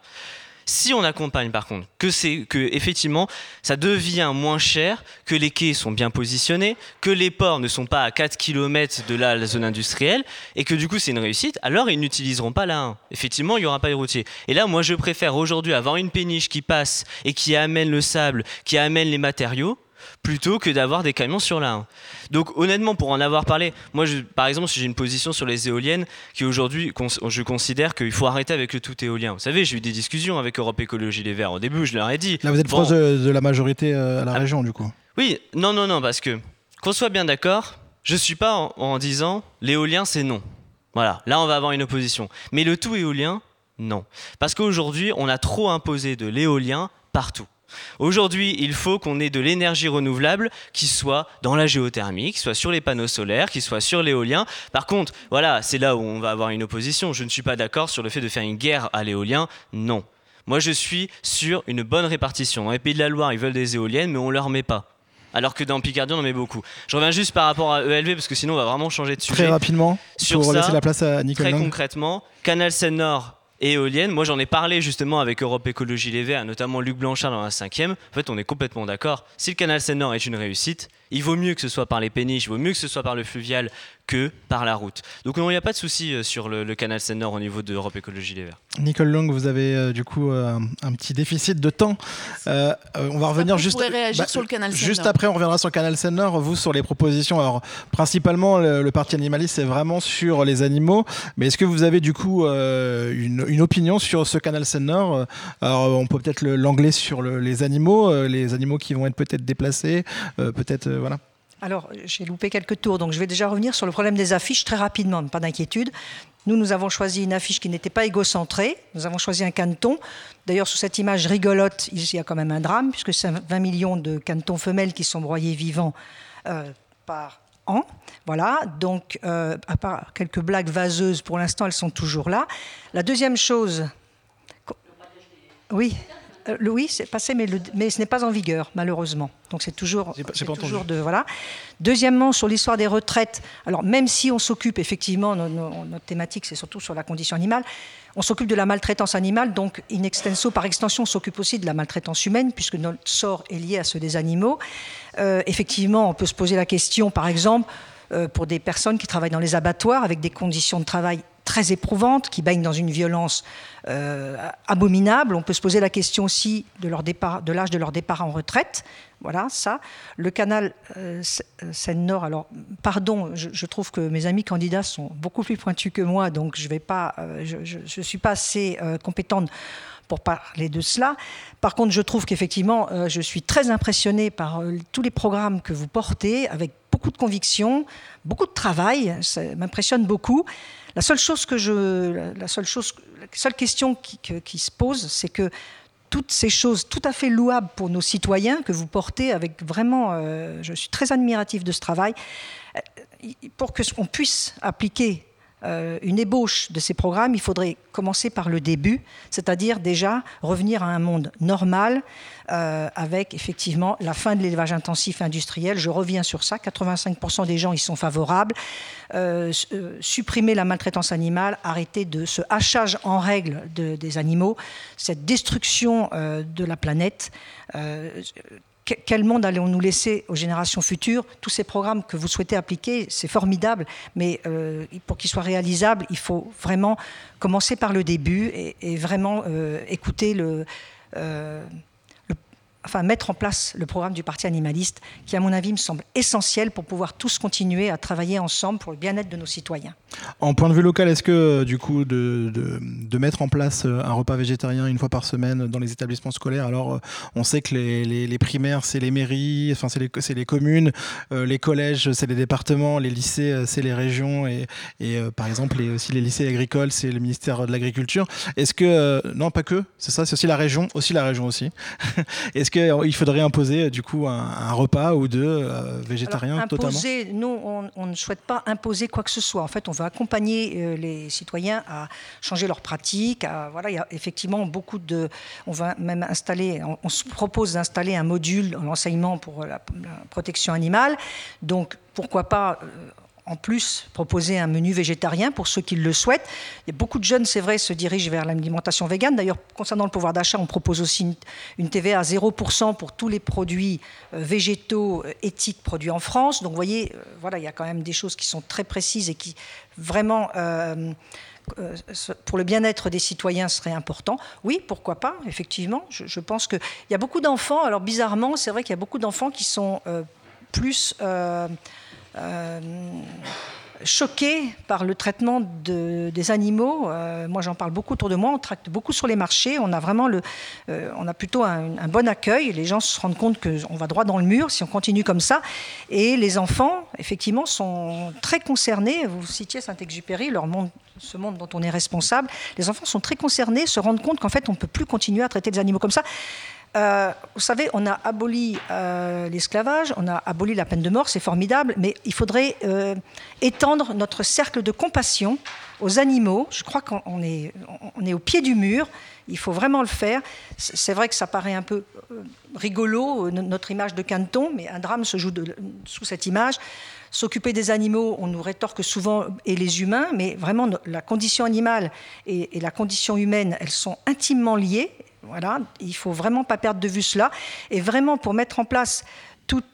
Si on accompagne par contre que c'est que effectivement ça devient moins cher, que les quais sont bien positionnés, que les ports ne sont pas à 4 km de la, la zone industrielle et que du coup c'est une réussite, alors ils n'utiliseront pas la 1. Effectivement, il n'y aura pas de routiers. Et là, moi je préfère aujourd'hui avoir une péniche qui passe et qui amène le sable, qui amène les matériaux plutôt que d'avoir des camions sur la 1. Donc honnêtement, pour en avoir parlé, moi je- par exemple, si j'ai une position sur les éoliennes, qui aujourd'hui, cons- je considère qu'il faut arrêter avec le tout éolien. Vous savez, j'ai eu des discussions avec Europe Écologie Les Verts. Au début, je leur ai dit. Là, vous êtes bon, proche de, de la majorité euh, à la Ah. région, du coup. Oui, non, non, non, parce que, qu'on soit bien d'accord, je suis pas en, en disant l'éolien c'est non. Voilà, là on va avoir une opposition. Mais le tout éolien, non. Parce qu'aujourd'hui, on a trop imposé de l'éolien partout. Aujourd'hui, il faut qu'on ait de l'énergie renouvelable qui soit dans la géothermie, qui soit sur les panneaux solaires, qui soit sur l'éolien. Par contre, voilà, c'est là où on va avoir une opposition. Je ne suis pas d'accord sur le fait de faire une guerre à l'éolien. Non. Moi, je suis sur une bonne répartition. Dans les pays de la Loire, ils veulent des éoliennes, mais on leur met pas. Alors que dans Picardie, on en met beaucoup. Je reviens juste par rapport à ELV, parce que sinon, on va vraiment changer de sujet. Très rapidement, Sur pour ça, laisser la place à Nicole Très concrètement, Canal Seine-Nord et éolienne, moi j'en ai parlé justement avec Europe Écologie Les Verts, notamment Luc Blanchard dans la cinquième. En fait, on est complètement d'accord. Si le canal Seine-Nord est une réussite, il vaut mieux que ce soit par les péniches, il vaut mieux que ce soit par le fluvial que par la route. Donc non, il n'y a pas de souci euh, sur le, le canal Seine-Nord au niveau de Europe Écologie Les Verts. Nicole Long, vous avez euh, du coup euh, un petit déficit de temps. Euh, on va revenir Après, juste. pourrais réagir bah, sur le canal Juste après, on reviendra sur le canal Seine-Nord. Vous, sur les propositions. Alors, principalement, le, le parti animaliste, c'est vraiment sur les animaux. Mais est-ce que vous avez du coup euh, une, une opinion sur ce canal Seine-Nord? Alors, on peut peut-être l'anglais sur le- les animaux, les animaux qui vont être peut-être déplacés, euh, peut-être. Alors, j'ai loupé quelques tours, donc je vais déjà revenir sur le problème des affiches très rapidement, pas d'inquiétude. Nous, nous avons choisi une affiche qui n'était pas égocentrée. Nous avons choisi un caneton. D'ailleurs, sur cette image rigolote, il y a quand même un drame, puisque c'est 20 millions de canetons femelles qui sont broyés vivants euh, par an. Voilà, donc euh, à part quelques blagues vaseuses, pour l'instant, elles sont toujours là. La deuxième chose. Oui. Euh, oui, c'est passé, mais, mais ce n'est pas en vigueur, malheureusement. Donc c'est toujours, toujours de voilà. Deuxièmement, sur l'histoire des retraites. Alors même si on s'occupe effectivement, notre thématique c'est surtout sur la condition animale, on s'occupe de la maltraitance animale, donc in extenso, par extension, on s'occupe aussi de la maltraitance humaine, puisque notre sort est lié à ceux des animaux. Euh, effectivement, on peut se poser la question, par exemple, euh, pour des personnes qui travaillent dans les abattoirs avec des conditions de travail très éprouvantes, qui baignent dans une violence euh, abominable. On peut se poser la question aussi de leur départ, de l'âge de leur départ en retraite. Voilà, ça. Le canal euh, Seine-Nord, alors, pardon, je, trouve que mes amis candidats sont beaucoup plus pointus que moi, donc je ne euh, je, je, suis pas assez compétente pour parler de cela. Par contre, je trouve qu'effectivement, je suis très impressionnée par tous les programmes que vous portez, avec beaucoup de conviction, beaucoup de travail. Ça m'impressionne beaucoup. La seule chose question qui, se pose, c'est que toutes ces choses tout à fait louables pour nos citoyens que vous portez avec vraiment, euh, je suis très admiratif de ce travail, euh, pour que on puisse appliquer euh, une ébauche de ces programmes, il faudrait commencer par le début, c'est-à-dire déjà revenir à un monde normal euh, avec effectivement la fin de l'élevage intensif industriel. Je reviens sur ça, 85% des gens y sont favorables. Euh, supprimer la maltraitance animale, arrêter de ce hachage en règle des animaux, cette destruction de la planète quel monde allons-nous laisser aux générations futures? Tous ces programmes que vous souhaitez appliquer, c'est formidable, mais euh, pour qu'ils soient réalisables, il faut vraiment commencer par le début et, vraiment euh, écouter le, euh, enfin, mettre en place le programme du Parti animaliste, qui, à mon avis, me semble essentiel pour pouvoir tous continuer à travailler ensemble pour le bien-être de nos citoyens. En point de vue local, est-ce que, du coup, de, mettre en place euh, un repas végétarien une fois par semaine dans les établissements scolaires, alors euh, on sait que les, primaires, c'est les mairies, enfin, c'est les, communes, euh, les collèges, c'est les départements, les lycées, c'est les régions, et, par exemple, les, aussi les lycées agricoles, c'est le ministère de l'Agriculture. Est-ce que, non, pas que, c'est ça, c'est aussi la région, aussi la région aussi. qu'il faudrait imposer du coup un, repas ou deux euh, végétariens imposer, Nous, on, ne souhaite pas imposer quoi que ce soit. En fait, on veut accompagner euh, les citoyens à changer leurs pratiques. voilà, il y a effectivement beaucoup de. On va même installer. On, se propose d'installer un module en enseignement pour la, protection animale. Donc, pourquoi pas euh, en plus proposer un menu végétarien pour ceux qui le souhaitent. Il y a beaucoup de jeunes, c'est vrai, se dirigent vers l'alimentation végane. D'ailleurs, concernant le pouvoir d'achat, on propose aussi une, TVA à 0% pour tous les produits euh, végétaux euh, éthiques produits en France. Donc, vous voyez, euh, voilà, il y a quand même des choses qui sont très précises et qui vraiment pour le bien-être des citoyens serait important. Oui, pourquoi pas, effectivement. Je, pense qu'il y a beaucoup d'enfants, alors bizarrement, c'est vrai qu'il y a beaucoup d'enfants qui sont plus... choqués par le traitement des animaux. Euh, moi, j'en parle beaucoup autour de moi. On tracte beaucoup sur les marchés. On a vraiment euh, on a plutôt un, bon accueil. Les gens se rendent compte qu'on va droit dans le mur si on continue comme ça. Et les enfants, effectivement, sont très concernés. Vous citiez Saint-Exupéry, leur monde, ce monde dont on est responsable. Les enfants sont très concernés, se rendent compte qu'en fait, on ne peut plus continuer à traiter les animaux comme ça. Euh, vous savez, on a aboli euh, l'esclavage, on a aboli la peine de mort, c'est formidable, mais il faudrait euh, étendre notre cercle de compassion aux animaux. Je crois qu'on est, au pied du mur, il faut vraiment le faire. C'est vrai que ça paraît un peu rigolo, notre image de Canton, mais un drame se joue sous cette image. S'occuper des animaux, on nous rétorque souvent, et les humains, mais vraiment la condition animale et la condition humaine, elles sont intimement liées voilà, il faut vraiment pas perdre de vue cela. Et vraiment, pour mettre en place,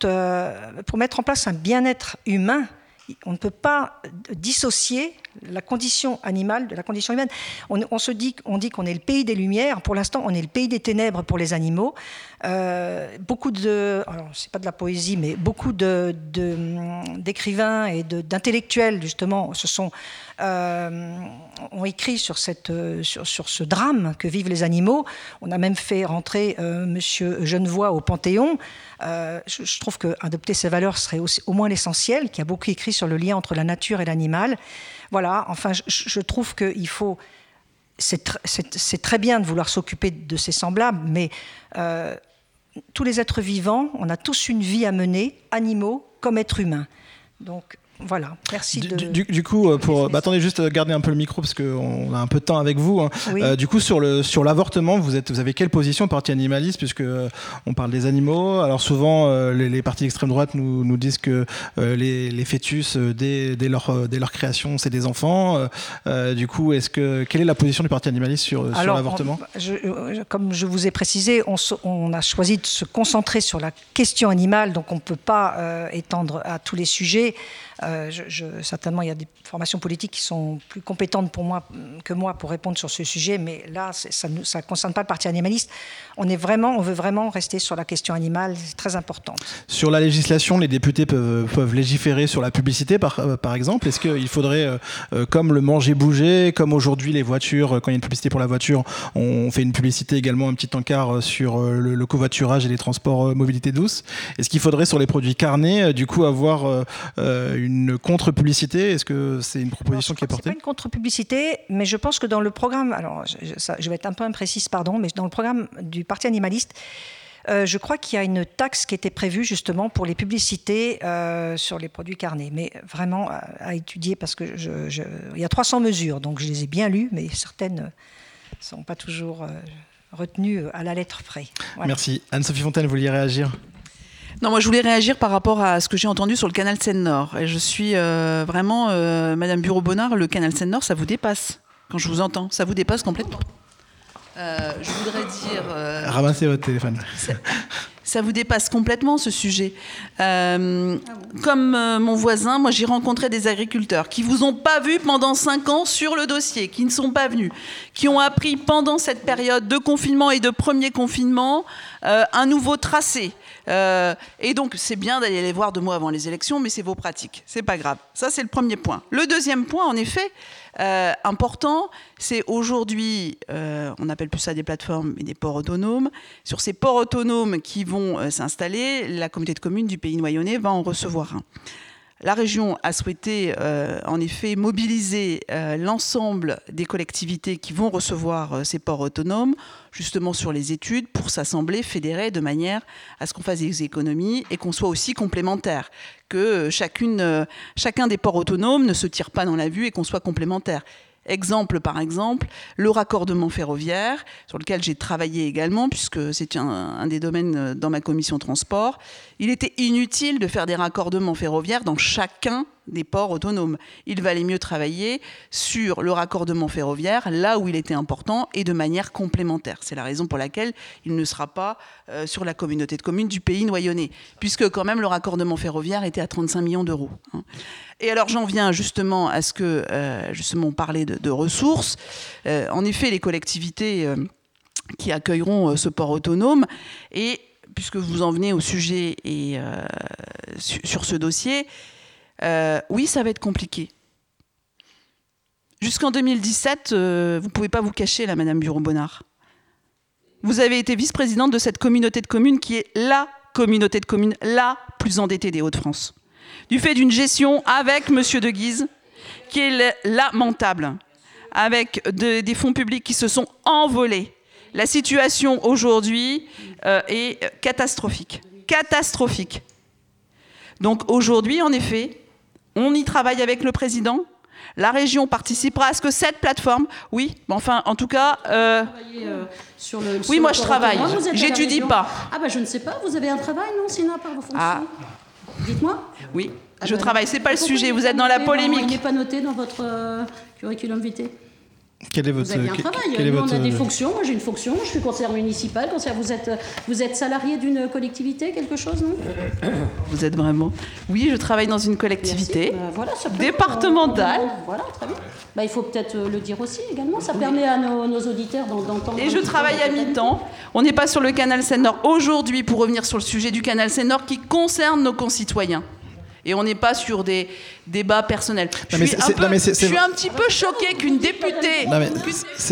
euh, pour mettre en place un bien-être humain, on ne peut pas dissocier la condition animale, de la condition humaine. On, se on dit qu'on est le pays des lumières. Pour l'instant, on est le pays des ténèbres pour les animaux. Euh, beaucoup de, alors c'est pas de la poésie, mais beaucoup d'écrivains de, et d'intellectuels justement se sont euh, ont écrit sur, cette, sur, ce drame que vivent les animaux. On a même fait rentrer euh, Monsieur Genevoix au Panthéon. Euh, je, trouve qu'adopter ces valeurs serait au moins l'essentiel, qui a beaucoup écrit sur le lien entre la nature et l'animal. Voilà, enfin, je, je trouve qu'il faut c'est très bien de vouloir s'occuper de ses semblables, mais tous les êtres vivants, on a tous une vie à mener, animaux comme êtres humains. Voilà, merci. Du, de... du, coup, euh, pour, bah, attendez juste garder un peu le micro parce qu'on a un peu de temps avec vous. Hein. Euh, du coup, sur le sur l'avortement, vous êtes, vous avez quelle position parti animaliste puisque euh, on parle des animaux? Alors souvent, les, partis d'extrême droite nous, nous disent que les, les, fœtus dès, dès, leur dès leur création, c'est des enfants. du coup, est-ce que quelle est la position du parti animaliste sur, sur l'avortement? Comme je vous ai précisé, on, on, a choisi de se concentrer sur la question animale, donc on ne peut pas étendre à tous les sujets. Euh, certainement, il y a des formations politiques qui sont plus compétentes pour moi, que moi pour répondre sur ce sujet, mais là, ça ne concerne pas le parti animaliste. On, est vraiment, on veut vraiment rester sur la question animale, c'est très important. Sur la législation, les députés peuvent, légiférer sur la publicité, par, euh, exemple. Est-ce qu'il faudrait, euh, comme le manger-bouger, comme aujourd'hui les voitures, quand il y a une publicité pour la voiture, on fait une publicité également, un petit encart sur le, covoiturage et les transports mobilité douce? Est-ce qu'il faudrait sur les produits carnés, du coup, avoir une une contre-publicité? Est-ce que c'est une proposition qui est portée? pas une contre-publicité, mais je pense que dans le programme, alors je, vais être un peu imprécise, pardon, mais dans le programme du Parti animaliste, euh, je crois qu'il y a une taxe qui était prévue justement pour les publicités euh, sur les produits carnés, mais vraiment à, étudier parce que je, il y a 300 mesures, donc je les ai bien lues, mais certaines ne sont pas toujours euh, retenues à la lettre près. Merci. Anne-Sophie Fontaine, vous vouliez réagir? Non, moi je voulais réagir par rapport à ce que j'ai entendu sur le canal Seine-Nord. Et je suis euh, vraiment, euh, Madame Bureau-Bonnard, le canal Seine-Nord, ça vous dépasse quand je vous entends. Ça vous dépasse complètement. Euh, je voudrais dire. Ramassez votre téléphone. Ça vous dépasse complètement ce sujet. comme mon voisin, moi j'ai rencontré des agriculteurs qui vous ont pas vu pendant cinq ans sur le dossier, qui ne sont pas venus, qui ont appris pendant cette période de confinement et de premier confinement un nouveau tracé, euh, et donc, c'est bien d'aller les voir deux mois avant les élections, mais c'est vos pratiques. C'est pas grave. Ça, c'est le premier point. Le deuxième point, en effet, euh, important, c'est aujourd'hui, euh, on appelle plus ça des plateformes, mais des ports autonomes. Sur ces ports autonomes qui vont s'installer, la communauté de communes du pays noyonnais va en recevoir un. La région a souhaité euh, en effet mobiliser euh, l'ensemble des collectivités qui vont recevoir euh, ces ports autonomes, justement sur les études, pour s'assembler, fédérer de manière à ce qu'on fasse des économies et qu'on soit aussi complémentaires, que chacune, chacun des ports autonomes ne se tire pas dans la vue et qu'on soit complémentaires. Exemple par exemple, le raccordement ferroviaire, sur lequel j'ai travaillé également, puisque c'est un, des domaines euh, dans ma commission transport. Il était inutile de faire des raccordements ferroviaires dans chacun des ports autonomes. Il valait mieux travailler sur le raccordement ferroviaire là où il était important et de manière complémentaire. C'est la raison pour laquelle il ne sera pas euh, sur la communauté de communes du pays noyonnais, puisque quand même le raccordement ferroviaire était à 35 millions d'euros. Hein. Et alors j'en viens justement à ce que euh, justement on parlait de, ressources. Euh, en effet, les collectivités qui accueilleront ce port autonome et puisque vous en venez au sujet et sur ce dossier, oui, ça va être compliqué. Jusqu'en 2017, vous ne pouvez pas vous cacher là, Madame Bureau-Bonnard. Vous avez été vice-présidente de cette communauté de communes qui est la communauté de communes la plus endettée des Hauts-de-France du fait d'une gestion avec M. de Guise qui est lamentable, avec des fonds publics qui se sont envolés. La situation aujourd'hui euh, est catastrophique. Catastrophique. Donc aujourd'hui, en effet, on y travaille avec le président. La région participera à ce que cette plateforme, oui, enfin, en tout cas, euh, euh, sur le, oui, moi je travaille. J'étudie pas. Ah bah je ne sais pas. Vous avez un travail, non, sinon par vos fonctions. Ah. Dites-moi. Oui, je travaille. C'est pas le sujet. Vous êtes dans la polémique. Il n'est pas noté dans votre euh, curriculum vitae. Quel est votre, vous avez un travail. Nous, on a des fonctions. Moi, j'ai une fonction. Je suis conseillère municipale. Conseillère, vous êtes, vous êtes salarié d'une collectivité, quelque chose, non Vous êtes vraiment. Oui, je travaille dans une collectivité bah, voilà, départementale. voilà, très bien. Bah, il faut peut-être euh, le dire aussi également. Ça permet à nos, auditeurs d'entendre. Et je travaille à mi-temps. On n'est pas sur le canal Seine-Nord aujourd'hui pour revenir sur le sujet du canal Seine-Nord qui concerne nos concitoyens. Et on n'est pas sur des débats personnels. je, suis un, petit peu choquée qu'une députée,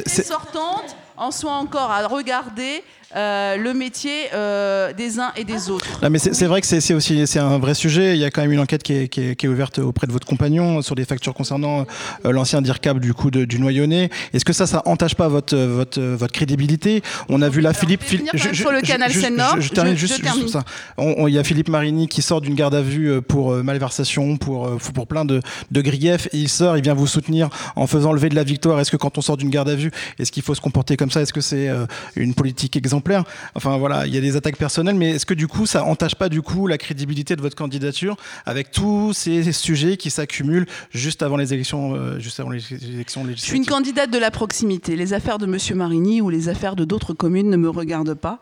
sortante en soit encore à regarder euh, le métier euh, des uns et des autres. mais c'est vrai que c'est aussi c'est un vrai sujet. Il y a quand même une enquête qui est, qui est, ouverte auprès de votre compagnon sur des factures concernant euh, l'ancien DIRCAP du coup du Noyonnais. Est-ce que ça, ça entache pas votre, votre, votre crédibilité? On a vu là Philippe. Je, sur le canal Seine-Nord. Je, termine juste, ça. Il y a Philippe Marini qui sort d'une garde à vue pour malversation, pour, pour plein de, de griefs. Et il sort, il vient vous soutenir en faisant lever de la victoire. Est-ce que quand on sort d'une garde à vue, est-ce qu'il faut se comporter comme ça? Est-ce que c'est une politique exemplaire? Enfin voilà, il y a des attaques personnelles, mais est-ce que du coup ça entache pas du coup la crédibilité de votre candidature avec tous ces sujets qui s'accumulent juste avant les élections, euh, juste avant les élections législatives Je suis une candidate de la proximité. Les affaires de Monsieur Marigny ou les affaires de d'autres communes ne me regardent pas.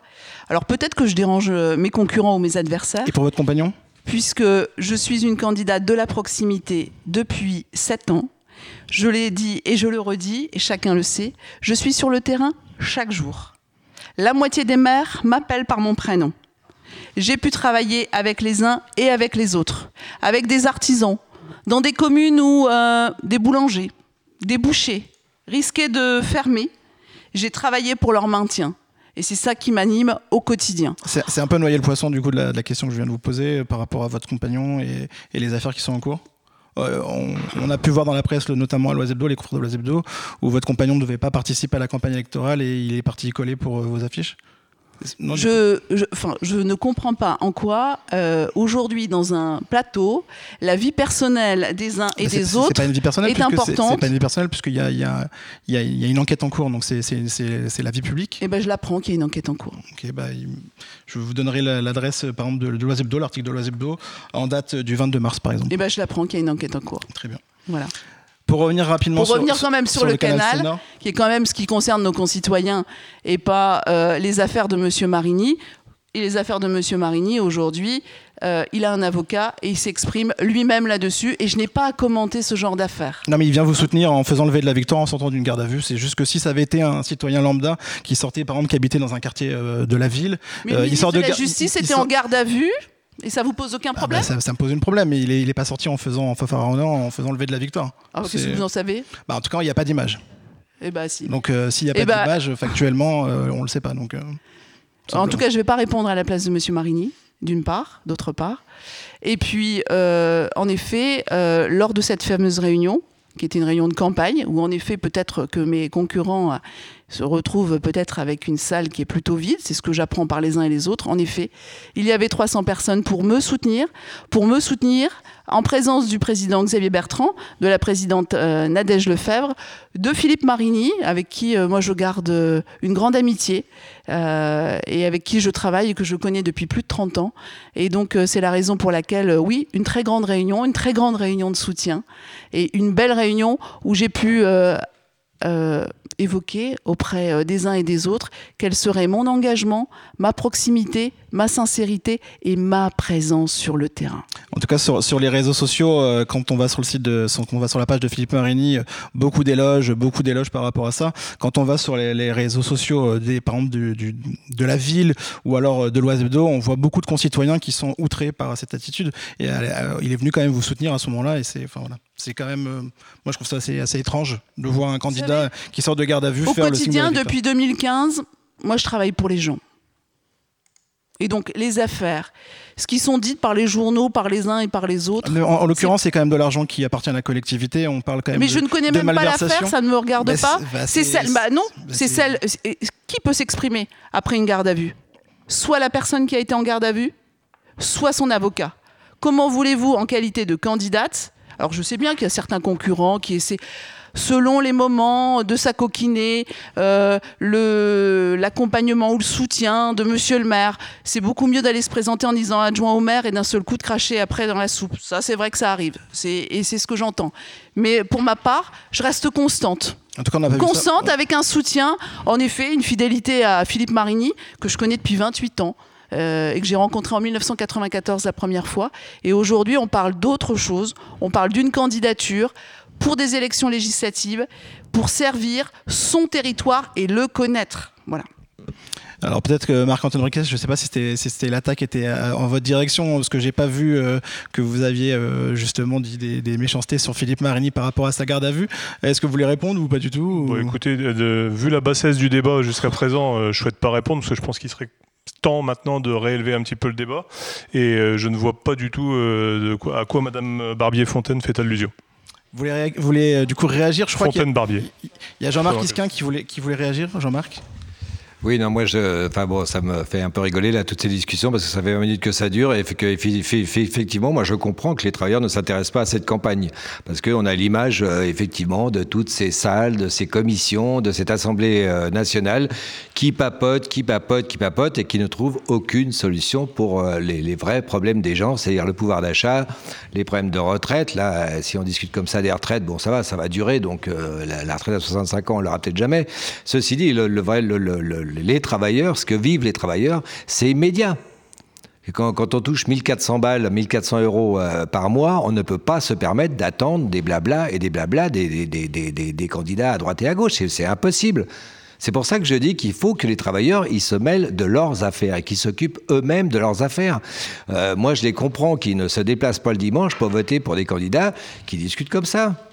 Alors peut-être que je dérange euh, mes concurrents ou mes adversaires. Et pour votre compagnon? Puisque je suis une candidate de la proximité depuis 7 ans. Je l'ai dit et je le redis, et chacun le sait, je suis sur le terrain chaque jour. La moitié des maires m'appellent par mon prénom. J'ai pu travailler avec les uns et avec les autres, avec des artisans, dans des communes où euh, des boulangers, des bouchers risquaient de fermer. J'ai travaillé pour leur maintien. Et c'est ça qui m'anime au quotidien. C'est un peu noyer le poisson du coup de la, question que je viens de vous poser par rapport à votre compagnon et les affaires qui sont en cours? Euh, on, a pu voir dans la presse, notamment à l'Oisebdo, les confrères de l'Oisebdo, où votre compagnon ne devait pas participer à la campagne électorale et il est parti coller pour euh, vos affiches? Je, enfin, je ne comprends pas en quoi, euh, aujourd'hui, dans un plateau, la vie personnelle des uns et des autres est importante. C'est pas une vie personnelle, puisqu'il y y, il y a, une enquête en cours, donc c'est la vie publique. Et eh ben, je l'apprends qu'il y a une enquête en cours. Ok, bah, je vous donnerai l'adresse, par exemple, de, de l'Oisebdo, l'article de l'Oisebdo, en date du 22 mars, par exemple. Et eh ben, je l'apprends qu'il y a une enquête en cours. Très bien. Voilà. Pour revenir rapidement Pour revenir quand même sur, le, canal, qui est quand même ce qui concerne nos concitoyens et pas euh, les affaires de M. Marigny. Et les affaires de M. Marigny, aujourd'hui, euh, il a un avocat et il s'exprime lui-même là-dessus. Et je n'ai pas à commenter ce genre d'affaires. Non, mais il vient vous soutenir en faisant lever de la victoire en sortant d'une garde à vue. C'est juste que si ça avait été un citoyen lambda qui sortait, par exemple, qui habitait dans un quartier euh, de la ville, mais il sort de la justice était en garde à vue. Et ça vous pose aucun ah problème bah, ça, me pose un problème, il n'est est pas sorti en faisant en en faisant lever de la victoire. Ah, qu'est-ce que vous en savez bah, En tout cas, il n'y a pas d'image. Eh bah, si. Donc euh, s'il n'y a eh pas d'image, factuellement, euh, on ne le sait pas. Donc, euh, en tout cas, je ne vais pas répondre à la place de M. Marigny, d'une part, d'autre part. Et puis, en effet, lors de cette fameuse réunion, qui était une réunion de campagne, où en effet peut-être que mes concurrents se retrouvent peut-être avec une salle qui est plutôt vide, c'est ce que j'apprends par les uns et les autres. En effet, il y avait 300 personnes pour me soutenir, pour me soutenir en présence du président Xavier Bertrand, de la présidente euh, Nadège Lefebvre, de Philippe Marigny, avec qui euh, moi je garde euh, une grande amitié et avec qui je travaille et que je connais depuis plus de 30 ans. Et donc c'est la raison pour laquelle, oui, une très grande réunion, une très grande réunion de soutien et une belle réunion où j'ai pu évoquer auprès euh, des uns et des autres quel serait mon engagement, ma proximité, ma sincérité et ma présence sur le terrain. En tout cas, sur, les réseaux sociaux, euh, quand on va sur le site quand on va sur la page de Philippe Marini, euh, beaucoup d'éloges, beaucoup d'éloges par rapport à ça. Quand on va sur les, réseaux sociaux, par exemple de la ville ou alors de l'Oisebdo, on voit beaucoup de concitoyens qui sont outrés par cette attitude. Et il est venu quand même vous soutenir à ce moment-là. Et c'est, enfin voilà c'est quand même, moi je trouve ça assez, assez étrange de voir un candidat qui sort de garde à vue au faire quotidien, depuis 2015, moi je travaille pour les gens. Et donc les affaires, ce qui sont dites par les journaux, par les uns et par les autres. En, l'occurrence, c'est quand même de l'argent qui appartient à la collectivité. On parle quand même. Mais je ne connais même pas l'affaire, ça ne me regarde bah, pas. Bah, c'est celle, bah non, c'est celle. Qui peut s'exprimer après une garde à vue? Soit la personne qui a été en garde à vue, soit son avocat. Comment voulez-vous, en qualité de candidate, alors je sais bien qu'il y a certains concurrents qui essaient selon les moments de s'acoquiner, euh, l'accompagnement ou le soutien de monsieur le maire. C'est beaucoup mieux d'aller se présenter en disant adjoint au maire et d'un seul coup de cracher après dans la soupe. Ça, c'est vrai que ça arrive. Et c'est ce que j'entends. Mais pour ma part, je reste constante. en tout cas, on constante avec un soutien, en effet, une fidélité à Philippe Marigny, que je connais depuis 28 ans. Euh, et que j'ai rencontré en 1994 la première fois. Et aujourd'hui, on parle d'autre chose. On parle d'une candidature pour des élections législatives, pour servir son territoire et le connaître. Voilà. Alors peut-être que Marc-Antoine Riquet, je ne sais pas si c'était l'attaque était euh, en votre direction, parce que j'ai pas vu euh, que vous aviez euh, justement dit des, méchancetés sur Philippe Marini par rapport à sa garde à vue. Est-ce que vous voulez répondre ou pas du tout Écoutez, vu la bassesse du débat jusqu'à présent, je souhaite pas répondre parce que je pense qu'il serait temps maintenant de réélever un petit peu le débat et je ne vois pas du tout à quoi Madame Barbier-Fontaine fait allusion. Vous voulez, du coup réagir? Je crois Fontaine-Barbier. Il y a, Jean-Marc Isquin qui voulait, qui voulait réagir. Jean-Marc? Oui, non, moi, enfin bon, ça me fait un peu rigoler là toutes ces discussions parce que ça fait 20 minutes que ça dure et que, effectivement, moi, je comprends que les travailleurs ne s'intéressent pas à cette campagne parce qu'on a l'image euh, effectivement de toutes ces salles, de ces commissions, de cette Assemblée euh, nationale qui papote, qui papote, qui papote et qui ne trouve aucune solution pour euh, les, vrais problèmes des gens, c'est-à-dire le pouvoir d'achat, les problèmes de retraite. Là, si on discute comme ça des retraites, bon, ça va, ça va durer. Donc, la, retraite à 65 ans, on l'aura peut-être jamais. Ceci dit, le, vrai, le les travailleurs, ce que vivent les travailleurs, c'est immédiat. quand, on touche 1400 balles, 1400 euros euh, par mois, on ne peut pas se permettre d'attendre des blablas et des blablas des, candidats à droite et à gauche. C'est impossible. C'est pour ça que je dis qu'il faut que les travailleurs ils se mêlent de leurs affaires et qu'ils s'occupent eux-mêmes de leurs affaires. Euh, moi, je les comprends qu'ils ne se déplacent pas le dimanche pour voter pour des candidats qui discutent comme ça.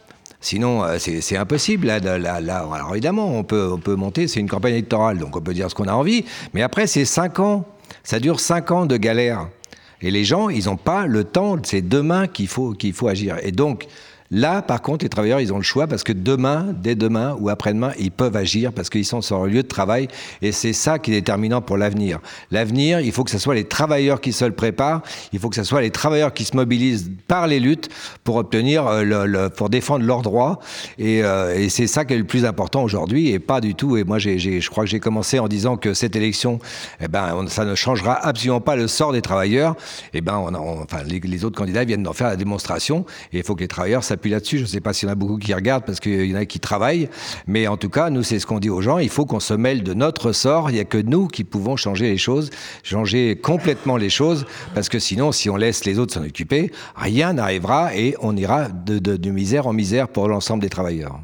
Sinon, euh, c'est impossible. Là, alors évidemment, on peut, on peut monter, c'est une campagne électorale, donc on peut dire ce qu'on a envie, mais après, c'est cinq ans. Ça dure cinq ans de galère. Et les gens, ils n'ont pas le temps, c'est demain qu'il faut, qu'il faut agir. Et donc, Là, par contre, les travailleurs, ils ont le choix parce que demain, dès demain ou après-demain, ils peuvent agir parce qu'ils sont sur leur lieu de travail. Et c'est ça qui est déterminant pour l'avenir. L'avenir, il faut que ce soit les travailleurs qui se le préparent. Il faut que ce soit les travailleurs qui se mobilisent par les luttes pour obtenir, euh, le, pour défendre leurs droits. Et, euh, et c'est ça qui est le plus important aujourd'hui et pas du tout. Et moi, je crois que j'ai commencé en disant que cette élection, eh ben, ça ne changera absolument pas le sort des travailleurs. Eh ben, enfin, les, autres candidats viennent d'en faire la démonstration. Et il faut que les travailleurs là-dessus. Je ne sais pas s'il y en a beaucoup qui regardent parce qu'il y en a qui travaillent. Mais en tout cas, nous, c'est ce qu'on dit aux gens. Il faut qu'on se mêle de notre sort. Il n'y a que nous qui pouvons changer les choses, changer complètement les choses. Parce que sinon, si on laisse les autres s'en occuper, rien n'arrivera et on ira de misère en misère pour l'ensemble des travailleurs.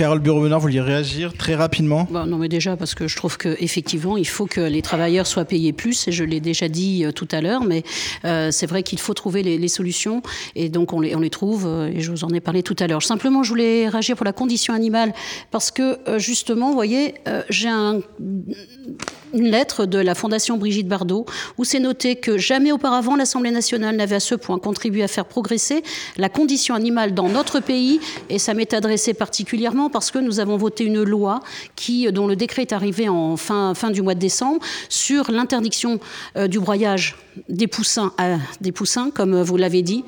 Carole bureau vous vouliez réagir très rapidement? Non, mais déjà, parce que je trouve qu'effectivement, il faut que les travailleurs soient payés plus, et je l'ai déjà dit euh, tout à l'heure, mais euh, c'est vrai qu'il faut trouver les, solutions, et donc on les, on les trouve, euh, et je vous en ai parlé tout à l'heure. Simplement, je voulais réagir pour la condition animale, parce que justement, vous voyez, j'ai un une lettre de la Fondation Brigitte Bardot où c'est noté que jamais auparavant l'Assemblée nationale n'avait à ce point contribué à faire progresser la condition animale dans notre pays et ça m'est adressé particulièrement parce que nous avons voté une loi qui, dont le décret est arrivé en fin, fin du mois de décembre sur l'interdiction euh, du broyage des poussins, à, des poussins comme vous l'avez dit.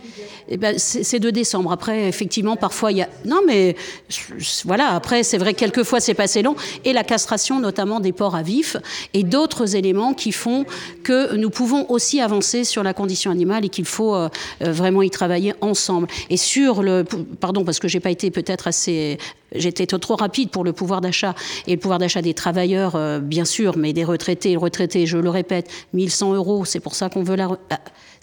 Eh ben, c'est de décembre. Après, effectivement, parfois il y a. Non, mais voilà. Après, c'est vrai que quelquefois c'est passé long et la castration, notamment des porcs à vif et d'autres éléments qui font que nous pouvons aussi avancer sur la condition animale et qu'il faut euh, euh, vraiment y travailler ensemble. Et sur le, pardon, parce que j'ai pas été peut-être assez J'étais trop rapide pour le pouvoir d'achat et le pouvoir d'achat des travailleurs, euh, bien sûr, mais des retraités. Retraités, je le répète, 1100 euros, c'est pour ça qu'on veut la.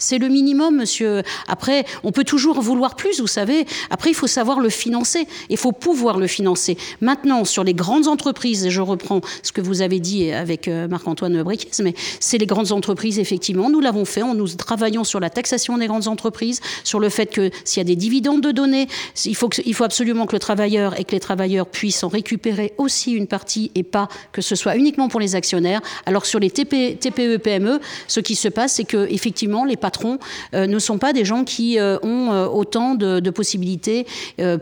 C'est le minimum, monsieur. Après, on peut toujours vouloir plus, vous savez. Après, il faut savoir le financer. Il faut pouvoir le financer. Maintenant, sur les grandes entreprises, et je reprends ce que vous avez dit avec euh, Marc-Antoine Briquez, mais c'est les grandes entreprises, effectivement. Nous l'avons fait. nous travaillons sur la taxation des grandes entreprises, sur le fait que s'il y a des dividendes de données, il faut, absolument que le travailleur et que les travailleurs puissent en récupérer aussi une partie et pas que ce soit uniquement pour les actionnaires. Alors sur les TPE, PME, ce qui se passe, c'est que effectivement, les patrons euh, ne sont pas des gens qui euh, ont euh, autant de, possibilités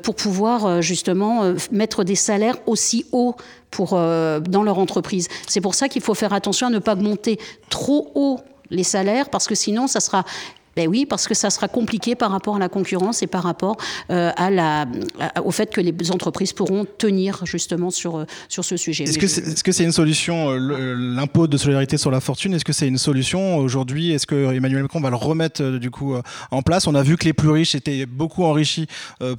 pour pouvoir justement mettre des salaires aussi hauts pour, dans leur entreprise. C'est pour ça qu'il faut faire attention à ne pas monter trop haut les salaires, parce que sinon, ça sera Ben oui, parce que ça sera compliqué par rapport à la concurrence et par rapport euh, à la, au fait que les entreprises pourront tenir justement sur, sur ce sujet. Est-ce que c'est est -ce c'est une solution, l'impôt de solidarité sur la fortune, est-ce que c'est une solution aujourd'hui? Est-ce que Emmanuel Macron va le remettre du coup en place? On a vu que les plus riches étaient beaucoup enrichis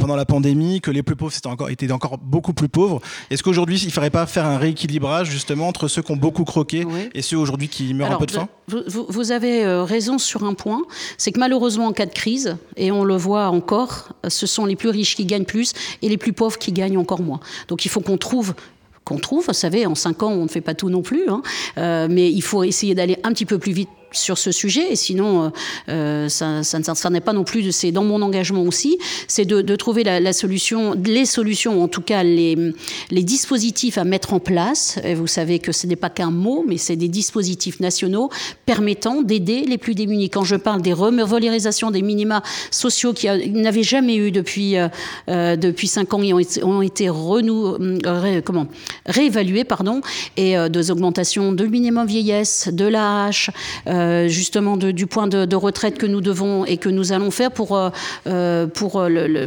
pendant la pandémie, que les plus pauvres étaient encore, étaient encore beaucoup plus pauvres. Est-ce qu'aujourd'hui, il ne faudrait pas faire un rééquilibrage justement entre ceux qui ont beaucoup croqué et ceux aujourd'hui qui meurent un peu de faim? vous, vous, avez euh, raison sur un point, c'est que malheureusement en cas de crise, et on le voit encore, ce sont les plus riches qui gagnent plus et les plus pauvres qui gagnent encore moins. Donc il faut qu'on trouve qu'on trouve. Vous savez, en cinq ans, on ne fait pas tout non plus, hein. euh, mais il faut essayer d'aller un petit peu plus vite sur ce sujet, et sinon, euh, euh, ça, ça n'est pas non plus, c'est dans mon engagement aussi, c'est de, trouver la, solution, les solutions, en tout cas les, dispositifs à mettre en place. Et vous savez que ce n'est pas qu'un mot, mais c'est des dispositifs nationaux permettant d'aider les plus démunis. Quand je parle des revalorisations des minima sociaux qui n'avaient jamais eu depuis, euh, euh, depuis cinq ans et ont été, ont réévalués, pardon, et euh, des augmentations de minimum vieillesse, de euh, justement de, du point de, retraite que nous devons et que nous allons faire pour, euh, euh pour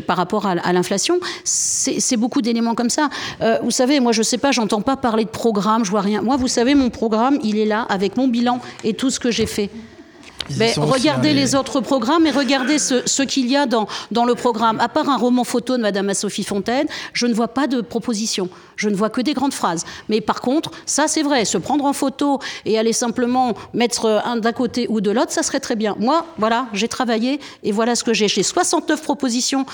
par rapport à, à l'inflation. C'est beaucoup d'éléments comme ça. Euh, vous savez, moi, je sais pas, j'entends pas parler de programme, je vois rien. Moi, vous savez, mon programme, il est là avec mon bilan et tout ce que j'ai fait. Mais regardez les... les... autres programmes et regardez ce, ce qu'il y a dans, dans, le programme. À part un roman photo de Madame Sophie Fontaine, je ne vois pas de proposition. Je ne vois que des grandes phrases. Mais par contre, ça c'est vrai, se prendre en photo et aller simplement mettre un d'un côté ou de l'autre, ça serait très bien. Moi, voilà, j'ai travaillé et voilà ce que j'ai. J'ai 69 propositions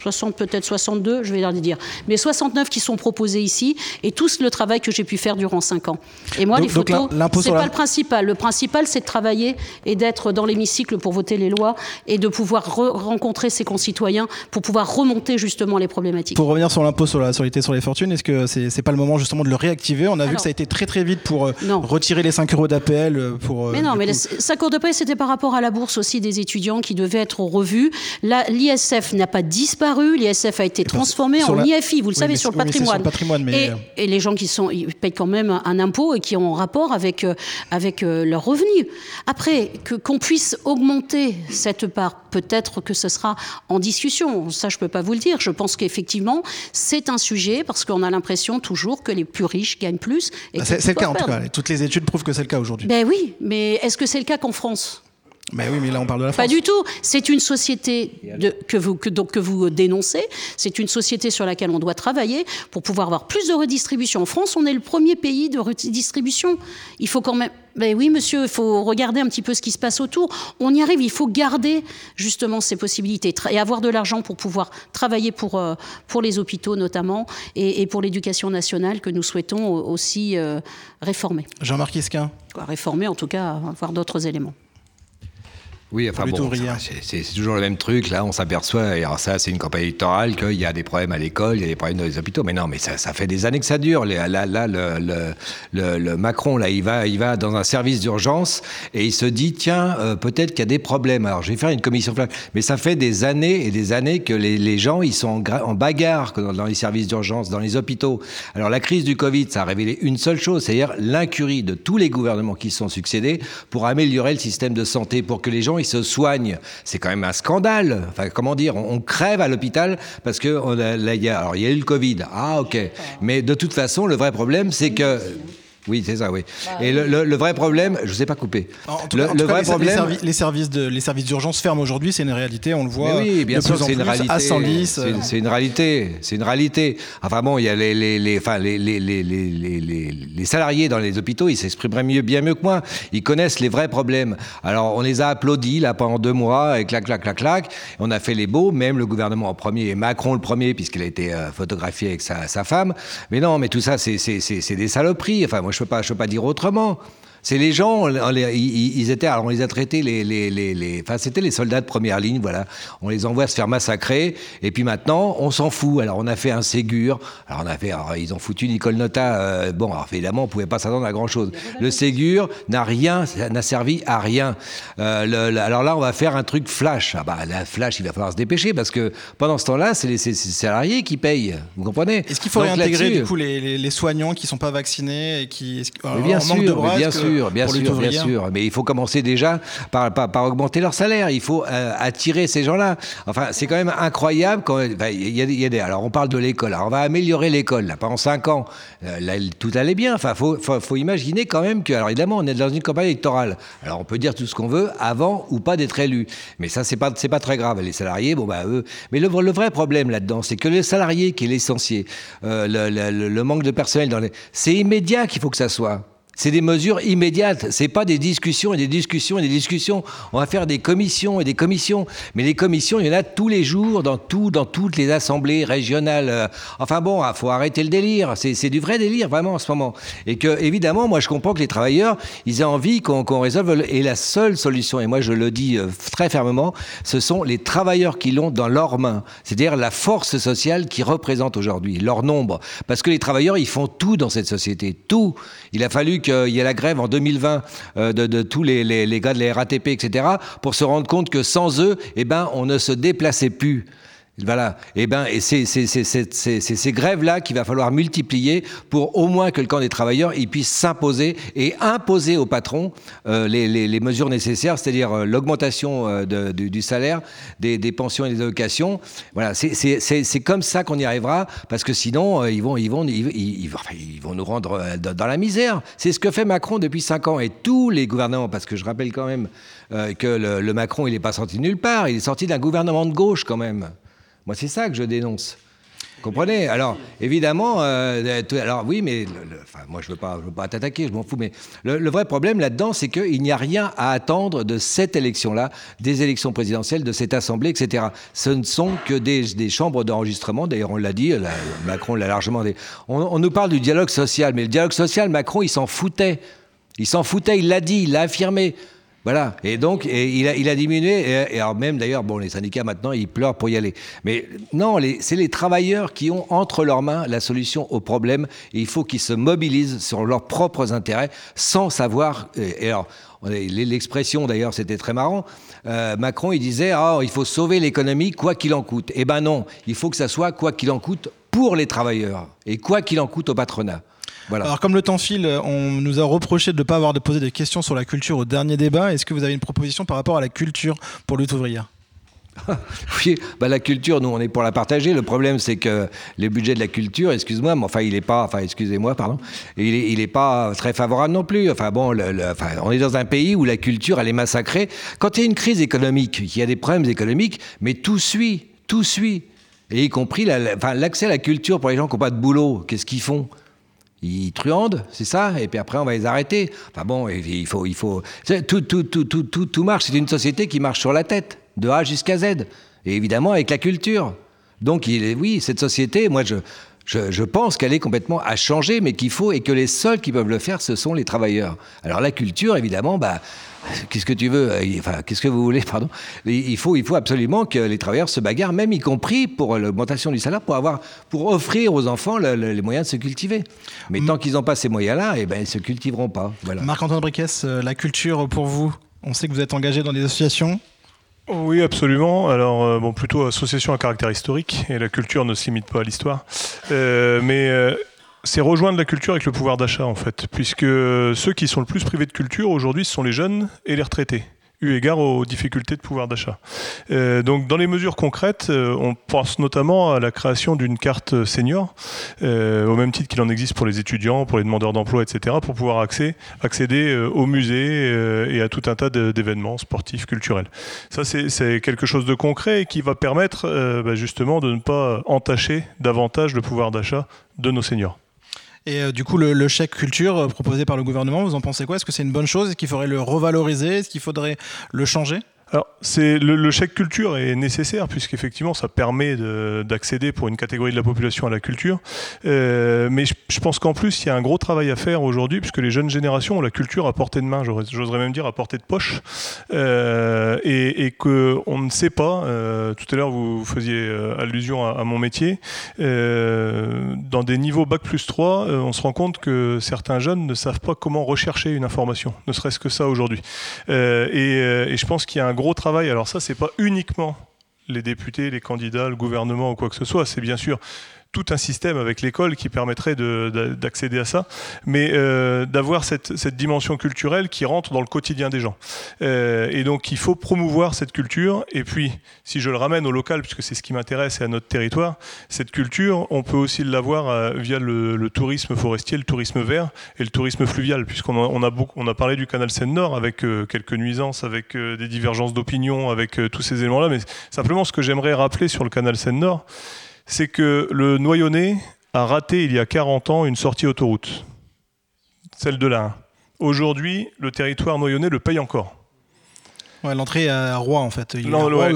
60, peut-être 62, je vais leur dire, mais 69 qui sont proposés ici, et tout le travail que j'ai pu faire durant 5 ans. Et moi, donc, les photos, c'est pas le principal. Le principal, c'est de travailler et d'être dans l'hémicycle pour voter les lois et de pouvoir re rencontrer ses concitoyens pour pouvoir remonter justement les problématiques. Pour revenir sur l'impôt sur la solidarité sur les fortunes, est-ce que c'est n'est pas le moment justement de le réactiver? On a Alors, vu que ça a été très très vite pour euh, retirer les 5 euros d'APL. Euh, pour, euh, mais non, mais les 5 euros d'APL, c'était par rapport à la bourse aussi des étudiants qui devaient être revus. L'ISF n'a pas disparu disparu, l'ISF a été transformé en la... IFI, vous le oui, savez, sur le patrimoine. Sur le patrimoine mais... et, et, les gens qui sont, ils payent quand même un impôt et qui ont un rapport avec, euh, avec euh, leurs revenus. Après, qu'on qu puisse augmenter cette part, peut-être que ce sera en discussion. Ça, je ne peux pas vous le dire. Je pense qu'effectivement, c'est un sujet parce qu'on a l'impression toujours que les plus riches gagnent plus. Bah, c'est le cas, en tout cas. Toutes les études prouvent que c'est le cas aujourd'hui. Ben oui, mais est-ce que c'est le cas qu'en France? Mais oui, mais là on parle de la France. Pas du tout. C'est une société de, que, vous, que, donc, que vous dénoncez. C'est une société sur laquelle on doit travailler pour pouvoir avoir plus de redistribution. En France, on est le premier pays de redistribution. Il faut quand même. Ben oui, monsieur, il faut regarder un petit peu ce qui se passe autour. On y arrive. Il faut garder justement ces possibilités et avoir de l'argent pour pouvoir travailler pour, euh, pour les hôpitaux notamment et, et pour l'éducation nationale que nous souhaitons aussi euh, réformer. Jean-Marc Esquin. Réformer, en tout cas, avoir d'autres éléments. Oui, enfin bon, c'est toujours le même truc. Là, on s'aperçoit, et alors ça, c'est une campagne électorale, qu'il y a des problèmes à l'école, il y a des problèmes dans les hôpitaux. Mais non, mais ça, ça fait des années que ça dure. Là, là, là le, le, le, le, Macron, là, il va, il va dans un service d'urgence et il se dit, tiens, euh, peut-être qu'il y a des problèmes. Alors, je vais faire une commission. Mais ça fait des années et des années que les, les gens, ils sont en, en bagarre dans, dans les services d'urgence, dans les hôpitaux. Alors, la crise du Covid, ça a révélé une seule chose, c'est-à-dire l'incurie de tous les gouvernements qui sont succédés pour améliorer le système de santé, pour que les gens ils se soignent. C'est quand même un scandale. Enfin, comment dire, on, on crève à l'hôpital parce que on a, là, il y a, alors il y a eu le Covid. Ah, ok. Mais de toute façon, le vrai problème, c'est que oui, c'est ça, oui. Bah, et le, le, le, vrai problème, je ne sais pas couper. En tout le, cas, le vrai problème, les, services, de, les services d'urgence ferment aujourd'hui, c'est une réalité, on le voit. Mais oui, bien sûr, c'est une réalité. À 110. C'est une réalité, c'est une réalité. Enfin bon, il y a les, les, les, enfin, les, les, les, les, les, salariés dans les hôpitaux, ils s'exprimeraient mieux, bien mieux que moi. Ils connaissent les vrais problèmes. Alors, on les a applaudis là pendant deux mois, et clac, clac, clac, clac. On a fait les beaux, même le gouvernement en premier, et Macron le premier, puisqu'il a été euh, photographié avec sa, sa, femme. Mais non, mais tout ça, c'est des saloperies. Enfin, moi, je je peux pas dire autrement. C'est les gens, ils étaient, alors on les a traités, les, les, les, les enfin c'était les soldats de première ligne, voilà. On les envoie se faire massacrer, et puis maintenant on s'en fout. Alors on a fait un Ségur, alors on a fait, alors, ils ont foutu Nicole Nota. Euh, bon, alors évidemment on pouvait pas s'attendre à grand chose. Le Ségur n'a rien, n'a servi à rien. Euh, le, le, alors là on va faire un truc flash. Ah bah la flash, il va falloir se dépêcher parce que pendant ce temps-là, c'est les, les, salariés qui payent. Vous comprenez? Est-ce qu'il faut réintégrer du coup les, les, soignants qui sont pas vaccinés et qui, mais bien sûr, manque de bras, bien sûr sûr, bien sûr, bien sûr. Mais il faut commencer déjà par, par, augmenter leur salaire. Il faut attirer ces gens-là. Enfin, c'est quand même incroyable. Quand, il y a, y a des, alors, on parle de l'école. On va améliorer l'école. Pendant cinq ans, là, tout allait bien. Enfin, faut, faut, faut, imaginer quand même que, alors évidemment, on est dans une campagne électorale. Alors, on peut dire tout ce qu'on veut avant ou pas d'être élu. Mais ça, c'est pas, c'est pas très grave. Les salariés, bon bah eux. Mais le, le vrai problème là-dedans, c'est que les salariés, qui est l'essentiel, euh, le, le, manque de personnel dans les, c'est immédiat qu'il faut que ça soit. C'est des mesures immédiates. C'est pas des discussions et des discussions et des discussions. On va faire des commissions et des commissions. Mais les commissions, il y en a tous les jours dans tout, dans toutes les assemblées régionales. Enfin bon, il ah, faut arrêter le délire. C'est du vrai délire vraiment en ce moment. Et que évidemment, moi je comprends que les travailleurs, ils aient envie qu'on résolve. Et la seule solution, et moi je le dis euh, très fermement, ce sont les travailleurs qui l'ont dans leurs mains. C'est-à-dire la force sociale qui représente aujourd'hui leur nombre. Parce que les travailleurs, ils font tout dans cette société, tout. Il a fallu que il y a la grève en 2020 euh, de, tous les, les, gars de la RATP, etc., pour se rendre compte que sans eux, eh ben, on ne se déplaçait plus. Voilà. Et eh ben, et c'est ces grèves-là qu'il va falloir multiplier pour au moins que le camp des travailleurs il puisse s'imposer et imposer aux patrons euh, les, mesures nécessaires, c'est-à-dire euh, l'augmentation euh, du, salaire, des, pensions et des allocations. Voilà. C'est comme ça qu'on y arrivera, parce que sinon ils vont, ils vont, ils, ils, ils vont nous rendre dans la misère. C'est ce que fait Macron depuis cinq ans et tous les gouvernements, parce que je rappelle quand même que le, le Macron il n'est pas sorti nulle part, il est sorti d'un gouvernement de gauche quand même. Moi, c'est ça que je dénonce. Comprenez? Alors, évidemment, euh, alors oui, mais moi, je ne veux pas, pas t'attaquer, je m'en fous, mais le, vrai problème là-dedans, c'est qu'il n'y a rien à attendre de cette élection-là, des élections présidentielles, de cette assemblée, etc. Ce ne sont que des, chambres d'enregistrement. D'ailleurs, on l'a dit, Macron l'a largement dit. On, nous parle du dialogue social, mais le dialogue social, Macron, il s'en foutait. Il s'en foutait, il l'a dit, il l'a affirmé. Voilà. Et donc, il, a, diminué. Et, alors même, d'ailleurs, bon, les syndicats maintenant, ils pleurent pour y aller. Mais non, c'est les travailleurs qui ont entre leurs mains la solution au problème. Et il faut qu'ils se mobilisent sur leurs propres intérêts sans savoir. Et, alors, l'expression d'ailleurs, c'était très marrant. Euh, Macron, il disait, ah, il faut sauver l'économie quoi qu'il en coûte. Eh ben non, il faut que ça soit quoi qu'il en coûte pour les travailleurs et quoi qu'il en coûte au patronat. Alors, comme le temps file, on nous a reproché de ne pas avoir de poser des questions sur la culture au dernier débat. Est-ce que vous avez une proposition par rapport à la culture pour lutte ouvrière oui, bah la culture, nous, on est pour la partager. Le problème, c'est que le budget de la culture, excuse-moi, mais enfin, il n'est pas, enfin, excusez-moi, pardon, il n'est pas très favorable non plus. Enfin, bon, on est dans un pays où la culture, elle est massacrée. Quand il y a une crise économique, il y a des problèmes économiques, mais tout suit, tout suit. Et y compris l'accès à la culture pour les gens qui n'ont pas de boulot. Qu'est-ce qu'ils font? Ils truandent, c'est ça, et puis après on va les arrêter. Enfin bon, il faut, il faut, tout, tout, tout, tout, tout, tout marche. C'est une société qui marche sur la tête, de A jusqu'à Z, et évidemment avec la culture. Donc il est, oui, cette société, moi je, je, je pense qu'elle est complètement à changer, mais qu'il faut et que les seuls qui peuvent le faire, ce sont les travailleurs. Alors la culture, évidemment, bah Qu'est-ce que tu veux euh, Enfin, qu'est-ce que vous voulez Pardon. Il faut, il faut absolument que les travailleurs se bagarrent, même y compris pour l'augmentation du salaire, pour avoir, pour offrir aux enfants les moyens de se cultiver. Mais tant qu'ils n'ont pas ces moyens-là, eh ben, ils ne se cultiveront pas. Voilà. Marc-Antoine Briquès, euh, la culture pour vous On sait que vous êtes engagé dans des associations. Oui, absolument. Alors, euh, bon, plutôt association à caractère historique, et la culture ne s'imite pas à l'histoire. mais c'est rejoindre la culture avec le pouvoir d'achat en fait, puisque ceux qui sont le plus privés de culture aujourd'hui, ce sont les jeunes et les retraités eu égard aux difficultés de pouvoir d'achat. Euh, donc dans les mesures concrètes, euh, on pense notamment à la création d'une carte senior, euh, au même titre qu'il en existe pour les étudiants, pour les demandeurs d'emploi, etc., pour pouvoir accéder, accéder aux musées et à tout un tas d'événements sportifs, culturels. Ça, c'est quelque chose de concret et qui va permettre bah, justement de ne pas entacher davantage le pouvoir d'achat de nos seniors. Et euh, du coup, le, chèque culture euh, proposé par le gouvernement, vous en pensez quoi? Est-ce que c'est une bonne chose? Est-ce qu'il faudrait le revaloriser? Est-ce qu'il faudrait le changer? Alors, le, chèque culture est nécessaire puisqu'effectivement ça permet d'accéder pour une catégorie de la population à la culture. Euh, mais je, pense qu'en plus il y a un gros travail à faire aujourd'hui puisque les jeunes générations ont la culture à portée de main, j'oserais même dire à portée de poche, euh, et, et que on ne sait pas. Euh, tout à l'heure vous faisiez allusion à, mon métier. Dans des niveaux bac plus 3, euh, on se rend compte que certains jeunes ne savent pas comment rechercher une information, ne serait-ce que ça aujourd'hui. Et, et je pense qu'il y a un gros travail. Alors ça, c'est pas uniquement les députés, les candidats, le gouvernement ou quoi que ce soit. C'est bien sûr tout un système avec l'école qui permettrait d'accéder à ça, mais euh, d'avoir cette, dimension culturelle qui rentre dans le quotidien des gens. Euh, et donc il faut promouvoir cette culture, et puis si je le ramène au local, puisque c'est ce qui m'intéresse et à notre territoire, cette culture, on peut aussi l'avoir euh, via le, tourisme forestier, le tourisme vert et le tourisme fluvial, puisqu'on a, on a, parlé du canal Seine-Nord avec quelques nuisances, avec des divergences d'opinion, avec tous ces éléments-là, mais simplement ce que j'aimerais rappeler sur le canal Seine-Nord, c'est que le Noyonnais a raté il y a 40 ans une sortie autoroute, celle de la Aujourd'hui, le territoire noyonnais le paye encore. L'entrée à Roi, en fait.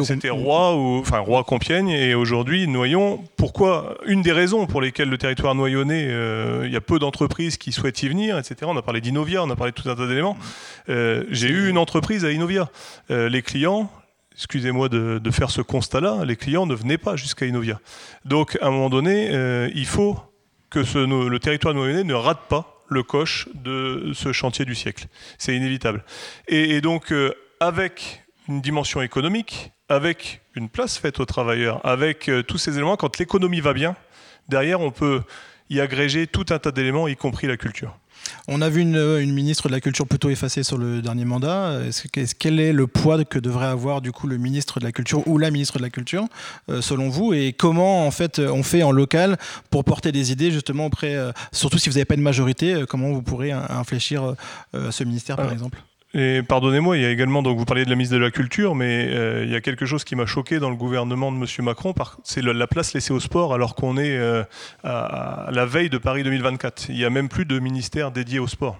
C'était Roi, ou, enfin Roi Compiègne, et aujourd'hui Noyon. Pourquoi Une des raisons pour lesquelles le territoire noyonnais, euh, il y a peu d'entreprises qui souhaitent y venir, etc. On a parlé d'Inovia, on a parlé de tout un tas d'éléments. Euh, j'ai eu une entreprise à Inovia. Euh, les clients, excusez-moi de, faire ce constat-là, les clients ne venaient pas jusqu'à Inovia. Donc, à un moment donné, euh, il faut que le territoire noyonnais ne rate pas le coche de ce chantier du siècle. C'est inévitable. Et, donc, euh, avec une dimension économique, avec une place faite aux travailleurs, avec euh, tous ces éléments, quand l'économie va bien, derrière, on peut y agréger tout un tas d'éléments, y compris la culture. On a vu une, ministre de la Culture plutôt effacée sur le dernier mandat. Est-ce, quel est le poids que devrait avoir du coup le ministre de la Culture ou la ministre de la Culture, euh, selon vous? Et comment en fait on fait en local pour porter des idées justement auprès, euh, surtout si vous n'avez pas de majorité, euh, comment vous pourrez infléchir ce ministère par exemple? Et pardonnez-moi, il y a également, donc vous parliez de la ministre de la Culture, mais euh, il y a quelque chose qui m'a choqué dans le gouvernement de M. Macron, c'est la place laissée au sport alors qu'on est euh, à, la veille de Paris 2024. Il n'y a même plus de ministère dédié au sport.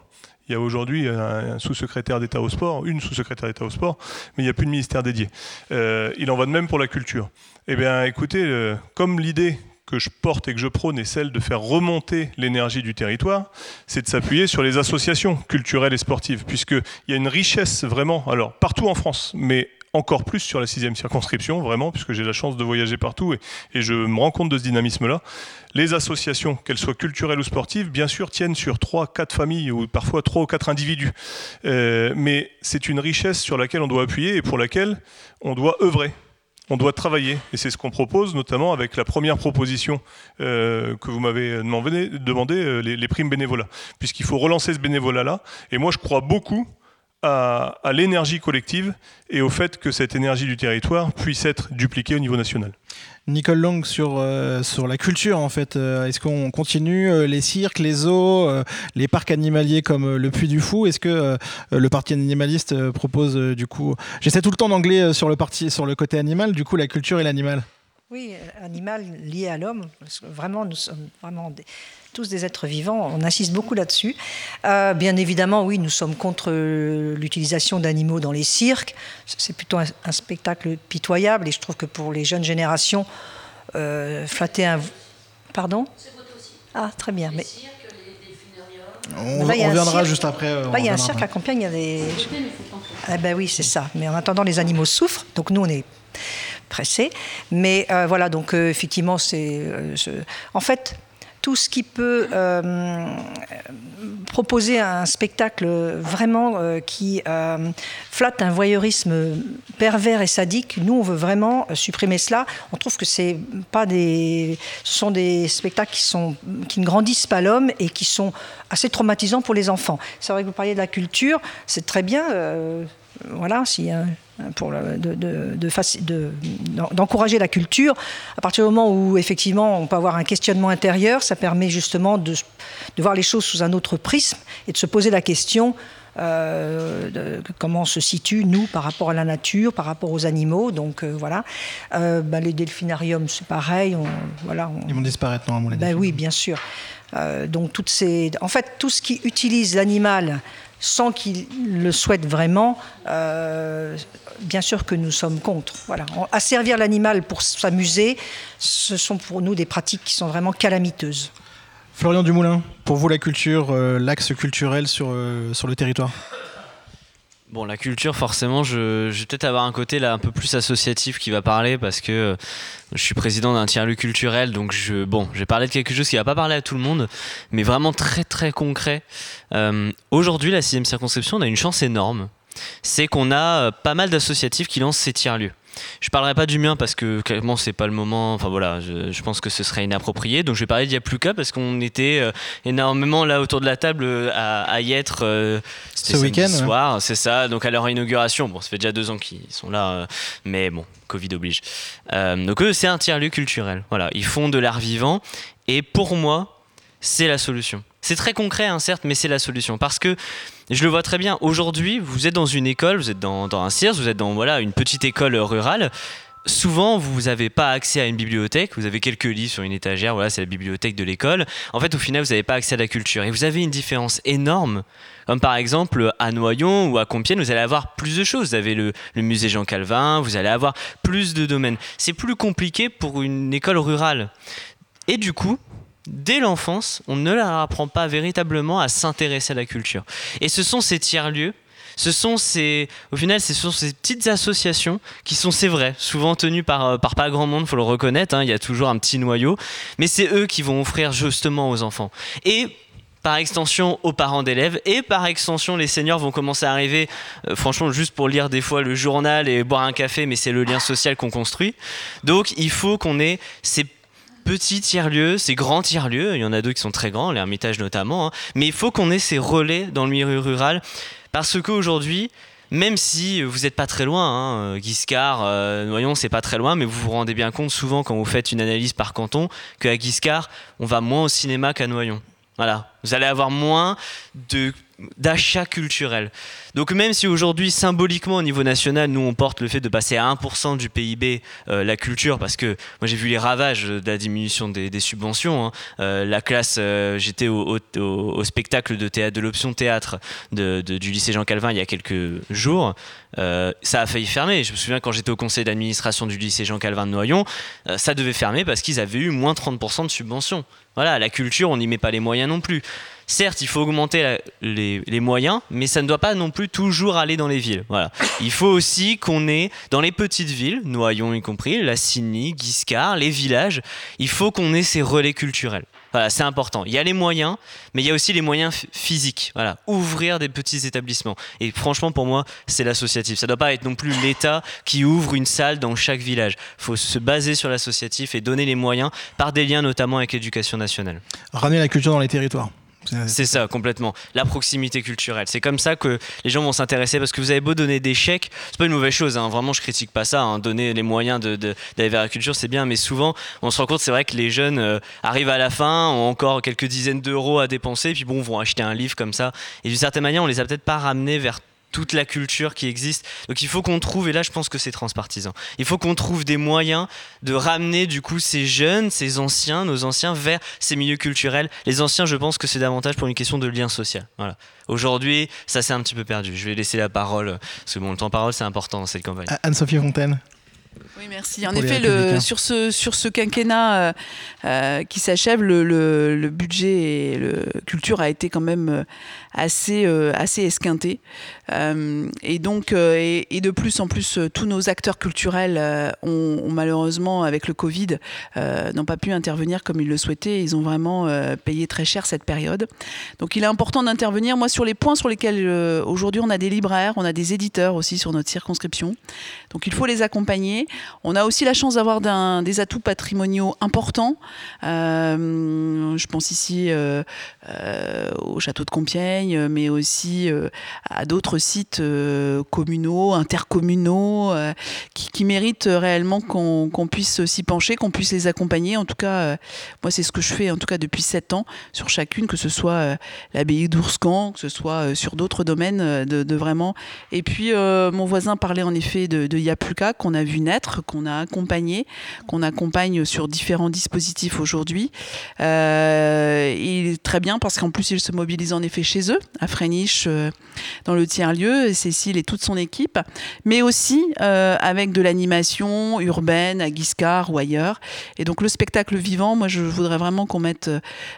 Il y a aujourd'hui un, sous-secrétaire d'État au sport, une sous-secrétaire d'État au sport, mais il n'y a plus de ministère dédié. Euh, il en va de même pour la culture. Eh bien, écoutez, comme l'idée que je porte et que je prône est celle de faire remonter l'énergie du territoire, c'est de s'appuyer sur les associations culturelles et sportives, puisqu'il y a une richesse vraiment, alors partout en France, mais encore plus sur la sixième circonscription, vraiment, puisque j'ai la chance de voyager partout et, je me rends compte de ce dynamisme-là. Les associations, qu'elles soient culturelles ou sportives, bien sûr, tiennent sur trois, quatre familles ou parfois trois ou quatre individus. Euh, mais c'est une richesse sur laquelle on doit appuyer et pour laquelle on doit œuvrer on doit travailler. Et c'est ce qu'on propose, notamment avec la première proposition euh, que vous m'avez demandé, euh, les, primes bénévolat. Puisqu'il faut relancer ce bénévolat-là. Et moi, je crois beaucoup à, à l'énergie collective et au fait que cette énergie du territoire puisse être dupliquée au niveau national. Nicole Long sur, euh, sur la culture en fait. Euh, est-ce qu'on continue euh, les cirques, les zoos, les parcs animaliers comme le Puy du Fou? Est-ce que le parti animaliste propose du coup J'essaie tout le temps d'anglais sur le parti sur le côté animal, du coup la culture et l'animal. Oui, animal lié à l'homme. Vraiment, nous sommes vraiment des, tous des êtres vivants, on insiste beaucoup là-dessus. Euh, bien évidemment, oui, nous sommes contre l'utilisation d'animaux dans les cirques. C'est plutôt un, spectacle pitoyable et je trouve que pour les jeunes générations, euh, flatter un... Pardon? Ah, très bien. Mais... On, reviendra juste après. Euh, il y a un cirque à Compiègne, il y a des... Ah ben oui, c'est ça. Mais en attendant, les animaux souffrent, donc nous, on est pressés. Mais voilà, donc effectivement, c'est... en fait, tout ce qui peut euh, proposer un spectacle vraiment euh, qui euh, flatte un voyeurisme pervers et sadique. Nous, on veut vraiment supprimer cela. On trouve que ce sont des spectacles qui qui ne grandissent pas l'homme et qui sont assez traumatisants pour les enfants. C'est vrai que vous parliez de la culture, c'est très bien. voilà, a pour d'encourager la culture. À partir du moment où effectivement on peut avoir un questionnement intérieur, ça permet justement de, voir les choses sous un autre prisme et de se poser la question euh, de, comment on se situe, nous, par rapport à la nature, par rapport aux animaux. Donc euh, voilà. Euh, bah, les delphinariums, c'est pareil. voilà, Ils vont disparaître normalement. Ben oui, bien sûr. donc toutes ces, en fait, tout ce qui utilise l'animal sans qu'il le souhaite vraiment, euh, bien sûr que nous sommes contre. Voilà. Asservir l'animal pour s'amuser, ce sont pour nous des pratiques qui sont vraiment calamiteuses. Florian Dumoulin, pour vous la culture, euh, l'axe culturel sur, euh, sur le territoire? Bon, la culture, forcément, je, vais peut-être avoir un côté là un peu plus associatif qui va parler parce que euh, je suis président d'un tiers-lieu culturel, donc je, bon, j'ai parlé de quelque chose qui va pas parler à tout le monde, mais vraiment très très concret. Euh, aujourd'hui, la sixième circonscription, on a une chance énorme, c'est qu'on a euh, pas mal d'associatifs qui lancent ces tiers-lieux. Je parlerai pas du mien parce que clairement c'est pas le moment. Enfin voilà, je, pense que ce serait inapproprié. Donc je vais parler d'il y a plus qu'à parce qu'on était euh, énormément là autour de la table euh, à, y être euh, ce week-end soir. C'est ça. Donc à leur inauguration. Bon, ça fait déjà deux ans qu'ils sont là, mais bon, Covid oblige. donc eux, c'est un tiers-lieu culturel. Voilà, ils font de l'art vivant et pour moi, c'est la solution. C'est très concret, hein, certes, mais c'est la solution. Parce que je le vois très bien. Aujourd'hui, vous êtes dans une école, vous êtes dans, un CIRS, vous êtes dans voilà, une petite école rurale. Souvent, vous n'avez pas accès à une bibliothèque, vous avez quelques livres sur une étagère, voilà, c'est la bibliothèque de l'école. En fait, au final, vous n'avez pas accès à la culture. Et vous avez une différence énorme, comme par exemple à Noyon ou à Compiègne, vous allez avoir plus de choses. Vous avez le, le musée Jean Calvin, vous allez avoir plus de domaines. C'est plus compliqué pour une école rurale. Et du coup, dès l'enfance, on ne leur apprend pas véritablement à s'intéresser à la culture. Et ce sont ces tiers-lieux ce sont ces, au final, ce sont ces petites associations qui sont, c'est vrai, souvent tenues par, euh, par pas grand monde, faut le reconnaître. Hein, il y a toujours un petit noyau, mais c'est eux qui vont offrir justement aux enfants. Et par extension aux parents d'élèves et par extension les seniors vont commencer à arriver euh, franchement juste pour lire des fois le journal et boire un café mais c'est le lien social qu'on construit donc il faut qu'on ait ces petits tiers-lieux, ces grands tiers-lieux, il y en a deux qui sont très grands, l'Ermitage notamment, hein. mais il faut qu'on ait ces relais dans le milieu rural, parce qu'aujourd'hui, même si vous n'êtes pas très loin, hein, Guiscard, euh, Noyon, c'est pas très loin, mais vous vous rendez bien compte souvent quand vous faites une analyse par canton qu'à Guiscard, on va moins au cinéma qu'à Noyon. Voilà, vous allez avoir moins de d'achat culturel. Donc même si aujourd'hui symboliquement au niveau national nous on porte le fait de passer à 1% du PIB euh, la culture parce que moi j'ai vu les ravages de la diminution des, subventions. Hein. Euh, la classe, euh, j'étais au, spectacle de de l'option théâtre de, du lycée Jean Calvin il y a quelques jours. ça a failli fermer. Je me souviens quand j'étais au conseil d'administration du lycée Jean Calvin de Noyon, ça devait fermer parce qu'ils avaient eu moins 30% de subventions. Voilà, la culture on n'y met pas les moyens non plus. Certes, il faut augmenter les, moyens, mais ça ne doit pas non plus toujours aller dans les villes. Voilà. Il faut aussi qu'on ait, dans les petites villes, Noyon y compris, La Cigny, Guiscard, les villages, il faut qu'on ait ces relais culturels. Voilà, c'est important. Il y a les moyens, mais il y a aussi les moyens physiques. Voilà, ouvrir des petits établissements. Et franchement, pour moi, c'est l'associatif. Ça ne doit pas être non plus l'État qui ouvre une salle dans chaque village. Il faut se baser sur l'associatif et donner les moyens par des liens notamment avec l'éducation nationale. Ramener la culture dans les territoires. C'est ça, complètement. La proximité culturelle. C'est comme ça que les gens vont s'intéresser parce que vous avez beau donner des chèques, c'est pas une mauvaise chose, hein. vraiment je critique pas ça. Hein. Donner les moyens d'aller vers la culture, c'est bien, mais souvent on se rend compte, c'est vrai que les jeunes euh, arrivent à la fin, ont encore quelques dizaines d'euros à dépenser, puis bon, vont acheter un livre comme ça. Et d'une certaine manière, on les a peut-être pas ramenés vers toute la culture qui existe. Donc il faut qu'on trouve, et là je pense que c'est transpartisan, il faut qu'on trouve des moyens de ramener du coup ces jeunes, ces anciens, nos anciens vers ces milieux culturels. Les anciens, je pense que c'est davantage pour une question de lien social. Voilà. Aujourd'hui, ça s'est un petit peu perdu. Je vais laisser la parole, parce que bon, le temps parole c'est important dans cette campagne. Anne-Sophie Fontaine. Oui, merci. En effet, le, sur, ce, sur ce quinquennat euh, euh, qui s'achève, le, le, budget et le culture a été quand même euh, assez, assez esquinté. et donc, et, de plus en plus, tous nos acteurs culturels ont, malheureusement, avec le Covid, n'ont pas pu intervenir comme ils le souhaitaient. Ils ont vraiment payé très cher cette période. Donc, il est important d'intervenir. Moi, sur les points sur lesquels aujourd'hui on a des libraires, on a des éditeurs aussi sur notre circonscription. Donc, il faut les accompagner. On a aussi la chance d'avoir des atouts patrimoniaux importants. Euh, je pense ici euh, euh, au château de Compiègne, mais aussi à d'autres sites communaux, intercommunaux, qui, méritent réellement qu'on puisse s'y pencher, qu'on puisse les accompagner. En tout cas, moi, c'est ce que je fais, en tout cas depuis sept ans, sur chacune, que ce soit l'abbaye d'Ourscan, que ce soit sur d'autres domaines, de, vraiment. Et puis, mon voisin parlait en effet de, de qu'on a vu naître qu'on a accompagné, qu'on accompagne sur différents dispositifs aujourd'hui. Euh, il est très bien parce qu'en plus, il se mobilise en effet chez eux, à Fréniche, euh, dans le tiers-lieu, Cécile et toute son équipe, mais aussi euh, avec de l'animation urbaine à Guiscard ou ailleurs. Et donc, le spectacle vivant, moi, je voudrais vraiment qu'on mette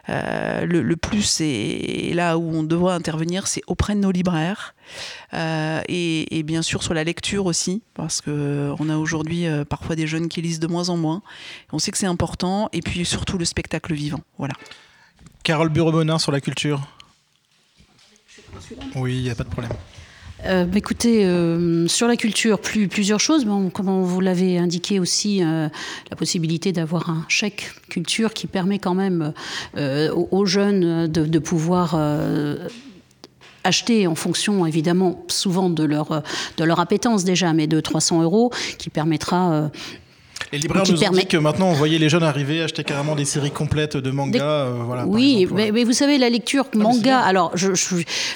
le, plus, et, là où on devrait intervenir, c'est auprès de nos libraires. et, bien sûr sur la lecture aussi, parce qu'on a aujourd'hui euh, parfois des jeunes qui lisent de moins en moins. On sait que c'est important, et puis surtout le spectacle vivant. Voilà. Carole Bureau-Bonin sur la culture. Oui, il n'y a pas de problème. euh, bah, écoutez, euh, sur la culture, plus, plusieurs choses. Bon, comme vous l'avez indiqué aussi, euh, la possibilité d'avoir un chèque culture qui permet quand même aux, jeunes de, de pouvoir acheter en fonction évidemment souvent de leur, de leur appétence déjà, mais de 300 euros, qui permettra les libraires nous ont dit que maintenant on voyait les jeunes arriver, acheter carrément des séries complètes de manga. Euh, voilà, oui, mais, vous savez, la lecture ah, manga, alors je,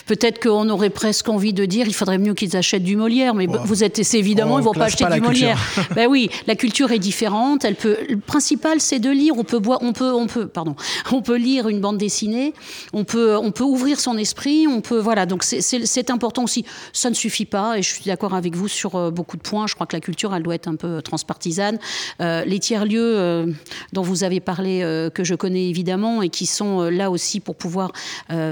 peut-être qu'on aurait presque envie de dire il faudrait mieux qu'ils achètent du Molière, mais vous êtes évidemment, ils ne vont pas acheter du Molière. ben oui, la culture est différente. Elle peut, le principal, c'est de lire. On peut, boire, on, peut, on, peut, pardon, on peut lire une bande dessinée, on peut, on peut ouvrir son esprit, on peut. Voilà, donc c'est important aussi. Ça ne suffit pas, et je suis d'accord avec vous sur euh, beaucoup de points. Je crois que la culture, elle doit être un peu transpartisane. Euh, les tiers-lieux euh, dont vous avez parlé, euh, que je connais évidemment, et qui sont là aussi pour pouvoir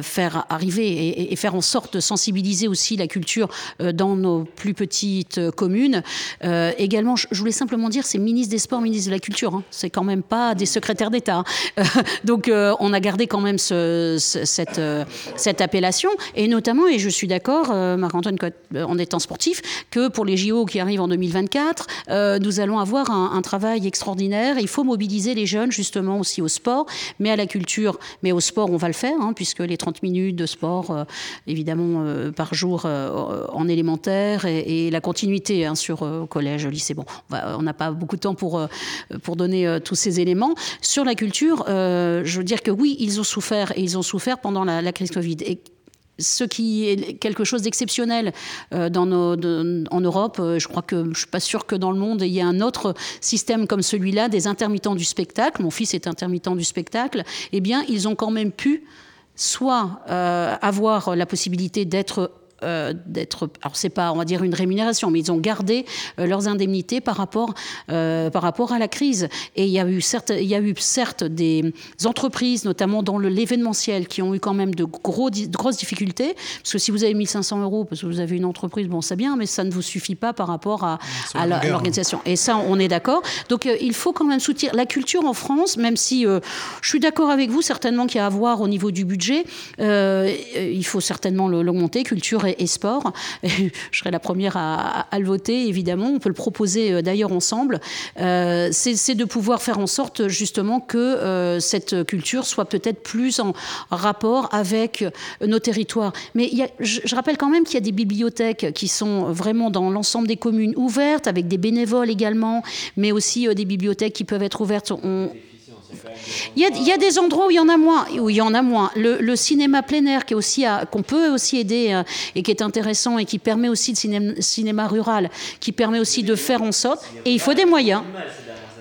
faire arriver et, faire en sorte de sensibiliser aussi la culture dans nos plus petites communes. également, je, voulais simplement dire, c'est ministre des Sports, ministre de la Culture. Hein. C'est quand même pas des secrétaires d'État. Hein. Donc, on a gardé quand même cette, cette appellation. Et notamment, et je suis d'accord, Marc-Antoine, en étant sportif, que pour les JO qui arrivent en 2024, nous allons avoir un, un travail extraordinaire. Il faut mobiliser les jeunes justement aussi au sport, mais à la culture. Mais au sport, on va le faire, hein, puisque les 30 minutes de sport, euh, évidemment, euh, par jour euh, en élémentaire et, la continuité hein, sur collège, lycée. Bon, on n'a pas beaucoup de temps pour, pour donner tous ces éléments. Sur la culture, je veux dire que oui, ils ont souffert et ils ont souffert pendant la, crise Covid. Ce qui est quelque chose d'exceptionnel euh, dans en Europe. Euh, je crois que je suis pas sûre que dans le monde il y ait un autre système comme celui-là des intermittents du spectacle. Mon fils est intermittent du spectacle. Eh bien, ils ont quand même pu soit euh, avoir la possibilité d'être euh, d'être, alors c'est pas, on va dire une rémunération, mais ils ont gardé euh, leurs indemnités par rapport, euh, par rapport à la crise. Et il y a eu certes, il y a eu certes des entreprises, notamment dans l'événementiel, qui ont eu quand même de, gros, grosses difficultés. Parce que si vous avez 1500 euros, parce que vous avez une entreprise, bon, c'est bien, mais ça ne vous suffit pas par rapport à, à l'organisation. Et ça, on est d'accord. Donc, il faut quand même soutenir la culture en France, même si je suis d'accord avec vous, certainement qu'il y a à voir au niveau du budget. il faut certainement l'augmenter, culture et, sport. je serai la première à, le voter, évidemment. On peut le proposer euh, d'ailleurs ensemble. Euh, c'est de pouvoir faire en sorte justement que euh, cette culture soit peut-être plus en rapport avec nos territoires. Mais je, rappelle quand même qu'il y a des bibliothèques qui sont vraiment dans l'ensemble des communes ouvertes, avec des bénévoles également, mais aussi des bibliothèques qui peuvent être ouvertes. Il y, a, des endroits où il y en a moins. Où il y en a moins. Le, cinéma plein air, qu'on peut aussi aider euh, et qui est intéressant et qui permet aussi le cinéma, rural, qui permet aussi de faire en sorte. Et il faut des moyens.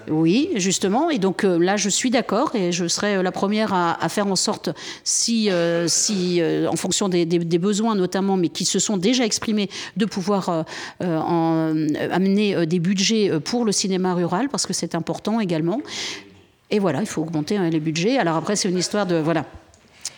Oui, justement. Et donc euh, là, je suis d'accord et je serai euh, la première à, faire en sorte, si, si en fonction des, besoins notamment, mais qui se sont déjà exprimés, de pouvoir amener des budgets pour le cinéma rural, parce que c'est important également. Et voilà, il faut augmenter hein, les budgets. Alors après, c'est une histoire de... Voilà.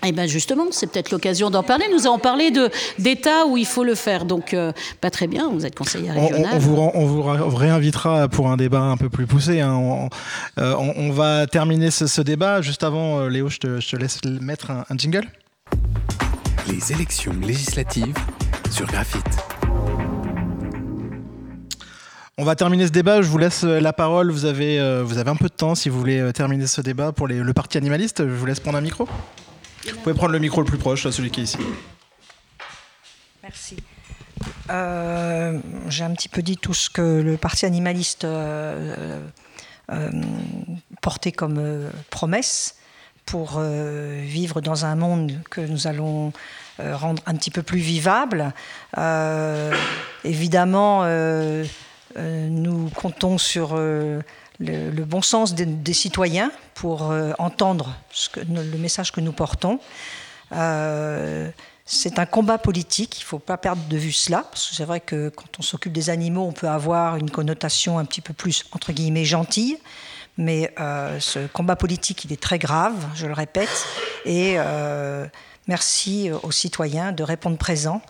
Et eh bien justement, c'est peut-être l'occasion d'en parler. Nous avons parlé d'États où il faut le faire. Donc, euh, pas très bien, vous êtes conseillère régionale. On, vous, on, vous, réinvitera pour un débat un peu plus poussé. Hein. Euh, on, va terminer ce, débat. Juste avant, euh, Léo, je te, je te laisse mettre un, un jingle. Les élections législatives sur Graphite. On va terminer ce débat. Je vous laisse euh, la parole. Vous avez, euh, vous avez un peu de temps si vous voulez euh, terminer ce débat pour le parti animaliste. Je vous laisse prendre un micro. Vous pouvez prendre le micro le plus proche, celui qui est ici. Merci. J'ai un petit peu dit tout ce que le parti animaliste portait comme promesse pour vivre dans un monde que nous allons rendre un petit peu plus vivable. évidemment, nous comptons sur euh, le, bon sens des, citoyens pour euh, entendre le message que nous portons. c'est un combat politique, il ne faut pas perdre de vue cela, parce que c'est vrai que quand on s'occupe des animaux, on peut avoir une connotation un petit peu plus, entre guillemets, gentille, mais ce combat politique, il est très grave, je le répète, et merci aux citoyens de répondre présent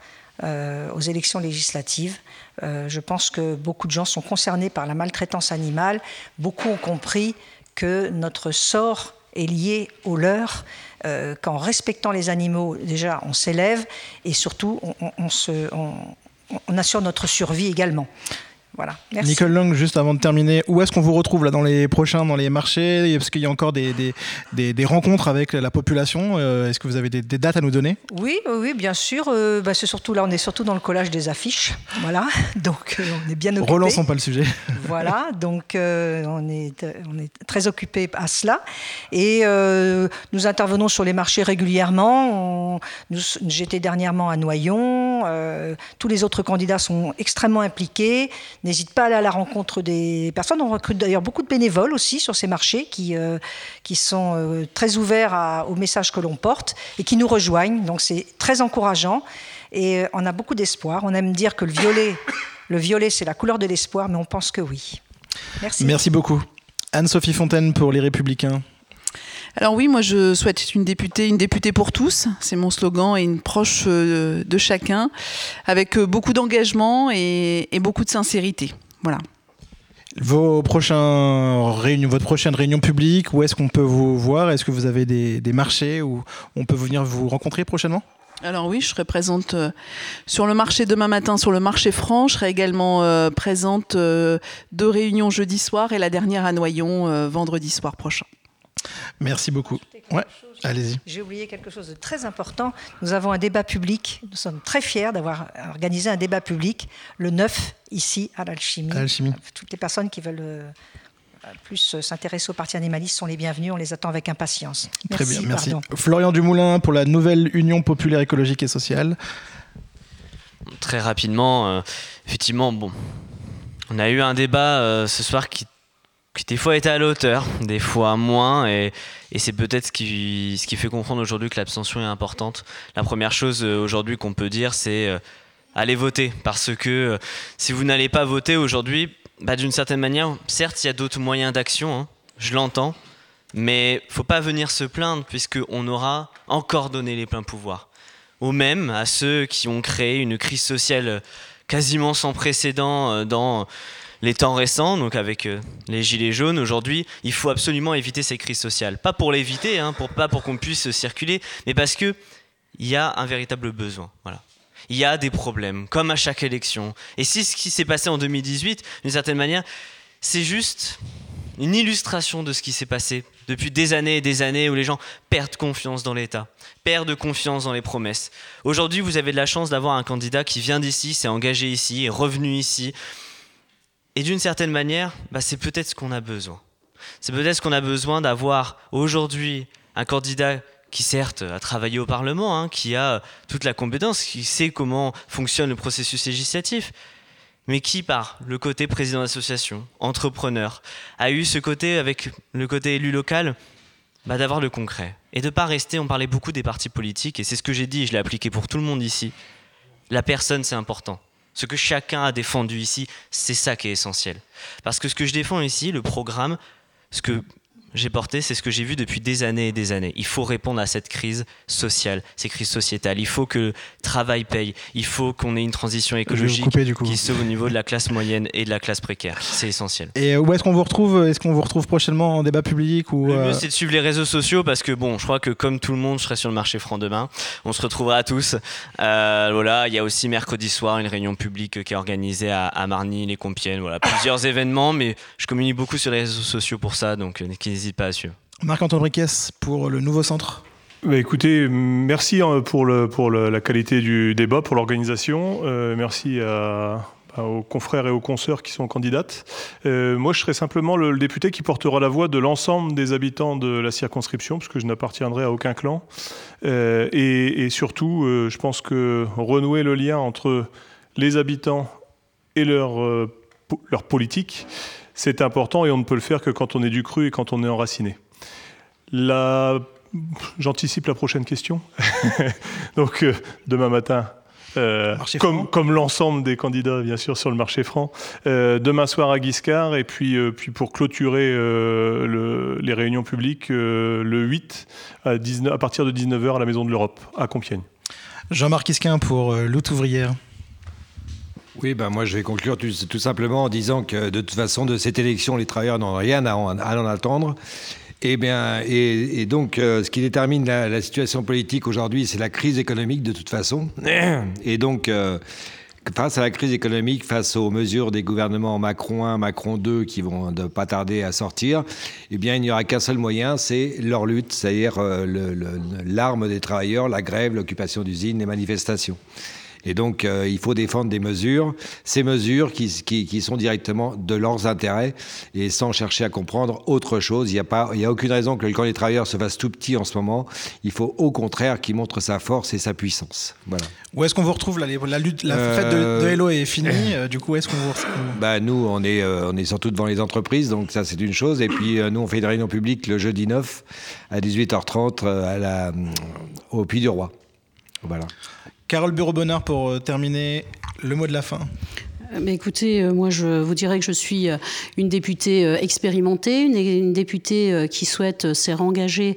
aux élections législatives. Euh, je pense que beaucoup de gens sont concernés par la maltraitance animale. Beaucoup ont compris que notre sort est lié au leur, euh, qu'en respectant les animaux, déjà, on s'élève et surtout, on assure notre survie également. Voilà. Merci. Nicole Long, juste avant de terminer, où est-ce qu'on vous retrouve là dans les prochains, dans les marchés? Est-ce qu'il y a encore des, des, des, rencontres avec la population? Euh, Est-ce que vous avez des, dates à nous donner? Oui, oui, bien sûr. Euh, bah, c'est surtout là, on est surtout dans le collage des affiches. Voilà, donc euh, on est bien occupé. Relançons pas le sujet. voilà, donc on, est, on est très occupé à cela. Et nous intervenons sur les marchés régulièrement. J'étais dernièrement à Noyon. tous les autres candidats sont extrêmement impliqués n'hésite pas à aller à la rencontre des personnes. On recrute d'ailleurs beaucoup de bénévoles aussi sur ces marchés qui, euh, qui sont euh, très ouverts au message que l'on porte et qui nous rejoignent. Donc c'est très encourageant et euh, on a beaucoup d'espoir. On aime dire que le violet, le violet c'est la couleur de l'espoir, mais on pense que oui. Merci. Merci beaucoup. Anne-Sophie Fontaine pour Les Républicains. Alors oui, moi je souhaite une députée, une députée pour tous, c'est mon slogan, et une proche euh, de chacun, avec euh, beaucoup d'engagement et, beaucoup de sincérité. Voilà. Vos prochains réunions, votre prochaine réunion publique, où est-ce qu'on peut vous voir? Est-ce que vous avez des, marchés où on peut venir vous rencontrer prochainement? Alors oui, je serai présente euh, sur le marché demain matin, sur le marché franc. Je serai également présente deux réunions jeudi soir et la dernière à Noyon vendredi soir prochain. Merci beaucoup. Ouais, allez-y. J'ai oublié quelque chose de très important. Nous avons un débat public. Nous sommes très fiers d'avoir organisé un débat public le 9 ici à l'Alchimie. Toutes les personnes qui veulent euh, plus s'intéresser au parti animaliste sont les bienvenus. On les attend avec impatience. Très bien, merci. Florian Dumoulin pour la nouvelle Union populaire écologique et sociale. Très rapidement, euh, effectivement, bon, on a eu un débat euh, ce soir qui qui des fois était à la hauteur, des fois moins, et, c'est peut-être ce qui, fait comprendre aujourd'hui que l'abstention est importante. La première chose euh, aujourd'hui qu'on peut dire, c'est euh, aller voter, parce que euh, si vous n'allez pas voter aujourd'hui, bah, d'une certaine manière, certes, il y a d'autres moyens d'action, hein, je l'entends, mais faut pas venir se plaindre, puisqu'on aura encore donné les pleins pouvoirs. Au même à ceux qui ont créé une crise sociale quasiment sans précédent dans les temps récents, donc avec euh, les gilets jaunes aujourd'hui, il faut absolument éviter ces crises sociales. Pas pour l'éviter, hein, pour, pas pour qu'on puisse circuler, mais parce qu'il y a un véritable besoin. Voilà. Il y a des problèmes, comme à chaque élection. Et si ce qui s'est passé en 2018, d'une certaine manière, c'est juste une illustration de ce qui s'est passé depuis des années et des années où les gens perdent confiance dans l'État, perdent confiance dans les promesses. Aujourd'hui, vous avez de la chance d'avoir un candidat qui vient d'ici, s'est engagé ici, est revenu ici, et d'une certaine manière, bah, c'est peut-être ce qu'on a besoin. C'est peut-être ce qu'on a besoin d'avoir aujourd'hui un candidat qui certes a travaillé au Parlement, hein, qui a toute la compétence, qui sait comment fonctionne le processus législatif, mais qui, par le côté président d'association, entrepreneur, a eu ce côté avec le côté élu local, bah, d'avoir le concret. Et de ne pas rester, on parlait beaucoup des partis politiques, et c'est ce que j'ai dit, je l'ai appliqué pour tout le monde ici. La personne, c'est important. Ce que chacun a défendu ici, c'est ça qui est essentiel. Parce que ce que je défends ici, le programme, ce que j'ai porté, c'est ce que j'ai vu depuis des années et des années. Il faut répondre à cette crise sociale, ces crises sociétales. Il faut que le travail paye. Il faut qu'on ait une transition écologique qui sauve au niveau de la classe moyenne et de la classe précaire. C'est essentiel. Et où est-ce qu'on vous retrouve Est-ce qu'on vous retrouve prochainement en débat public ou Le mieux, euh, c'est de suivre les réseaux sociaux parce que bon, je crois que comme tout le monde, je serai sur le marché franc demain. On se retrouvera tous. Euh, voilà, il y a aussi mercredi soir une réunion publique qui est organisée à, Marny, les Compiègnes. Voilà, plusieurs événements, mais je communique beaucoup sur les réseaux sociaux pour ça, donc euh, n'hésite pas à suivre. Marc-Antoine Riquet pour le nouveau centre. Bah, écoutez, merci hein, pour, le, pour la qualité du débat, pour l'organisation. Euh, merci aux confrères et aux consoeurs qui sont candidates. Euh, moi, je serai simplement le, député qui portera la voix de l'ensemble des habitants de la circonscription, puisque je n'appartiendrai à aucun clan. Euh, et, surtout, je pense que renouer le lien entre les habitants et leur, leur politique, c'est important et on ne peut le faire que quand on est du cru et quand on est enraciné. J'anticipe la prochaine question. Donc euh, demain matin, euh, comme, l'ensemble des candidats, bien sûr, sur le marché franc. Euh, demain soir à Guiscard, et puis, puis pour clôturer les réunions publiques, le 8, à, à partir de 19h à la Maison de l'Europe, à Compiègne. Jean-Marc Isquin pour Lutte ouvrière. Oui, ben moi je vais conclure tout, simplement en disant que de toute façon, de cette élection, les travailleurs n'ont rien à en, attendre. Et, eh bien, et, donc, euh, ce qui détermine la, situation politique aujourd'hui, c'est la crise économique de toute façon. Et donc, euh, face à la crise économique, face aux mesures des gouvernements Macron 1, Macron 2 qui vont ne pas tarder à sortir, eh bien, il n'y aura qu'un seul moyen, c'est leur lutte, c'est-à-dire l'arme des travailleurs, la grève, l'occupation d'usines, les manifestations. Et donc, euh, il faut défendre des mesures, ces mesures qui, qui, sont directement de leurs intérêts et sans chercher à comprendre autre chose. Il n'y a, pas, il y a aucune raison que le camp des travailleurs se fasse tout petit en ce moment. Il faut au contraire qu'il montre sa force et sa puissance. Voilà. Où est-ce qu'on vous retrouve La, la lutte, la fête de, de, Hello est finie. Euh, du coup, est-ce qu'on vous retrouve? Bah, Nous, on est, euh, on est surtout devant les entreprises, donc ça, c'est une chose. Et puis, nous, on fait une réunion publique le jeudi 9 à 18h30 à la, au Puy du Roi. Voilà. Carole Bureau-Bonnard pour euh, terminer le mot de la fin. Euh, mais écoutez, euh, moi je vous dirais que je suis euh, une députée expérimentée, une, députée qui souhaite se réengager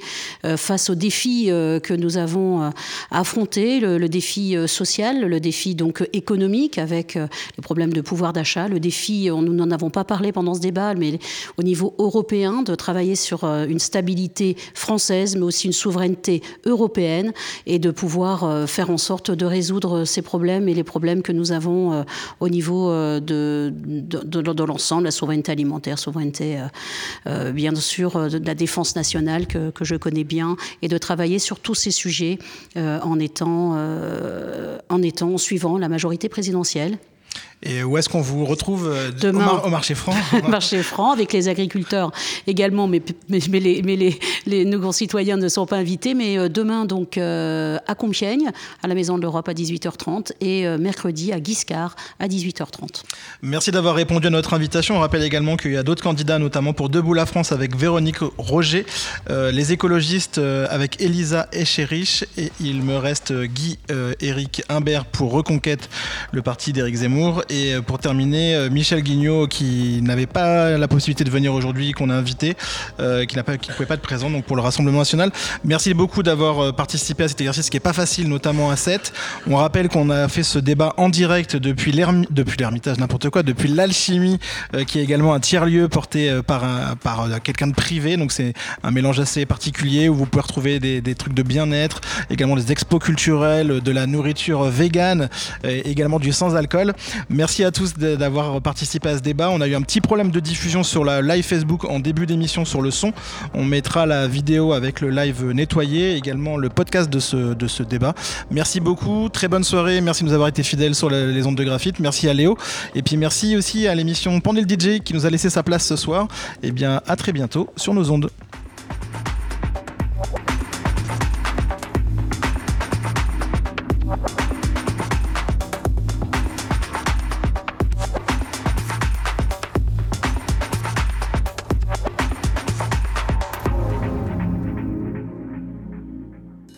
face aux défis que nous avons affrontés, le, défi social, le défi donc économique avec les problèmes de pouvoir d'achat, le défi, nous n'en avons pas parlé pendant ce débat, mais au niveau européen, de travailler sur une stabilité française, mais aussi une souveraineté européenne et de pouvoir faire en sorte de résoudre ces problèmes et les problèmes que nous avons au niveau euh, de, de, l'ensemble, la souveraineté alimentaire, souveraineté, euh, euh, bien sûr, de la défense nationale que, je connais bien, et de travailler sur tous ces sujets en, étant, en étant, suivant la majorité présidentielle et où est-ce qu'on vous retrouve euh, Demain, au, marché franc Marché franc, avec les agriculteurs également, mais, mais, les, mais les, les, nos concitoyens ne sont pas invités. Mais euh, demain, donc, euh, à Compiègne, à la Maison de l'Europe à 18h30, et mercredi à Guiscard à 18h30. Merci d'avoir répondu à notre invitation. On rappelle également qu'il y a d'autres candidats, notamment pour Debout la France avec Véronique Roger, les écologistes avec Elisa Echerich, et il me reste Guy Éric Imbert pour Reconquête, le parti d'Éric Zemmour et euh, pour terminer, euh, Michel Guignot, qui n'avait pas la possibilité de venir aujourd'hui, qu'on a invité, euh, qui ne pouvait pas être présent donc pour le Rassemblement national. Merci beaucoup d'avoir participé à cet exercice qui n'est pas facile, notamment à 7. On rappelle qu'on a fait ce débat en direct depuis l'Ermitage, n'importe quoi, depuis l'Alchimie, qui est également un tiers-lieu porté par, par quelqu'un de privé. Donc c'est un mélange assez particulier où vous pouvez retrouver des, des trucs de bien-être, également des expos culturels, de la nourriture végane, également du sans-alcool. Merci à tous d'avoir participé à ce débat. On a eu un petit problème de diffusion sur la live Facebook en début d'émission sur le son. On mettra la vidéo avec le live nettoyé, également le podcast de ce, débat. Merci beaucoup, très bonne soirée. Merci de nous avoir été fidèles sur les ondes de graphite. Merci à Léo. Et puis merci aussi à l'émission Pendule DJ qui nous a laissé sa place ce soir. Et eh bien, à très bientôt sur nos ondes.